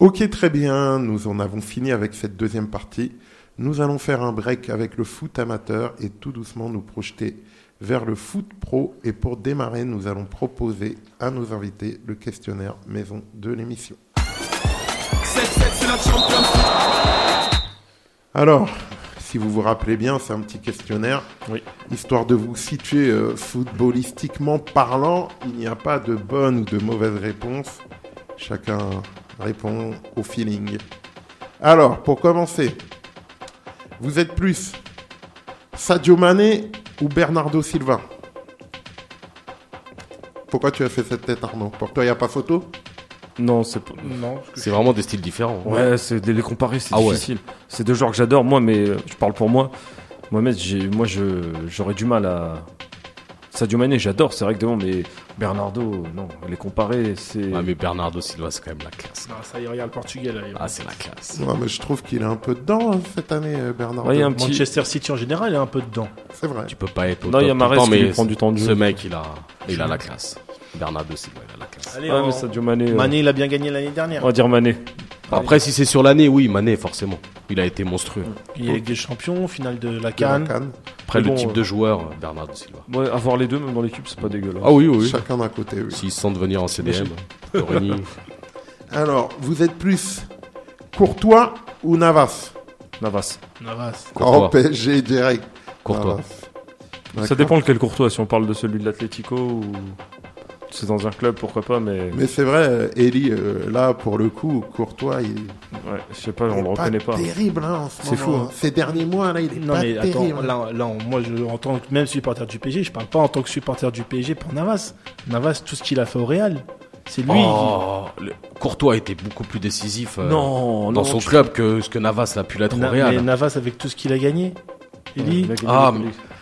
Ok, très bien. Nous en avons fini avec cette deuxième partie. Nous allons faire un break avec le foot amateur et tout doucement nous projeter vers le foot pro. Et pour démarrer, nous allons proposer à nos invités le questionnaire maison de l'émission. 7-7, c'est la Champions League. Alors, si vous vous rappelez bien, c'est un petit questionnaire. Oui. Histoire de vous situer euh, footballistiquement parlant, il n'y a pas de bonne ou de mauvaise réponse. Chacun répond au feeling. Alors, pour commencer, vous êtes plus Sadio Mané ou Bernardo Silva? Pourquoi tu as fait cette tête, Arnaud? Pour toi, il n'y a pas photo? Non, c'est pas. Non, C'est vraiment des styles différents. Ouais, c'est de les comparer, c'est Ah ouais. difficile. C'est deux joueurs que j'adore, moi, mais euh, je parle pour moi. Mohamed, j'ai, moi, je, j'aurais du mal à. Sadio Mané, j'adore, c'est vrai que devant, mais Bernardo, non, les comparer, c'est. Ouais, mais Bernardo Silva, c'est quand même la classe. Non, ça y est, regarde le Portugais là. Ah, c'est la classe. Ouais, mais je trouve qu'il est un peu dedans hein, cette année, euh, Bernard. Ouais, il y a un petit. Manchester City en général est un peu dedans. C'est vrai. Tu peux pas être au Non, il y a qui mais lui prend du temps de jeu. Ce mec, il a, il a la classe. Bernardo Silva, il a la classe. Allez, Ouais, on- mais Sadio Mané. euh, Mané, il a bien gagné l'année dernière. On va dire Mané. Après, si c'est sur l'année, oui, Mané, forcément. Il a été monstrueux. Il y a Ligue des Champions, finale de la De la Cannes. Après, le type euh, de joueur, euh, Bernardo Silva. Ouais, avoir les deux, même dans l'équipe, c'est pas dégueulasse. Ah oui, oui. Chacun d'un côté, oui. S'ils se sentent venir en CDM, Torrini. Alors, vous êtes plus Courtois ou Navas? Navas. Navas. Courtois. PSG direct. Courtois. Navas. Ça dépend lequel Courtois, si on parle de celui de l'Atlético ou. C'est dans un club, pourquoi pas, mais. Mais c'est vrai, Eli, euh, là, pour le coup, Courtois, il Ouais, je sais pas, on le reconnaît pas. terrible hein, en ce C'est moment. fou, hein. Ces derniers mois, là, il est Non pas mais attends, terrible. là, là, moi je, en tant que même supporter du PSG, je parle pas en tant que supporter du PSG pour Navas. Navas, tout ce qu'il a fait au Real, c'est lui. Oh, le- Courtois était beaucoup plus décisif euh, Non, dans non, son tu- club que ce que Navas l'a pu l'être Na- au Real. mais Navas avec tout ce qu'il a gagné. Il a gagné Ah,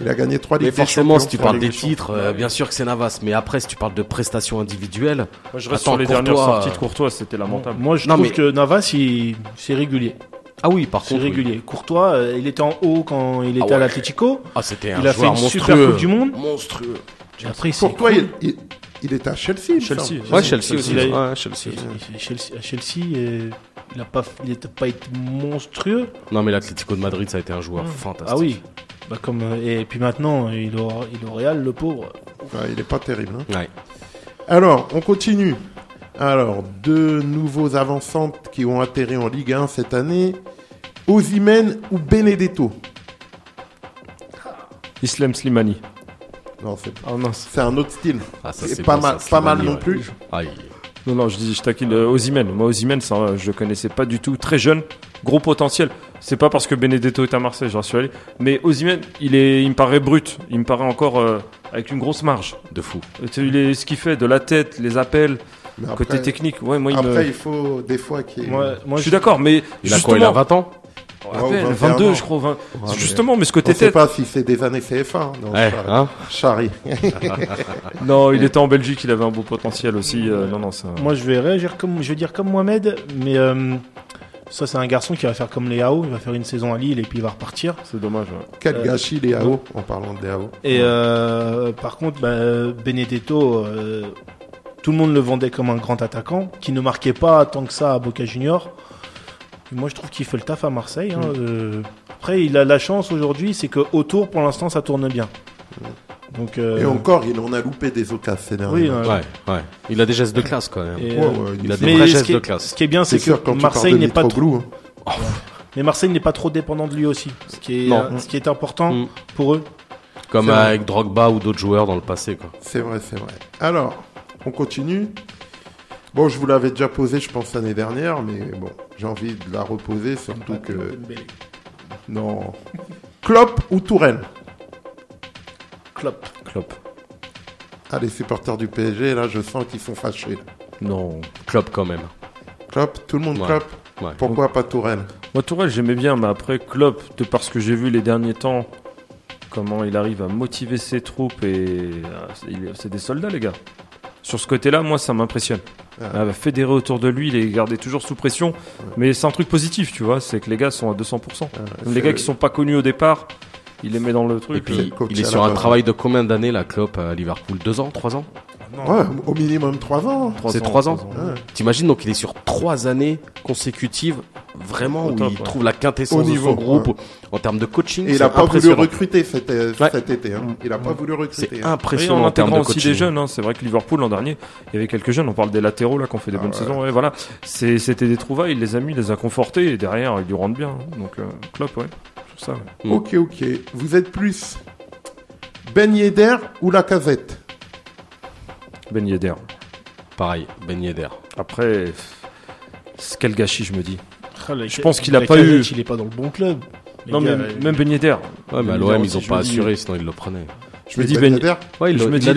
Il a gagné trois Mais Ligues forcément, si tu parles des titres, euh, bien sûr que c'est Navas. Mais après, si tu parles de prestations individuelles, Moi, je reste Attends, sur les dernières Courtois, sorties de Courtois, c'était lamentable. moi je Non, trouve mais- que Navas, il- c'est régulier. ah oui, par C'est contre, oui. régulier. Courtois, euh, il était en haut quand il était Ah ouais. à l'Atlético. ah c'était un Il a fait joueur une super monstrueux, Coupe du Monde. monstrueux. Après, il s'est Pourquoi écroulé. il, il, il était à Chelsea Chelsea. Ouais, Chelsea aussi. Il a- Ouais, Chelsea. Chelsea, Chelsea, il a pas, il pas été monstrueux. Non, mais l'Atlético de Madrid, ça a été un joueur fantastique. Ah oui. Bah comme euh, et puis maintenant, il est au, il Real, le pauvre. Ouais, il est pas terrible. hein. Ouais. Alors, on continue. Alors, deux nouveaux avancantes qui ont atterri en Ligue 1 cette année. Osimhen ou Benedetto? Islam Slimani. Non, c'est Ah mince. c'est un autre style. Ah, ça, C'est pas bon, mal- ça, pas mal non ouais. plus. Il- Non, non, je dis, je taquine euh, Osimhen. Moi, Osimhen, ça, je le connaissais pas du tout. Très jeune, gros potentiel. C'est pas parce que Benedetto est à Marseille, j'en suis allé. Mais Osimhen, il est, il me paraît brut. Il me paraît encore euh, avec une grosse marge. de fou. Euh, il est- ce qu'il fait, de la tête, les appels, Mais côté après, technique. Ouais, moi, il après, me. il faut des fois qu'il ait- Moi, je suis d'accord, mais Il a quoi Il a 20 ans? À Ouais, peine, ou 21 22, ans. je crois. 20. Ouais, mais Justement, mais ce On côté sait tête. pas si c'est des années CFA. hein, non, Ouais, hein Charry. Non, il était en Belgique, il avait un beau potentiel aussi. euh, non, non, ça. moi, je vais réagir comme, je vais dire comme Mohamed, mais euh, ça, c'est un garçon qui va faire comme Léao. Il va faire une saison à Lille et puis il va repartir. C'est dommage. ouais. Quel Euh, gâchis, les AO, en parlant de Léao. Et euh, par contre, bah, Benedetto, euh, tout le monde le vendait comme un grand attaquant, qui ne marquait pas tant que ça à Boca Junior. Moi, je trouve qu'il fait le taf à Marseille. hein, euh. Après, il a la chance aujourd'hui, c'est que autour, pour l'instant, ça tourne bien. Donc, euh, Et encore, il en a loupé des occasions ces derniers oui, euh, Ouais, ouais. Il a des gestes de classe quand même. Ouais, euh, ouais, Il a des vrais ce gestes qui est- de classe. Ce qui est bien, c'est sûr, que quand Marseille n'est pas trop, hein. mais Marseille n'est pas trop dépendant de lui aussi. Ce qui est, Non. euh, ce qui est important Mm. pour eux. Comme avec Drogba ou d'autres joueurs dans le passé. Quoi. C'est vrai, c'est vrai. Alors, on continue. Bon, je vous l'avais déjà posé, je pense, l'année dernière, mais bon, j'ai envie de la reposer, surtout que... Non. Klopp ou Tourelle? Klopp. Klopp. Ah, les supporters du PSG, là, je sens qu'ils sont fâchés. Non. Klopp quand même. Klopp, tout le monde Ouais. Klopp? Ouais. Pourquoi pas Tourelle? Moi, Tourelle, j'aimais bien, mais après, Klopp, de par ce que j'ai vu les derniers temps, comment il arrive à motiver ses troupes et. euh, C'est des soldats, les gars. Sur ce côté-là, moi, ça m'impressionne. Ah. Ah, bah, fédérer autour de lui, les garder toujours sous pression. Mais c'est un truc positif, tu vois, c'est que les gars sont à 200%. Même les gars qui sont pas connus au départ, il les met dans le truc. Et puis, coach il est sur un travail de combien d'années, la Klopp, à Liverpool? Deux ans? Trois ans? Ouais, au minimum 3 ans. Trois c'est ans, trois ans. Ouais. T'imagines donc il est sur trois années consécutives, vraiment, Au où top, il ouais. trouve la quintessence Au de niveau, son groupe en termes de coaching. Et il c'est a pas voulu recruter cet, euh, Ouais. cet été. Hein. Il a pas voulu recruter. C'est hein. Impressionnant en en termes de aussi coaching. des jeunes, hein. c'est vrai que Liverpool l'an dernier, il y avait quelques jeunes, on parle des latéraux là qui ont fait des Ah bonnes ouais. saisons, ouais, voilà. C'était des trouvailles, il les a mis, il les a confortés et derrière ils lui rendent bien. hein. Donc euh, Klopp, ouais, sur ça. ouais. Ok, ok. Vous êtes plus Ben Yedder ou Lacazette? Ben Yedder. Pareil, Ben Yedder. Après, quel gâchis je me dis. Je pense qu'il a pas eu- Il est pas dans le bon club. Les non mais même Ben Yedder. Ouais, mais à l'OM, ils ont pas assuré, sinon ils le prenaient. Je me dis Ben Yedder Ouais, il je me dis.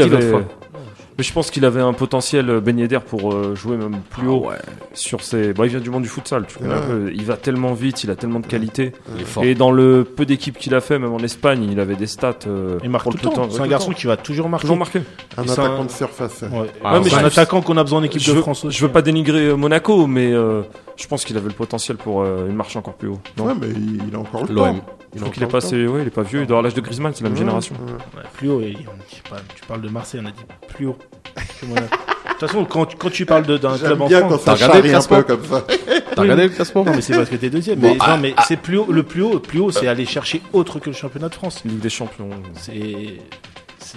Mais je pense qu'il avait un potentiel Ben Yedder pour euh, jouer même plus Ah haut ouais, sur ses. Bah, il vient du monde du futsal. Tu Ouais. peu. Il va tellement vite, il a tellement de qualité. il est fort. Et dans le peu d'équipes qu'il a fait, même en Espagne, il avait des stats. euh, Il marque pour tout le temps. C'est un garçon temps. qui va toujours marquer. toujours marqué. Un attaquant un- de surface. Ouais. Ah, Ouais, mais c'est un attaquant qu'on a besoin en équipe Je de veux, France aussi. je veux pas dénigrer Monaco, mais euh, je pense qu'il avait le potentiel pour euh, une marche encore plus haut. Non Ouais, mais il, a encore le temps. Je trouve qu'il est ouais, il est pas vieux, il doit avoir l'âge de Griezmann, c'est la même génération. Ouais, plus haut. et on dit pas- tu parles de Marseille, on a dit plus haut. De toute façon, quand, tu- quand tu parles de- d'un club en France, T'as regardé le un peu comme ça. T'as regardé le classement non mais c'est parce que t'es deuxième. Bon, mais ah, non mais c'est plus haut. Le plus haut, le plus haut, c'est aller chercher autre que le championnat de France. Ligue des Champions. C'est,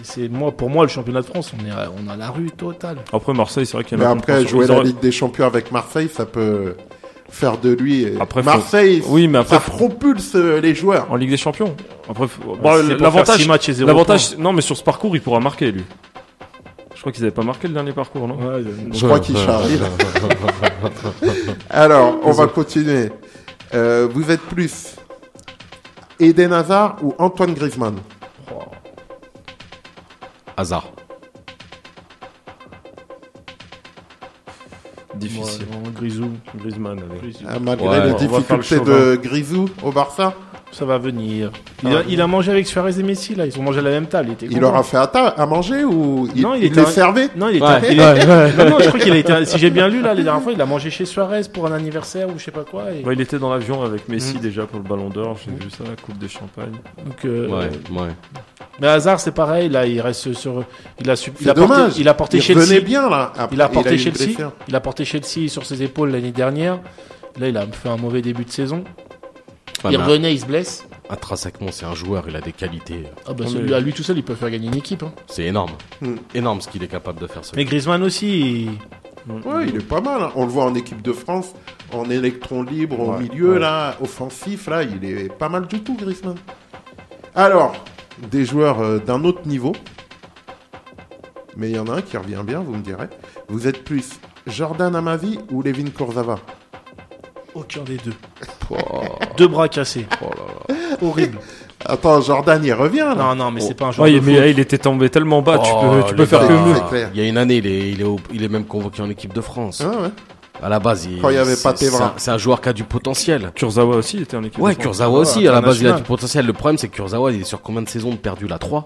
c'est, moi pour moi le championnat de France, on est, à- on a la rue totale. Après Marseille, c'est vrai qu'il y Mais en a après, compétition. jouer la Ligue des Champions avec Marseille, ça peut faire de lui. Après, faut- Marseille, Oui, mais après, ça propulse euh, les joueurs. en Ligue des Champions. Après, faut- bah, l'avantage, l'avantage, non, mais sur ce parcours, il pourra marquer lui. Je crois qu'ils avaient pas marqué le dernier parcours, non Ouais, Je crois qu'il charrie. là. Alors, on va continuer. Euh, vous êtes plus Eden Hazard ou Antoine Griezmann? Hasard. Difficile. Grisou. Griezmann, allez. Grisou. Ah, Malgré Ouais, les on va faire le difficultés de Grisou au Barça, Ça va venir. Il, a, il a mangé avec Suarez et Messi là. Ils ont mangé à la même table. Il, était il leur a fait à, ta- à manger ou il, Non, il était les servait Non, il était. Ouais. il est- non, non, je crois qu'il a été. Si j'ai bien lu là, les dernières fois, il a mangé chez Suarez pour un anniversaire ou je sais pas quoi. et- Ouais, il était dans l'avion avec Messi Mm. déjà pour le Ballon d'Or, j'ai vu ça, Coupe de Champagne. Donc, euh, Ouais, ouais. Mais Hazard, c'est pareil. Là, il reste sur. Il a. su- Il C'est a porté, dommage. il a porté il Chelsea. bien là. Après, Il a porté une Chelsea. Il a porté Chelsea sur ses épaules l'année dernière. Là, il a fait un mauvais début de saison. Ouais, il mais revenait, il se blesse. Intrinsèquement, c'est un joueur, il a des qualités. Ah bah Non, celui- mais- à lui tout seul, il peut faire gagner une équipe. hein. C'est énorme. Hmm. Énorme ce qu'il est capable de faire. ce Mais Griezmann aussi. il- Ouais, il est pas mal. hein. On le voit en équipe de France, en électron libre au milieu ouais. là, offensif là, il est pas mal du tout, Griezmann. Alors, des joueurs euh, d'un autre niveau, mais il y en a un qui revient bien, vous me direz. Vous êtes plus Jordan Amavi ou Levin Kurzawa? Aucun des deux. Deux bras cassés. Oh là là. Horrible. Attends, Jordan, il revient là. Non, non, mais c'est pas un joueur Ouais, de mais foot. il était tombé tellement bas, tu Oh, peux, tu peux les faire que mieux. Clair. Il y a une année, il est, il est, au- il est même convoqué en équipe de France. Ah ouais. À la base, il, Quand il y avait c'est- pas c'est un- joueur qui a du potentiel. Kurzawa aussi il était en équipe Ouais, de France. Kurzawa aussi, à la base, il a du potentiel. Le problème, c'est que Kurzawa, il est sur combien de saisons de perdu? Là 3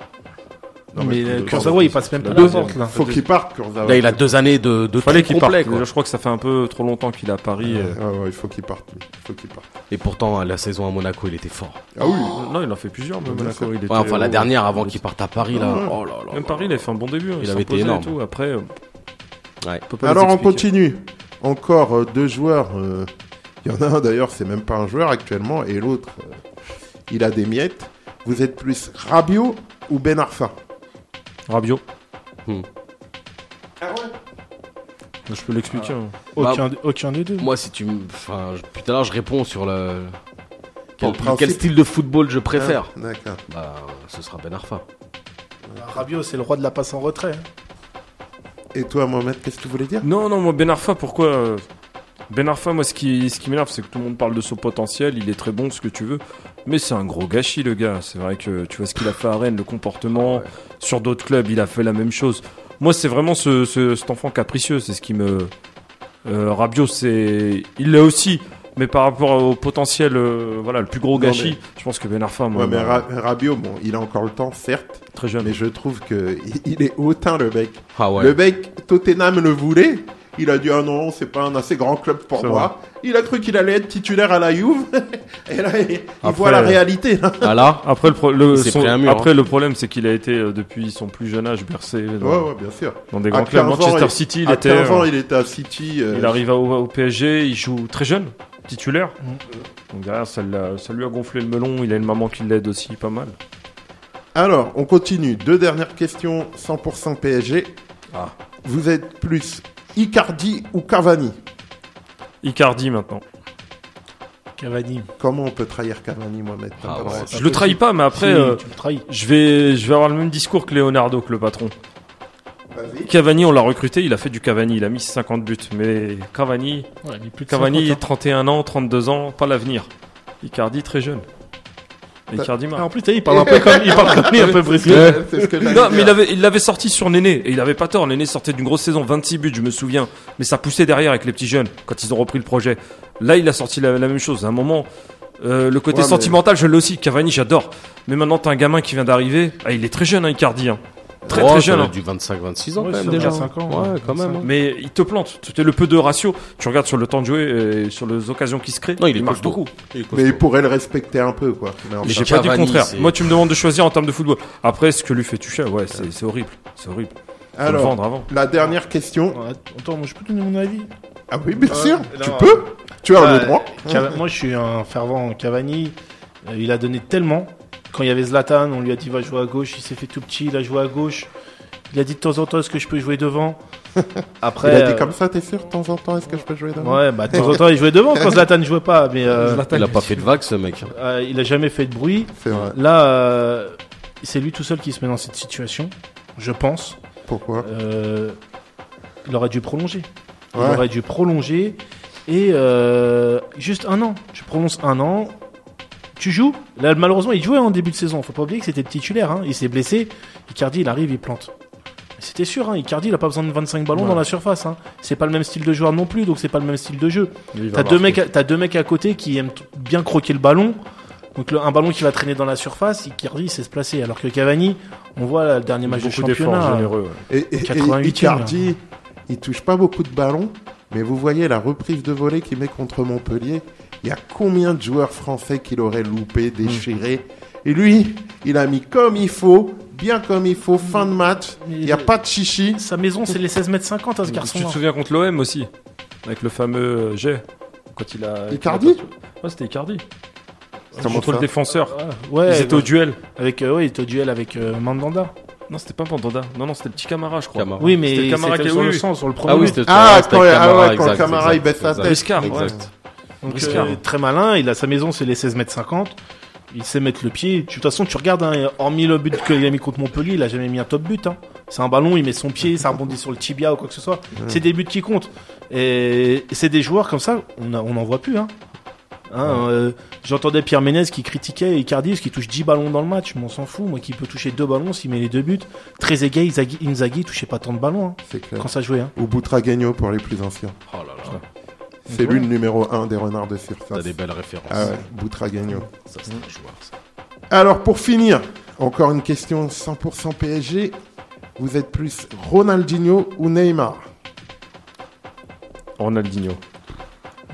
Non, mais mais Kurzawa, il passe même pas Deux. porte là. Faut qu'il parte, Kurzawa. Là, il a deux années de, de Fallait qu'il parte. complet, quoi. Déjà, je crois que ça fait un peu trop longtemps qu'il est à Paris. euh. Ah ouais, il faut qu'il parte. Il faut qu'il parte. Et pourtant, la saison à Monaco, il était fort. Ah oui. Non, il en fait plusieurs, Bien Monaco. Il était Ouais, enfin, la dernière avant il qu'il parte à Paris, là. Ouais. Oh là là. Même Paris, il a fait un bon début. hein, Il avait été énorme. tout. Après, euh, Ouais. Alors on continue. Encore euh, deux joueurs. euh, Il y en a un d'ailleurs, c'est même pas un joueur actuellement, et l'autre, euh, il a des miettes. Vous êtes plus Rabiot ou Ben Arfa? Rabiot. Hmm. Je peux l'expliquer. hein. Aucun, aucun des deux. Moi, si tu me. Enfin, tout à l'heure, je réponds sur le. Quel, style de football je préfère Ah, D'accord. Bah, ce sera Ben Arfa. Rabiot, c'est le roi de la passe en retrait. hein. Et toi, Mohamed, qu'est-ce que tu voulais dire? Non, non, moi, Ben Arfa, pourquoi euh, Ben Arfa, moi, ce qui, ce qui m'énerve, c'est que tout le monde parle de son potentiel. Il est très bon, ce que tu veux. Mais c'est un gros gâchis, le gars. C'est vrai que tu vois ce qu'il a fait à Rennes, le comportement. Sur d'autres clubs, il a fait la même chose. Moi, c'est vraiment ce, ce- cet enfant capricieux. C'est ce qui me. Euh, Rabiot, c'est. Il l'est aussi. Mais par rapport au potentiel, euh, voilà, le plus gros Non, gâchis, mais- je pense que Ben Arfa, moi, Ouais, mais m'a- Ra- Rabiot, bon, il a encore le temps, certes, très jeune. mais je trouve que il- il est hautain, le mec. Ah ouais. Le mec, Tottenham le voulait. Il a dit ah non, c'est pas un assez grand club pour moi. Il a cru qu'il allait être titulaire à la Juve. Et là, il, Après, voit la euh, réalité. Ah là Après, le, pro- son- mur, après hein. le problème, c'est qu'il a été, euh, depuis son plus jeune âge, bercé dans, ouais, ouais, bien sûr. dans des grands clubs. 15 ans, Manchester il- City, il à était. 15 ans, euh, il était à City. euh, il arrive au, au PSG, il joue très jeune, titulaire. Mm. Donc derrière, ça lui a gonflé le melon. Il a une maman qui l'aide aussi pas mal. Alors, on continue. Deux dernières questions 100% PSG. Ah. Vous êtes plus Icardi ou Cavani Icardi maintenant. Cavani. Comment on peut trahir Cavani, Mohamed Ah ouais. Je le trahis pas, mais après, Si, euh, je vais, je vais avoir le même discours que Leonardo, que le patron. Cavani, on l'a recruté, il a fait du Cavani, il a mis 50 buts. Mais Cavani, Ouais, mais plus de Cavani, 50 ans. 31 ans, 32 ans, pas l'avenir. Icardi, très jeune. Ah, en plus, il parle un peu comme, il parle comme lui, un peu brésilien. Non, mais il avait, il l'avait sorti sur Néné et il avait pas tort. Néné sortait d'une grosse saison, 26 buts, je me souviens. Mais ça poussait derrière avec les petits jeunes quand ils ont repris le projet. Là, il a sorti la, la même chose. À un moment, euh, le côté Ouais, mais- sentimental, je l'ai aussi. Cavani, j'adore. Mais maintenant, t'as un gamin qui vient d'arriver. Ah, il est très jeune, hein, Icardi. hein. Très Oh, très jeune. hein. du 25-26 ans Ouais, quand même déjà. doit faire cinq ans, ouais, ouais. quand même. hein. Mais il te plante. Tu le peu de ratio. Tu regardes sur le temps de jouer et sur les occasions qui se créent. Non, il est marche beaucoup. Il. Mais il pourrait le respecter un peu, quoi. J'ai pas dit le contraire. Moi, tu me demandes de choisir en termes de football. Après, ce que lui fait toucher, ouais, c'est horrible. C'est horrible. Alors, vendre avant. la dernière question. Attends, moi, je peux donner mon avis. Ah oui, bien Ouais, sûr. non, tu peux. Tu as le droit. Cava- moi, je suis un fervent Cavani. Euh, Il a donné tellement. Quand il y avait Zlatan, on lui a dit va jouer à gauche. Il s'est fait tout petit, il a joué à gauche. Il a dit de temps en temps est-ce que je peux jouer devant. Après, Il a dit euh, comme ça, t'es sûr, de temps en temps, est-ce que je peux jouer devant Ouais, bah de temps en temps il jouait devant quand Zlatan ne jouait pas, mais euh, Zlatan, Il a pas fait de vague ce mec. euh, il a jamais fait de bruit. Vrai. Là, euh, c'est lui tout seul qui se met dans cette situation, je pense. Pourquoi Euh, il aurait dû prolonger. Il Ouais. aurait dû prolonger et euh, juste un an. Tu prolonges un an. Tu joues. Là, malheureusement, il jouait en début de saison. Faut pas oublier que c'était le titulaire. hein. Il s'est blessé. Icardi, il arrive, il plante. C'était sûr. Hein. Icardi, il a pas besoin de 25 ballons Ouais. dans la surface. Hein. C'est pas le même style de joueur non plus, donc c'est pas le même style de jeu. T'as deux mecs, deux mecs à côté qui aiment bien croquer le ballon. Donc le- un ballon qui va traîner dans la surface, Icardi il sait se placer. Alors que Cavani, on voit là, le dernier match de championnat. généreux. ouais. Et, et, et 88e, Icardi, il touche pas beaucoup de ballons, mais vous voyez la reprise de volée qu'il met contre Montpellier. Il y a combien de joueurs français qu'il aurait loupé, déchiré Et lui, il a mis comme il faut, bien comme il faut, fin de match. Il n'y a pas de chichi. Sa maison, c'est les 16 mètres 50 à ce garçon. Tu te souviens contre l'OM aussi Avec le fameux euh, jet Quand il a. Icardi Ouais, c'était Icardi. Comment Contre le défenseur. Ouais, Ils étaient au duel. avec euh, ouais, il était au duel avec euh, Mandanda. Non, c'était pas Mandanda. Non, non, c'était le petit Camara, je crois. Camara. Oui, mais C'était le Camara qui- sur le sens, sur le premier. Ah oui, but. c'était Ah, quand, ah Camara, ouais, quand exact, Camara il baisse sa tête. Briscard, ouais. Exact. Donc, Briscard. euh, très malin, il a sa maison, c'est les 16 mètres 50. Il sait mettre le pied. Tu- De toute façon, tu regardes, hein, hormis le but qu'il a mis contre Montpellier, il a jamais mis un top but. Hein. C'est un ballon, il met son pied, ça rebondit sur le tibia ou quoi que ce soit. C'est des buts qui comptent. Et c'est des joueurs comme ça, on a- on n'en voit plus. Hein. Hein, euh, J'entendais Pierre Ménez qui critiquait Icardi parce qu'il touche 10 ballons dans le match. Mais on s'en fout, moi qui peut toucher deux ballons s'il met les deux buts. Trezeguet, Inzaghi, Inzaghi touchait pas tant de ballons hein, clair. quand ça jouait. Hein. Ou Boutragueño pour les plus anciens. Oh là là, C'est lui le numéro 1 des renards de t'as surface. des belles références. Ah ouais, Boutragueño. Ça, c'est un joueur. ça. Alors pour finir, encore une question 100% PSG. Vous êtes plus Ronaldinho ou Neymar? Ronaldinho.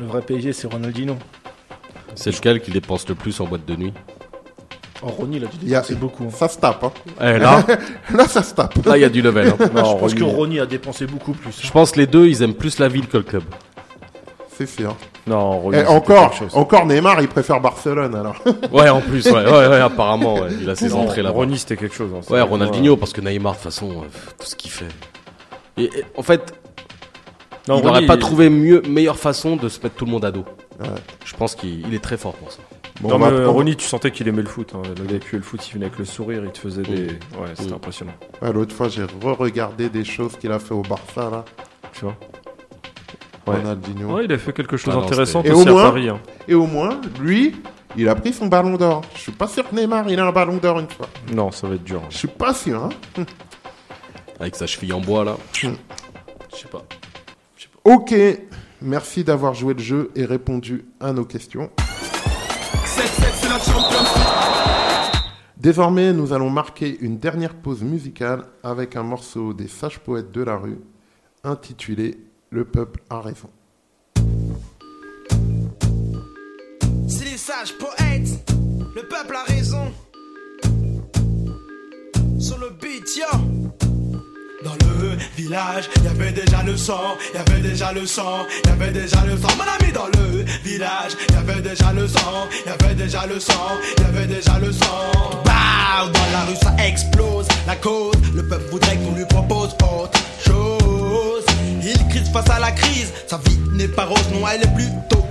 Le vrai PSG, c'est Ronaldinho. C'est lequel qui dépense le plus en boîte de nuit Oh, Ronny, il a dû Il y a- dépenser beaucoup. hein. Ça se tape. Hein. Eh, Là, Là, ça se tape. là, il y a du level. hein. je pense Ronny. que Ronny a dépensé beaucoup plus. Je pense que les deux, ils aiment plus la ville que le club. C'est sûr. Non, Ronny, Et c'était encore, encore Neymar, il préfère Barcelone alors. Ouais, en plus, ouais, ouais, ouais, apparemment, ouais, il a ses Non, entrées là-bas. Ronny, c'était quelque chose. hein. Ouais, Ronaldinho, parce que Neymar, de toute façon, euh, tout ce qu'il fait. Et, et, en fait, Non, il n'aurait pas trouvé mieux, meilleure façon de se mettre tout le monde à dos. Ouais. Je pense qu'il il est très fort pour ça. Bon, Non, mais prendre- Ronny, tu sentais qu'il aimait le foot. Hein. Le gars qui aimait le foot, il venait avec le sourire, il te faisait des. Ouais, c'était Mm. impressionnant. Ouais, L'autre fois, j'ai re-regardé des choses qu'il a fait au Barça là. Tu vois Ouais. Ronaldinho. Ouais, il a fait quelque chose Ah d'intéressant aussi au moins- à Paris. hein. Et au moins, lui, il a pris son ballon d'or. Je suis pas sûr que Neymar, il a un ballon d'or une fois. Non, ça va être dur. Je suis pas sûr. Hein. Avec sa cheville en bois, là. Je sais pas. Ok, merci d'avoir joué le jeu et répondu à nos questions. 7-7, c'est la Champions League. Désormais, nous allons marquer une dernière pause musicale avec un morceau des sages poètes de la rue intitulé Le peuple a raison. C'est les sages poètes, le peuple a raison. Sur le beat, yo. Dans le village, y avait déjà le sang, y avait déjà le sang, y avait déjà le sang. Mon ami, dans le village, y avait déjà le sang, y avait déjà le sang, y avait déjà le sang. Bah, dans la rue ça explose, la cause, le peuple voudrait qu'on lui propose autre chose. Il crise face à la crise, sa vie n'est pas rose, non, elle est plutôt.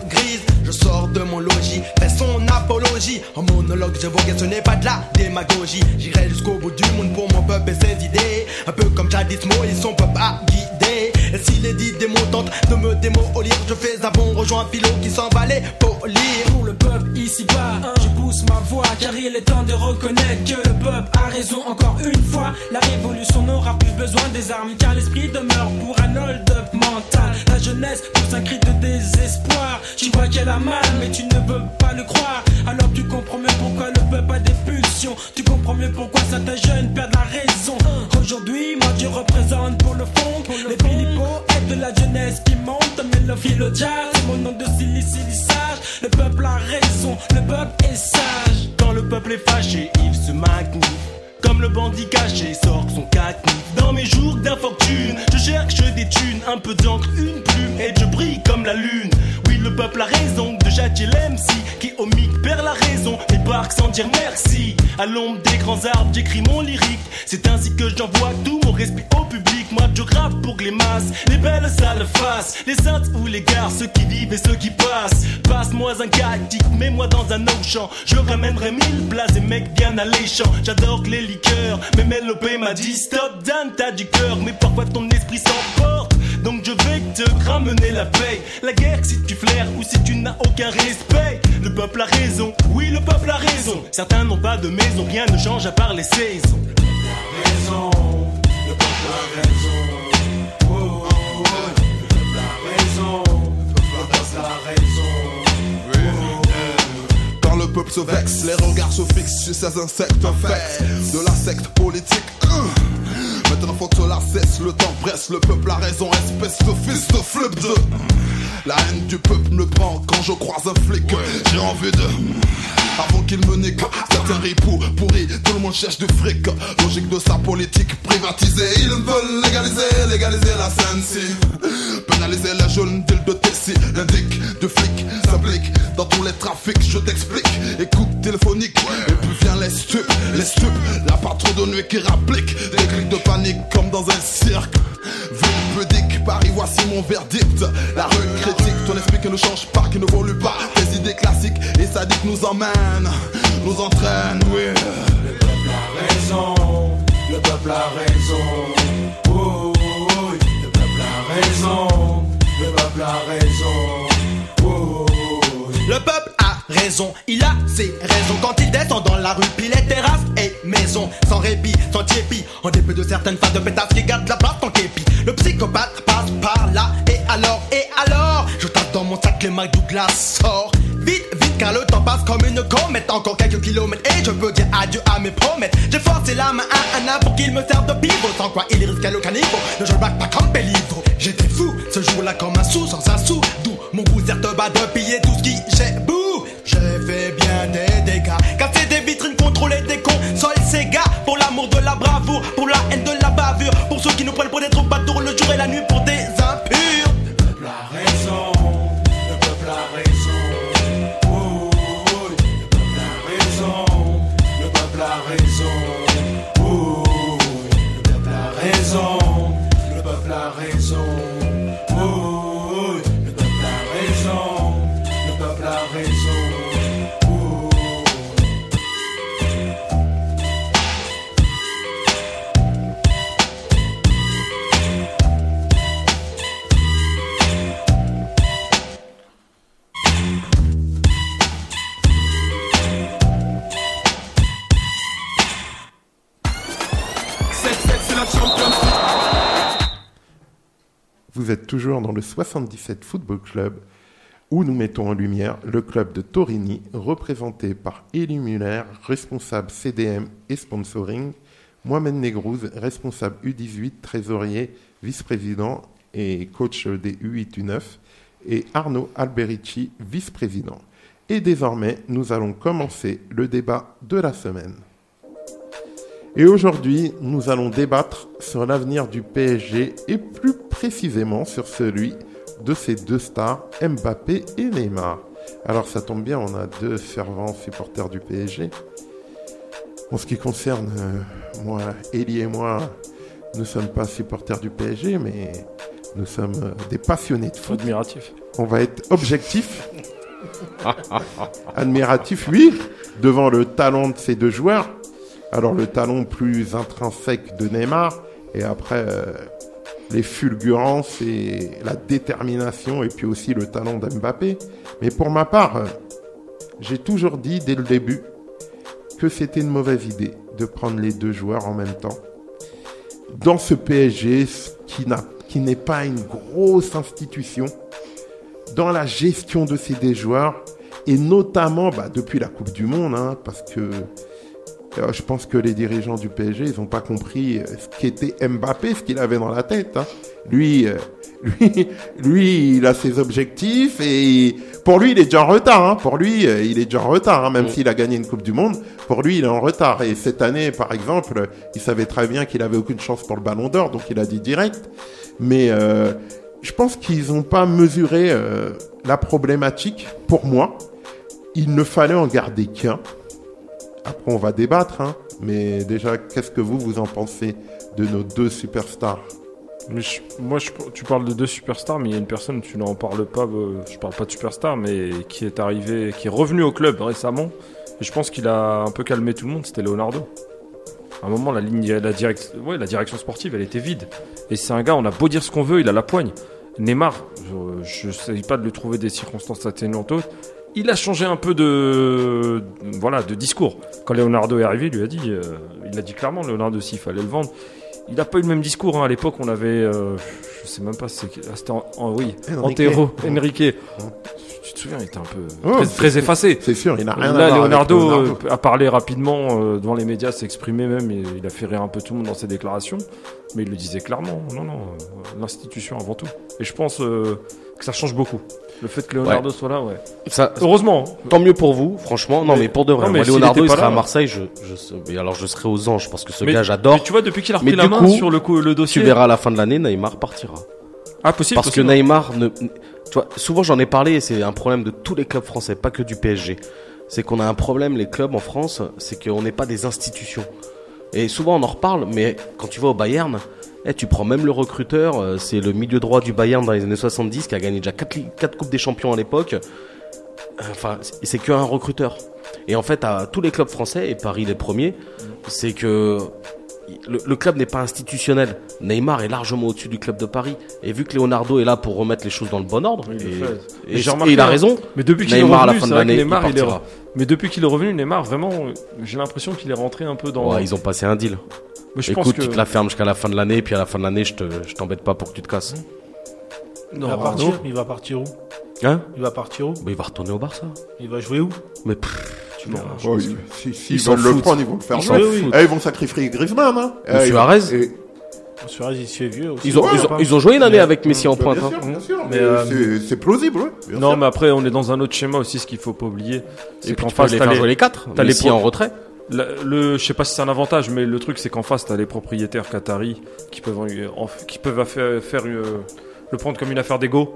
Je sors de mon logis, fais son apologie. En monologue, j'évoque, ce n'est pas de la démagogie. J'irai jusqu'au bout du monde pour mon peuple et ses idées. Un peu comme jadis Mo et son peuple à guider. Et s'il est dit des mots tentent de me démolir, je fais un bon rejoint un pilot qui s'en va les polir. Pour le peuple, ici-bas. Je pousse ma voix car il est temps de reconnaître que le peuple a raison encore une fois. La révolution n'aura plus besoin des armes car l'esprit demeure pour un hold-up mental. La jeunesse pousse un cri de désespoir. Tu vois qu'elle a mal mais tu ne veux pas le croire. Alors tu comprends mieux pourquoi le peuple a des pulsions. Tu comprends mieux pourquoi certains jeunes perdent la raison. Aujourd'hui, moi je représente pour le fond les Philippos et de la jeunesse qui monte. Mais le jazz, mon nom de silicidissage. Le peuple a raison, le peuple est sage. Quand le peuple est fâché, il se magnifie. Comme le bandit caché sort son cacnif. Dans mes jours d'infortune, je cherche des thunes, un peu d'encre, une plume, et je brille comme la lune. Oui, le peuple a raison de châtier l'MC qui au perd la raison et barque sans dire merci. À l'ombre des grands arbres, j'écris mon lyrique. C'est ainsi que j'envoie tout mon respect au public. Moi, je grave pour que les masses, les belles sales faces, les saintes ou les gars, ceux qui vivent et ceux qui passent. Passe-moi un galactique, mets-moi dans un ocean. Je ramènerai mille places et mecs bien alléchants. J'adore les liqueurs, Mélopé m'a dit stop, Dan, t'as du cœur, mais parfois ton esprit s'emporte. Donc je vais te ramener la paix. La guerre si tu flaires ou si tu n'as aucun respect. Le peuple a raison, oui le peuple a raison. Certains n'ont pas de maison, rien ne change à part les saisons. le peuple a raison. Oh, oh, oh, le peuple a raison, le peuple a raison. Le peuple se vexe, les regards se fixent sur ces insectes infects de la secte politique. Hum. Maintenant faut que cela cesse, le temps presse, le peuple a raison, espèce de fils de flip de. La haine du peuple me prend quand je croise un flic. J'ai envie de. Avant qu'il me nique, certains ripoux pourris, tout le monde cherche du fric. Logique de sa politique privatisée, ils veulent légaliser, légaliser la scène Pénaliser les jeunes deals de Tessie, l'indique de flic s'applique dans tous les trafics, je t'explique. Écoute téléphonique, et puis vient les stupes, les stupes, la patrouille de nuit qui rapplique, des clics de panique comme dans un cirque. Ville pudique, Paris, voici mon verdict. La rue critique, ton esprit qui ne change pas, qui ne évolue pas. Tes idées classiques et sadiques nous emmènent, nous entraînent, oui. Le peuple a raison, le peuple a raison. Oh, oh, oh, le peuple a raison, le peuple a raison. Oh, oh, oh. Le peuple a raison, il a ses raisons quand il descend dans la rue, puis les terrasses et maisons, sans répit, sans tiépi, en dépit de certaines phases de pétasse qui gardent la place en képi. Le psychopathe passe par là, et alors, et alors, je tape dans mon sac, les Mike Douglas sort. Vite, vite, car le temps passe comme une comète, encore quelques kilomètres, et je peux dire adieu à mes promesses. J'ai forcé la main à un pour qu'il me serve de pivot, sans quoi il risquait le caniveau. Ne je back pas comme Pellivro. J'étais fou, ce jour-là comme un sou, sans un sou, d'où mon goût certes bas de piller tout ce qui vitrines, contrôler des consoles Sega, pour l'amour de la bravoure, pour la haine de la bavure, pour ceux qui nous prennent pour des troubadours le jour et la nuit pour des impurs. Le peuple a raison, le peuple a raison. Oh, oh, oh, le peuple a raison, le peuple a raison. Oh, oh, le peuple a raison, Vous êtes toujours dans le 77 Football Club où nous mettons en lumière le club de Torini, représenté par Elie Muller, responsable CDM et sponsoring, Mohamed Negrouz, responsable U18, trésorier, vice-président et coach des U8 U9, et Arnaud Alberici, vice-président. Et désormais, nous allons commencer le débat de la semaine. Et aujourd'hui, nous allons débattre sur l'avenir du PSG et plus précisément sur celui de ces deux stars, Mbappé et Neymar. Alors ça tombe bien, on a deux fervents supporters du PSG. En ce qui concerne euh, moi, Elie et moi, nous ne sommes pas supporters du PSG, mais nous sommes euh, des passionnés de foot. Admiratif. On va être objectif, admiratif, oui, devant le talent de ces deux joueurs. Alors le talent plus intrinsèque de Neymar, et après euh, les fulgurances et la détermination, et puis aussi le talent d'Mbappé. Mais pour ma part, euh, j'ai toujours dit dès le début que c'était une mauvaise idée de prendre les deux joueurs en même temps. Dans ce PSG qui n'est pas une grosse institution, dans la gestion de ces deux joueurs, et notamment bah, depuis la Coupe du Monde, hein, parce que je pense que les dirigeants du PSG, ils n'ont pas compris euh, ce qu'était Mbappé, ce qu'il avait dans la tête. hein. Lui, euh, lui, lui, il a ses objectifs et pour lui, il est déjà en retard. hein. Pour lui, euh, il est déjà en retard, hein, même s'il a gagné une Coupe du Monde. Pour lui, il est en retard. Et cette année, par exemple, il savait très bien qu'il avait aucune chance pour le Ballon d'Or, donc il a dit direct. Mais euh, je pense qu'ils n'ont pas mesuré euh, la problématique. Pour moi, il ne fallait en garder qu'un. Après, on va débattre, hein. mais déjà, qu'est-ce que vous, vous en pensez de nos deux superstars? Moi, je- tu parles de deux superstars, mais il y a une personne, tu n'en parles pas, euh, je parle pas de superstar, mais qui est arrivé, qui est revenu au club récemment, et je pense qu'il a un peu calmé tout le monde, c'était Leonardo. À un moment, la, ligne, la, direction sportive, elle était vide. Et c'est un gars, on a beau dire ce qu'on veut, il a la poigne. Neymar, je ne sais pas de lui trouver des circonstances atténuantes. Il a changé un peu de, voilà, de discours. Quand Leonardo est arrivé, il lui a dit, euh, il a dit clairement, Leonardo, s'il fallait le vendre, il n'a pas eu le même discours. hein. À l'époque, on avait, euh, je sais même pas, ah, c'était en, en- oui, Enrique. Antero, Enrique. Tu te souviens, il était un peu Oh, très, effacé. C'est sûr, il n'a rien Là, à Leonardo, Leonardo. euh, a parlé rapidement euh, devant les médias, s'est exprimé même, et il a fait rire un peu tout le monde dans ses déclarations, mais il le disait clairement. Non, non, l'institution avant tout. Et je pense que ça change beaucoup. Le fait que Leonardo soit là, ouais. Ça, Heureusement. hein. tant mieux pour vous, franchement. Non, Mais- mais pour de vrai. non, mais Moi, Leonardo, il serait à Marseille. Je, alors, je serai aux anges parce que ce Mais- gars, j'adore. Mais tu vois, depuis qu'il a repris la main coup, sur le, coup, le dossier. Tu verras à la fin de l'année, Neymar partira. Ah, possible. Parce possible. que Neymar ne, tu vois, souvent j'en ai parlé et c'est un problème de tous les clubs français, pas que du PSG. C'est qu'on a un problème, les clubs en France, c'est qu'on n'est pas des institutions. Et souvent on en reparle, mais quand tu vas au Bayern, eh, tu prends même le recruteur, euh, c'est le milieu droit du Bayern dans les années 70 qui a gagné déjà 4, Coupes des Champions à l'époque. Enfin, c'est- c'est qu'un recruteur. Et en fait, à tous les clubs français, et Paris les premiers, c'est que le, le club n'est pas institutionnel. Neymar est largement au-dessus du club de Paris. Et vu que Leonardo est là pour remettre les choses dans le bon ordre, Oui, et, il a hein, raison. Mais depuis qu'il est Neymar, à la revenu, fin de l'année, il Neymar, il est Mais depuis qu'il est revenu, Neymar, vraiment, j'ai l'impression qu'il est rentré un peu dans. Ouais, ils ont passé un deal. Mais je Écoute, pense que. tu te la fermes jusqu'à la fin de l'année, puis à la fin de l'année, je te, je t'embête pas pour que tu te casses. Il va partir. Il va partir où? Hein? Il va partir où? Mais il va retourner au Barça. Il va jouer où? Mais pff, pense ils- si, si Ils ils s'en veulent le foutent. prendre, ils vont le faire Ils jouer. Oui. Eh, ils vont sacrifier Griezmann. Hein. Le Eh, Suarez et- Suarez, il se fait vieux aussi. Ils ont, Ouais, ils, ont, pas. ils ont joué une année Mais- avec Messi en pointe. bien hein. sûr, bien sûr, Mais, mais euh, c'est- plausible, bien Non, sûr. mais après, on est dans un autre schéma aussi, ce qu'il faut pas oublier. Et C'est puis qu'en face, les t'as les- jouer les quatre. t'as les en retrait. La- le, je sais pas si c'est un avantage, mais le truc c'est qu'en face t'as les propriétaires qataris qui peuvent, en- qui peuvent faire, faire, euh, le prendre comme une affaire d'ego.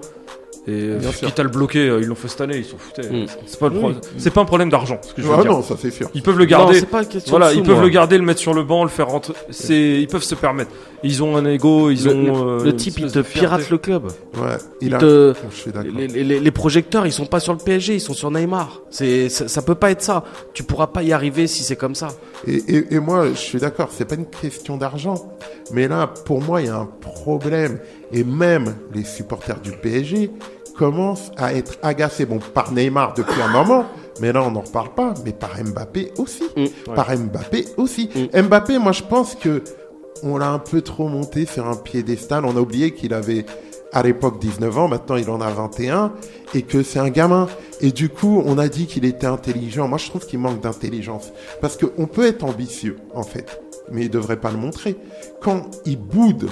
Et euh, quitte à le bloquer, euh, ils l'ont fait cette année, ils s'en foutaient. Mm. C'est pas, pro- pas un problème d'argent, ce que je veux Ah dire. non, ça c'est sûr. Ils peuvent le Non, garder. c'est pas voilà, sous, ils peuvent moi. le garder, le mettre sur le banc, le faire rentrer. C'est, ils peuvent se permettre. Ils ont un ego, ils Le, ont. le- euh, le type, il te pirate le club. Ouais, il Il a. te- Je suis d'accord. Les, les- les projecteurs, ils sont pas sur le PSG, ils sont sur Neymar. C'est, ça, ça peut pas être ça. Tu pourras pas y arriver si c'est comme ça. Et, et, et moi, je suis d'accord, c'est pas une question d'argent. Mais là, pour moi, il y a un problème. Et même les supporters du PSG commencent à être agacés. Bon, par Neymar depuis un moment, mais là, on n'en reparle pas. Mais par Mbappé aussi. Mm. Par Mbappé aussi. Mbappé, moi, je pense que on l'a un peu trop monté sur un piédestal. On a oublié qu'il avait à l'époque 19 ans, maintenant il en a 21, et que c'est un gamin. Et du coup, on a dit qu'il était intelligent. Moi, je trouve qu'il manque d'intelligence. Parce qu'on peut être ambitieux, en fait, mais il devrait pas le montrer. Quand il boude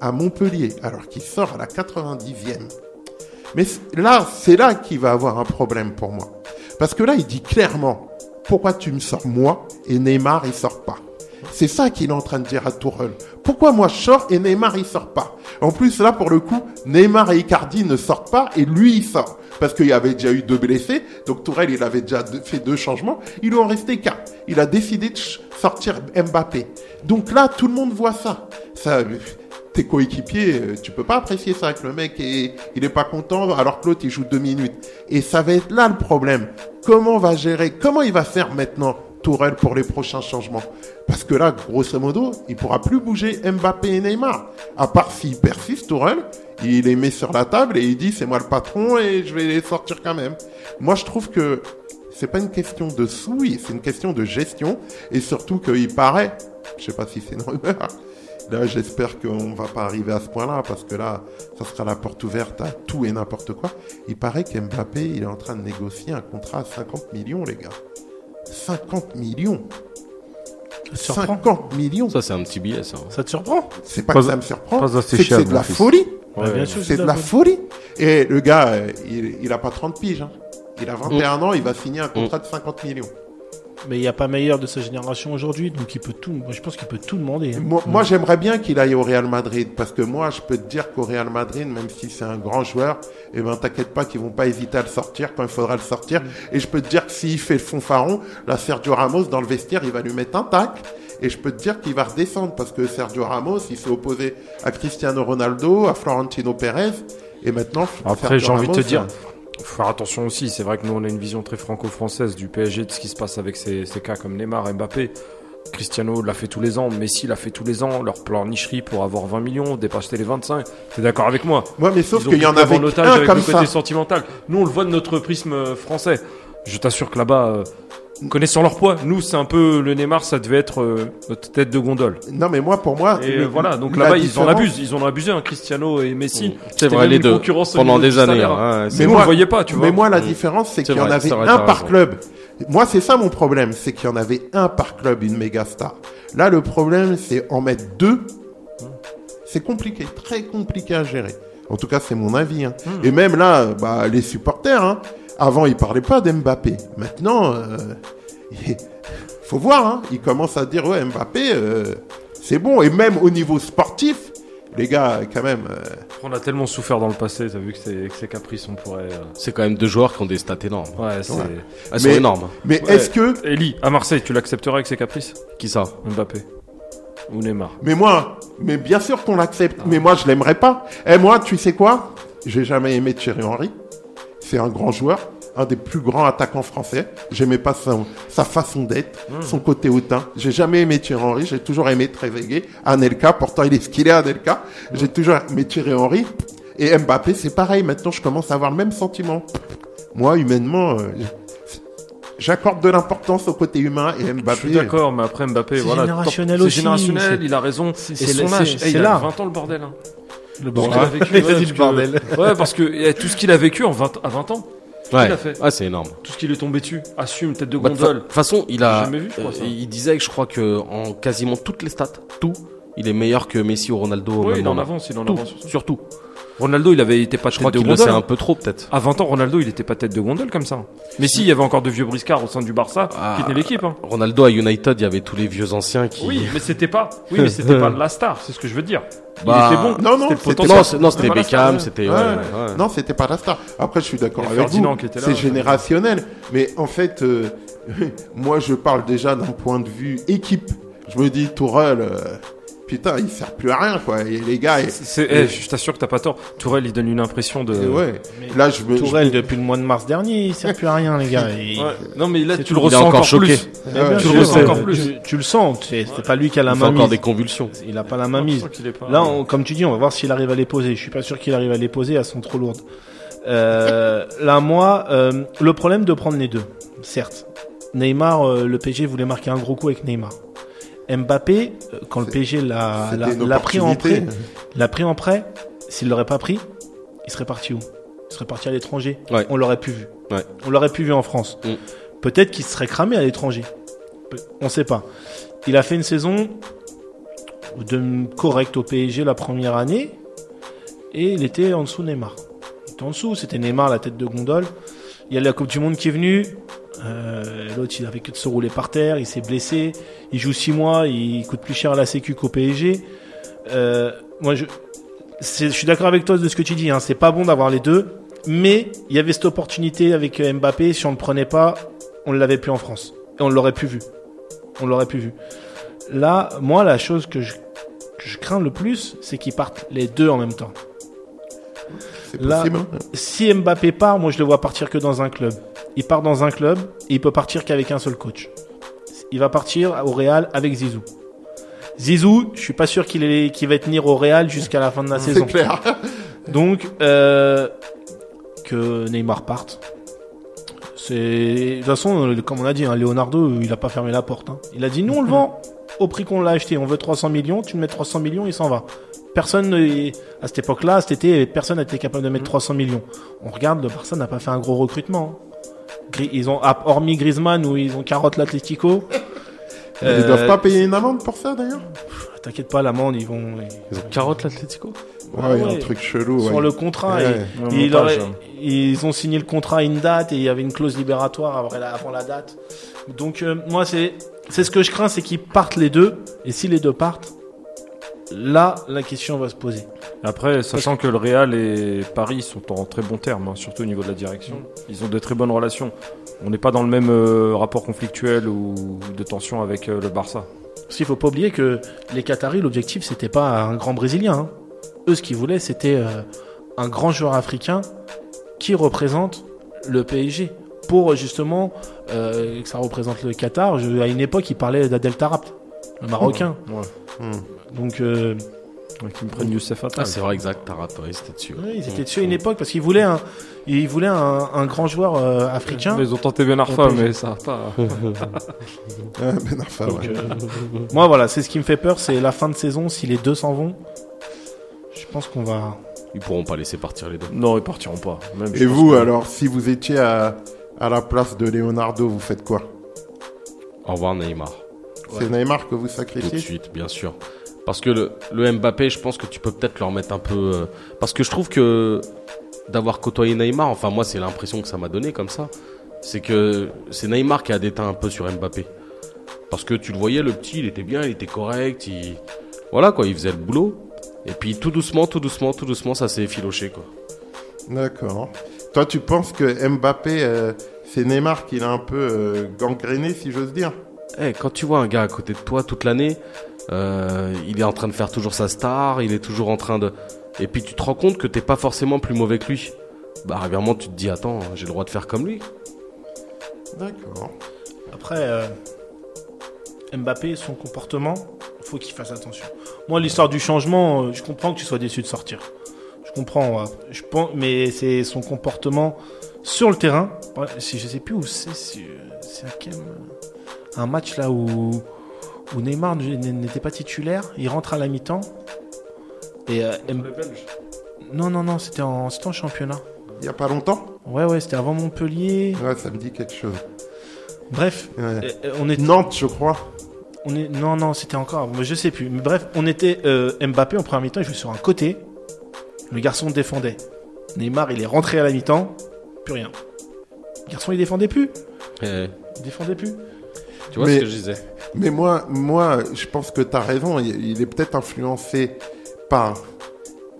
à Montpellier, alors qu'il sort à la 90e, mais là, c'est là qu'il va avoir un problème pour moi. Parce que là, il dit clairement, pourquoi tu me sors moi et Neymar, il sort pas? C'est ça qu'il est en train de dire à Tourelle. Pourquoi moi je sors et Neymar il sort pas? En plus là pour le coup, Neymar et Icardi ne sortent pas et lui il sort parce qu'il y avait déjà eu deux blessés. Donc Tourelle il avait déjà fait deux changements. Il lui en restait qu'un. Il a décidé de sortir Mbappé. Donc là tout le monde voit ça. Ça tes coéquipiers, euh, tu peux pas apprécier ça que le mec est, il est pas content alors que l'autre il joue deux minutes. Et ça va être là le problème. Comment va gérer Comment il va faire maintenant Tourelle pour les prochains changements Parce que là, grosso modo, il pourra plus bouger Mbappé et Neymar. À part s'il persiste, Tourelle, il les met sur la table et il dit c'est moi le patron et je vais les sortir quand même. Moi, je trouve que c'est pas une question de sous, c'est une question de gestion. Et surtout qu'il paraît, je sais pas si c'est une rumeur, Là, j'espère qu'on va pas arriver à ce point-là, parce que là, ça sera la porte ouverte à tout et n'importe quoi. Il paraît qu'Mbappé, il est en train de négocier un contrat à 50 millions, les gars. 50 millions. Ça te surprend 50 millions. Ça, c'est un petit billet, ça. Ça te surprend C'est pas, Pas- que ça me surprend. C'est que cher, c'est de la fils. folie. Ouais, sûr, C'est de la folie. Et le gars, euh, il, il a pas 30 piges. hein. Il a 21 ans, il va signer un contrat de 50 millions. Mais il n'y a pas meilleur de sa génération aujourd'hui, donc il peut tout. Moi, je pense qu'il peut tout demander. hein. Moi, moi, j'aimerais bien qu'il aille au Real Madrid parce que moi, je peux te dire qu'au Real Madrid, même si c'est un grand joueur, eh ben, t'inquiète pas qu'ils vont pas hésiter à le sortir quand il faudra le sortir. Et je peux te dire que s'il fait le fanfaron, là, Sergio Ramos, dans le vestiaire, il va lui mettre un tac. Et je peux te dire qu'il va redescendre parce que Sergio Ramos, il s'est opposé à Cristiano Ronaldo, à Florentino Pérez. Et maintenant, Après, j'ai envie de te dire, euh, faire attention aussi. C'est vrai que nous, on a une vision très franco-française du PSG, de ce qui se passe avec ces, ces cas comme Neymar, Mbappé. Cristiano l'a fait tous les ans, Messi l'a fait tous les ans, leur plan nicherie pour avoir 20 millions, dépasser les 25. T'es d'accord avec moi? Ouais, mais sauf qu'il y en avait un avec comme le côté ça. sentimental. Nous, on le voit de notre prisme euh, français. Je t'assure que là-bas, euh, connaissant leur poids, nous, c'est un peu le Neymar, ça devait être euh, notre tête de gondole. Non, mais moi, pour moi, Et le- euh, voilà, donc là-bas, ils en abusent, ils en ont abusé, hein, Cristiano et Messi. C'est vrai, les deux. Pendant des années. hein, Mais moi- voyait pas, tu vois. Mais moi, la Mm. différence, c'est qu'il y en avait un par raison. club. Moi, c'est ça mon problème, c'est qu'il y en avait un par club, une méga star. Là, le problème, c'est en mettre deux. C'est compliqué, très compliqué à gérer. En tout cas, c'est mon avis. hein. Mm. Et même là, bah, les supporters, hein, avant, ils parlaient pas d'Mbappé. Maintenant, euh, faut voir. Hein, ils commencent à dire, ouais, Mbappé, euh, c'est bon. Et même au niveau sportif, les gars, quand même... euh, On a tellement souffert dans le passé, t'as vu que c'est que ces caprices, on pourrait. euh, C'est quand même deux joueurs qui ont des stats énormes. Ouais, c'est. Elles sont Mais- énormes. mais Ouais. est-ce que... Eli, à Marseille, tu l'accepterais avec ses caprices? Qui ça? Mbappé ou Neymar Mais moi, mais bien sûr qu'on l'accepte. Mais moi, je l'aimerais pas. Et moi, tu sais quoi? J'ai jamais aimé Thierry Henry. C'est un grand joueur, un des plus grands attaquants français. J'aimais pas son- sa façon d'être, son côté hautain. J'ai jamais aimé Thierry Henry. J'ai toujours aimé Trezeguet, Anelka. Pourtant, il est ce qu'il est, Anelka. J'ai toujours aimé Thierry Henry. Et Mbappé, c'est pareil. Maintenant, je commence à avoir le même sentiment. Moi, humainement, euh, j'accorde de l'importance au côté humain et Mbappé. Je suis d'accord, mais après Mbappé, C'est voilà. générationnel top- aussi, C'est générationnel, c'est- il a raison. c'est- son le- âge, c'est- c'est il a l'art. 20 ans le bordel. Hein. Le Tout a bordel. vécu, ouais, que- bordel. Ouais, parce que eh, tout ce qu'il a vécu en 20 à 20 ans, Ouais. il a fait Ah, c'est énorme. tout ce qu'il est tombé dessus, assume, tête de Bah, de gondole. toute façon, il a. Vu, je crois, euh, ça. il disait que je crois que en quasiment toutes les stats, tout, il est meilleur que Messi ou Ronaldo. même il en avance, il en Tout, avance. surtout. Ronaldo, il avait été pas Je tête crois de gondole. sait un peu trop, peut-être. À 20 ans, Ronaldo, il était pas tête de gondole comme ça. Mais si, il y avait encore de vieux briscards au sein du Barça Ah. qui tenaient l'équipe. Hein. Ronaldo à United, il y avait tous les vieux anciens qui. Oui, mais c'était pas. Oui, mais c'était pas la star, c'est ce que je veux dire. Bah, il était bon. non, non, c'était. Non, c'est- non, c'était pas la star, Beckham, c'était. Ouais. ouais, ouais. Non, c'était pas la star. Après, je suis d'accord avec Ferdinand vous. qui était là, C'est générationnel. Mais en fait, euh, moi, je parle déjà d'un point de vue équipe. Je me dis, Tourelle, euh, putain, il sert plus à rien, quoi. Et les gars, et- C'est- eh, je t'assure que t'as pas tort. Tourelle, il donne une impression de. et ouais. Là, je me. Tourelle, depuis le mois de mars dernier, il sert plus à rien, les gars. Il- Ouais. Non, mais là, tu le ressens encore choqué. tu le ressens encore plus. Tu, le sens. C'est pas lui qui a la main encore des convulsions. Il a pas la main mise. Là, on- comme tu dis, on va voir s'il arrive à les poser. Je suis pas sûr qu'il arrive à les poser, elles sont trop lourdes. Euh, là, moi, euh, le problème de prendre les deux, certes. Neymar, euh, le PSG voulait marquer un gros coup avec Neymar. Mbappé, euh, quand le PSG l'a pris en prêt, l'a pris en prêt, s'il l'aurait pas pris, il serait parti où? Il serait parti à l'étranger. Ouais. On l'aurait pu vu. Ouais. On l'aurait pu vu en France. Mm. Peut-être qu'il serait cramé à l'étranger. On sait pas. Il a fait une saison de correcte au PSG la première année et il était en dessous de Neymar. Il était en dessous, c'était Neymar la tête de gondole. Il y a la Coupe du Monde qui est venue. Euh, L'autre, il avait que de se rouler par terre, il s'est blessé. Il joue six mois, il coûte plus cher à la Sécu qu'au PSG. Euh, moi, je, je suis d'accord avec toi de ce que tu dis. Hein, c'est pas bon d'avoir les deux, mais il y avait cette opportunité avec euh, Mbappé. Si on ne le prenait pas, on ne l'avait plus en France et on l'aurait plus vu. On l'aurait plus vu. Là, moi, la chose que je, que je crains le plus, c'est qu'ils partent les deux en même temps. Là- hein. Si Mbappé part, moi je le vois partir que dans un club. Il part dans un club et il peut partir qu'avec un seul coach. Il va partir au Real avec Zizou. Zizou, je suis pas sûr qu'il est, qu'il va tenir au Real jusqu'à la fin de la saison. clair. Donc, euh, que Neymar parte, C'est de toute façon, comme on a dit, hein, Leonardo, il a pas fermé la porte. hein. Il a dit nous on le vend au prix qu'on l'a acheté. On veut 300 millions. Tu me mets 300 millions, il s'en va. Personne à cette époque-là, cet été, personne n'était capable de mettre 300 millions. On regarde, le Barça n'a pas fait un gros recrutement. Ils ont, ah, hormis Griezmann où ils ont carotte l'Atlético. Ils Euh, doivent pas payer une amende pour ça d'ailleurs? T'inquiète pas, l'amende, ils vont. Ils ont carotte l'Atlético? Ouais, il y a ouais. un truc chelou. Sur ouais. le contrat, Ouais. et- montage, ils ont signé le contrat à une date et il y avait une clause libératoire avant la, avant la date. Donc euh, moi c'est c'est ce que je crains, c'est qu'ils partent les deux et si les deux partent, là la question va se poser. Après, sachant que le Real et Paris sont en très bons termes, hein, surtout au niveau de la direction. Ils ont de très bonnes relations. On n'est pas dans le même euh, rapport conflictuel ou de tension avec euh, le Barça. Parce qu'il faut pas oublier que les Qataris, l'objectif c'était pas un grand Brésilien. hein. Eux ce qu'ils voulaient c'était euh, un grand joueur africain qui représente le PSG. Pour justement euh, que ça représente le Qatar. Je- à une époque, ils parlaient d'Adel Tarabt, le Marocain. Ouais. Donc euh, Ouais, Qui me prennent Youssef Attal. Ah, c'est vrai, exact, t'as raté, ouais, c'était dessus. Oui, ils étaient dessus à une époque parce qu'ils voulaient un, ils voulaient un, un grand joueur euh, africain. Ils ont tenté Ben Arfa, mais ça pas. Ben Arfa, Donc, ouais. euh, moi, voilà, c'est ce qui me fait peur, c'est la fin de saison. Si les deux s'en vont, je pense qu'on va. Ils pourront pas laisser partir les deux. non, ils partiront pas. Même, Et vous que- alors, si vous étiez à, à la place de Leonardo, vous faites quoi? Au revoir Neymar. C'est Neymar que vous Tout de sacrifiez suite, bien sûr. Parce que le, le Mbappé, je pense que tu peux peut-être leur mettre un peu. euh, Parce que je trouve que d'avoir côtoyé Neymar, enfin moi c'est l'impression que ça m'a donné comme ça, c'est que c'est Neymar qui a déteint un peu sur Mbappé. Parce que tu le voyais, le petit, il était bien, il était correct, il... Voilà quoi, il faisait le boulot. Et puis tout doucement, tout doucement, tout doucement, ça s'est effiloché quoi. D'accord. Toi, tu penses que Mbappé, euh, c'est Neymar qui l'a un peu euh, gangréné, si j'ose dire? Eh, quand tu vois un gars à côté de toi toute l'année, euh, il est en train de faire toujours sa star, il est toujours en train de... Et puis tu te rends compte que t'es pas forcément plus mauvais que lui. Bah régulièrement tu te dis, attends, j'ai le droit de faire comme lui. D'accord. Après, euh, Mbappé, son comportement, faut qu'il fasse attention. Moi, l'histoire du changement, euh, je comprends que tu sois déçu de sortir. Je comprends, je pense, mais c'est son comportement sur le terrain. Si je sais plus où c'est, c'est à quel un match là où où Neymar n'était pas titulaire, il rentre à la mi-temps et euh, M- non non non, c'était en c'était en championnat. Il y a pas longtemps? Ouais ouais, c'était avant Montpellier. Ouais, ça me dit quelque chose. Bref, Ouais. euh, euh, on est Nantes, je crois. On est... Non, non, c'était encore. Mais je sais plus. Mais bref, on était euh, Mbappé en première mi-temps. Il jouait sur un côté. Le garçon défendait. Neymar, il est rentré à la mi-temps. Plus rien. Le garçon, il défendait plus. Il défendait plus. Tu vois Mais- ce que je disais Mais moi, moi, je pense que tu as raison. Il, il est peut-être influencé par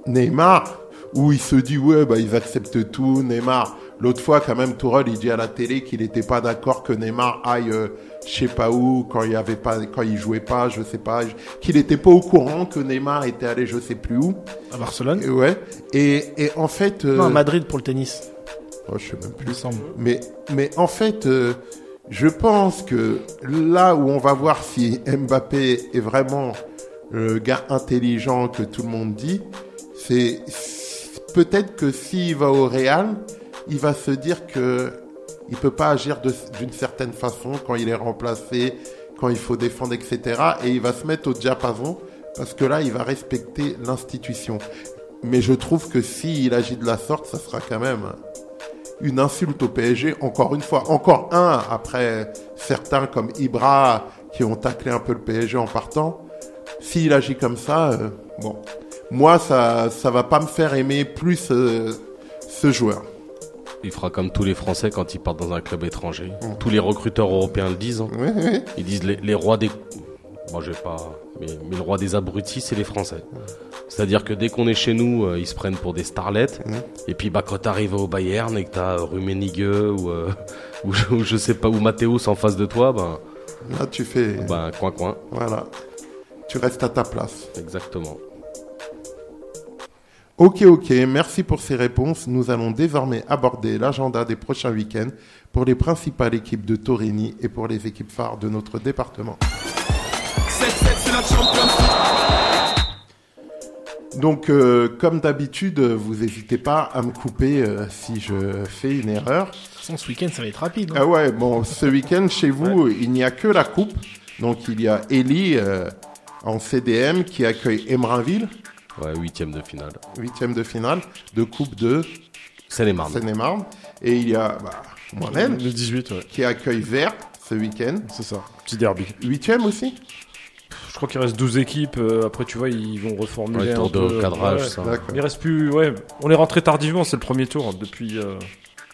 Neymar, où il se dit, ouais, bah, ils acceptent tout. Neymar, l'autre fois, quand même, Tourelle, il dit à la télé qu'il n'était pas d'accord que Neymar aille, euh, je sais pas où, quand il avait pas, quand il jouait pas, je sais pas, qu'il n'était pas au courant que Neymar était allé, je sais plus où. À Barcelone. Et ouais. Et, et en fait, euh, Non, à Madrid pour le tennis. oh, je sais même plus. Il me semble. Mais, mais en fait, euh, je pense que là où on va voir si Mbappé est vraiment le gars intelligent que tout le monde dit, c'est peut-être que s'il va au Real, il va se dire que il peut pas agir d'une certaine façon quand il est remplacé, quand il faut défendre, etc. Et il va se mettre au diapason parce que là, il va respecter l'institution. Mais je trouve que s'il agit de la sorte, ça sera quand même une insulte au PSG, encore une fois, encore un après certains comme Ibra qui ont taclé un peu le PSG en partant. S'il agit comme ça, euh, bon, moi ça ça va pas me faire aimer plus euh, ce joueur. Il fera comme tous les Français quand ils partent dans un club étranger. Tous les recruteurs européens le disent. hein. Ils disent les, les rois des... Moi je vais pas... Mais, mais le roi des abrutis, c'est les Français. C'est-à-dire que dès qu'on est chez nous, euh, ils se prennent pour des starlettes. Et puis bah, quand t'arrives au Bayern et que t'as Rummenigge ou, euh, ou, je- ou je sais pas, ou Mathéus en face de toi, ben, Là tu fais, ben coin coin. voilà, tu restes à ta place. Exactement. Ok, ok, merci pour ces réponses. Nous allons désormais aborder l'agenda des prochains week-ends pour les principales équipes de Torini et pour les équipes phares de notre département. Donc, euh, comme d'habitude, vous n'hésitez pas à me couper euh, si je fais une erreur. De toute façon, ce week-end, ça va être rapide. hein. Ah ouais, bon, ce week-end, chez vous, il n'y a que la coupe. Donc, il y a Eli euh, en CDM qui accueille Emrainville, Ouais, huitième de finale. huitième de finale, de Coupe de Seine-et-Marne. Seine-et-Marne. Et il y a bah, moi-même Le 18, ouais. qui accueille Vert ce week-end. C'est ça. Petit derby. Huitième aussi Je crois qu'il reste 12 équipes. euh, après, tu vois, ils vont reformuler Ouais, un tour de peu. cadrage, Ouais. ça. Il reste plus. Ouais, on est rentré tardivement. C'est le premier tour hein, depuis. Euh,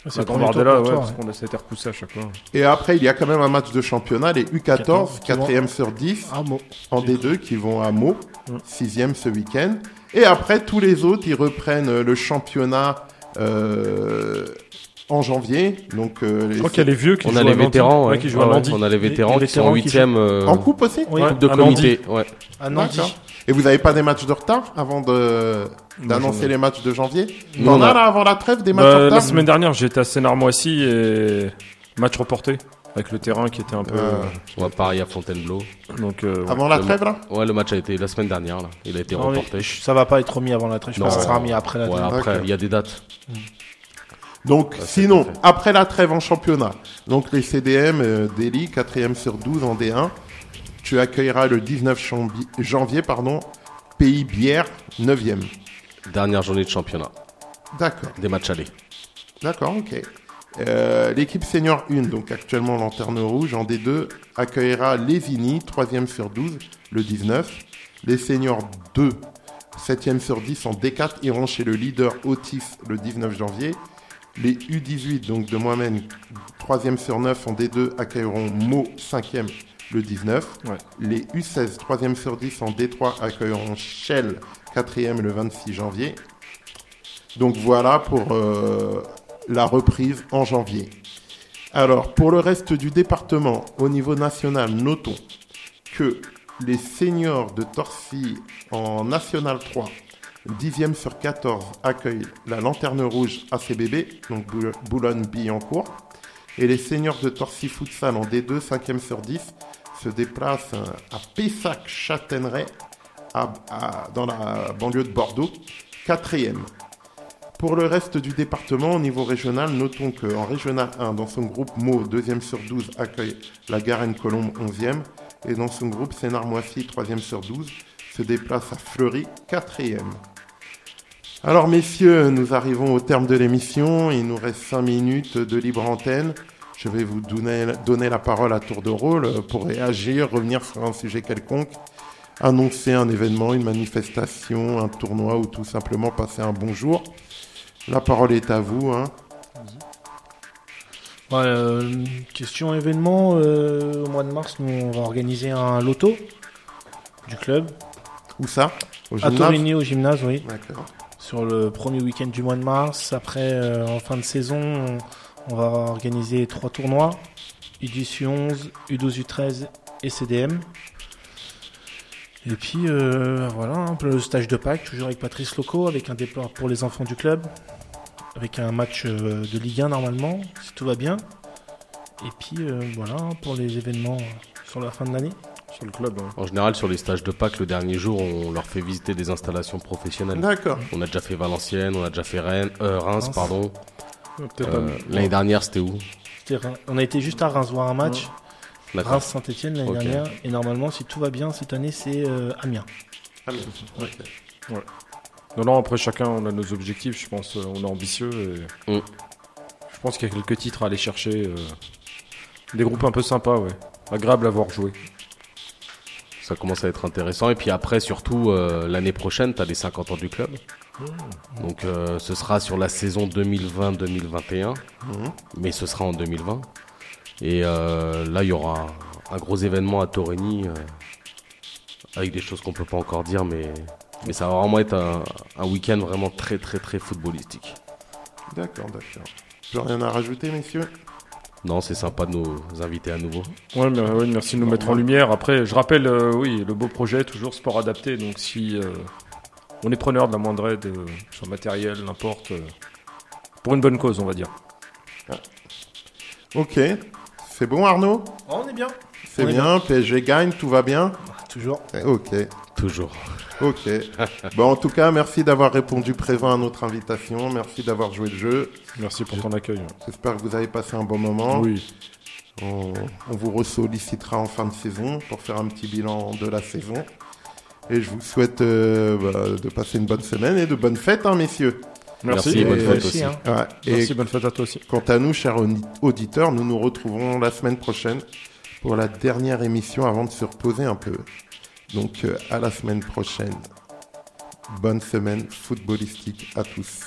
C'est la le premier tour Gambardella, pour ouais, toi, parce qu'on a s'était repoussé à chaque fois. Et après, il y a quand même un match de championnat, les U14, 14, qui vont- quatrième sur 10, Ah, bon. en D2, qui vont à Meaux, Mm. sixième ce week-end. Et après, tous les autres, ils reprennent euh, le championnat euh, en janvier. Donc, euh, les- Je crois qu'il y a les vieux qui On jouent a à les vétérans, Ouais, ouais. qui jouent Ouais, à ouais. On a les vétérans les qui sont euh, en coupe aussi Oui, coupe de à comité. Ouais. à Nancy. D'accord. Et vous n'avez pas des matchs de retard avant de d'annoncer les matchs de janvier Nous, On a là avant la trêve des matchs Bah, de retard la semaine dernière, j'étais à Sénarmoissy et match reporté avec le terrain qui était un peu. Euh, On va pareil à Fontainebleau. Donc, euh, ouais. Avant la trêve là Ouais, le match a été la semaine dernière. Là. Il a été Non, reporté. Ça va pas être remis avant la trêve. Je Non. pense que ça sera remis après la Ouais, trêve. après, D'accord. il y a des dates. Donc, c'est sinon, parfait. après la trêve en championnat, donc les CDM euh, Delhi, 4 sur 12 en D1, tu accueilleras le 19 chambi- janvier, pardon, Pays Bière, 9e. Dernière journée de championnat. D'accord, Des matchs allés. d'accord, ok. Euh, L'équipe senior 1, donc actuellement lanterne rouge, en D2, accueillera Lévigny, 3e sur 12, le 19. Les seniors 2, 7e sur 10 en D4, iront chez le leader Otis le 19 janvier. Les U18, donc de moi-même, 3e sur 9 en D2, accueilleront Meaux, 5e le 19. Ouais. Les U16, 3e sur 10 en D3, accueilleront Shell, 4e le 26 janvier. Donc voilà pour euh, la reprise en janvier. Alors, pour le reste du département, au niveau national, notons que les seniors de Torcy en National 3, 10e sur 14, accueillent la Lanterne Rouge ACBB, donc Bou- Boulogne-Billancourt. Et les seniors de Torcy Futsal en D2, 5e sur 10, se déplacent euh, à à- dans la banlieue de Bordeaux, 4e. Pour le reste du département, au niveau régional, notons qu'en régional 1, dans son groupe Meaux, 2e sur 12, accueille la Garenne-Colombe, 11e. Et dans son groupe Sénart-Moissy, 3e sur 12, se déplace à Fleury, 4e. Alors messieurs, nous arrivons au terme de l'émission. Il nous reste 5 minutes de libre antenne. Je vais vous donner, donner la parole à tour de rôle pour réagir, revenir sur un sujet quelconque, annoncer un événement, une manifestation, un tournoi ou tout simplement passer un bon jour. La parole est à vous. Hein. Euh, question événement, euh, au mois de mars, nous on va organiser un loto du club Où ça? Au à gymnase? Torigny au gymnase, oui, D'accord. Sur le premier week-end du mois de mars. Après, euh, en fin de saison, on, va organiser trois tournois U11, U12, U13 et CDM. Et puis euh, voilà, le stage de Pâques, toujours avec Patrice Loco, avec un départ pour les enfants du club, avec un match euh, de Ligue 1 normalement, si tout va bien. Et puis euh, voilà, pour les événements sur la fin de l'année. Sur le club. hein. En général, sur les stages de Pâques, le dernier jour, on leur fait visiter des installations professionnelles. D'accord. On a déjà fait Valenciennes, on a déjà fait Rennes, euh, Reims, Reims. pardon. Euh, L'année dernière, c'était où C'était Reims. On a été juste à Reims voir un match, D'accord. Reims-Saint-Etienne l'année Ok. dernière. Et normalement, si tout va bien, cette année, c'est euh, Amiens. Non, non, après chacun, on a nos objectifs. Je pense, euh, on est ambitieux. Et... Mm. Je pense qu'il y a quelques titres à aller chercher. euh, Des groupes un peu sympas, ouais. Agréable à voir jouer. Ça commence à être intéressant. Et puis après, surtout, euh, l'année prochaine, tu as les 50 ans du club. Donc euh, ce sera sur la saison 2020-2021. Mais ce sera en 2020. Et euh, là, il y aura un, gros événement à Torigny. avec des choses qu'on peut pas encore dire. Mais, mais ça va vraiment être un, un week-end vraiment très très très footballistique. D'accord, d'accord. Plus rien à rajouter, messieurs? Non, c'est sympa de nous inviter à nouveau. Ouais, mais, ouais, merci de nous mettre en lumière. Après, je rappelle, euh, oui, le beau projet, toujours sport adapté. Donc, si euh, on est preneur de la moindre aide euh, sur le matériel, n'importe, euh, pour une bonne cause, on va dire. Ok. C'est bon, Arnaud? On est bien. C'est On est bien. PSG gagne, tout va bien? Toujours. Ok. Toujours. Ok. Bon, en tout cas, merci d'avoir répondu présent à notre invitation. Merci d'avoir joué le jeu. Merci pour ton accueil. J'espère que vous avez passé un bon moment. Oui. On, on vous ressollicitera en fin de saison pour faire un petit bilan de la saison. Et je vous souhaite euh, bah, de passer une bonne semaine et de bonnes fêtes, hein, messieurs. Merci. Merci, bonne Et- fête aussi, hein. Ouais. Et Merci, bonne fête à toi aussi. quant à nous, chers audi- auditeurs, nous nous retrouverons la semaine prochaine pour la dernière émission avant de se reposer un peu. Donc, euh, à la semaine prochaine. Bonne semaine footballistique à tous.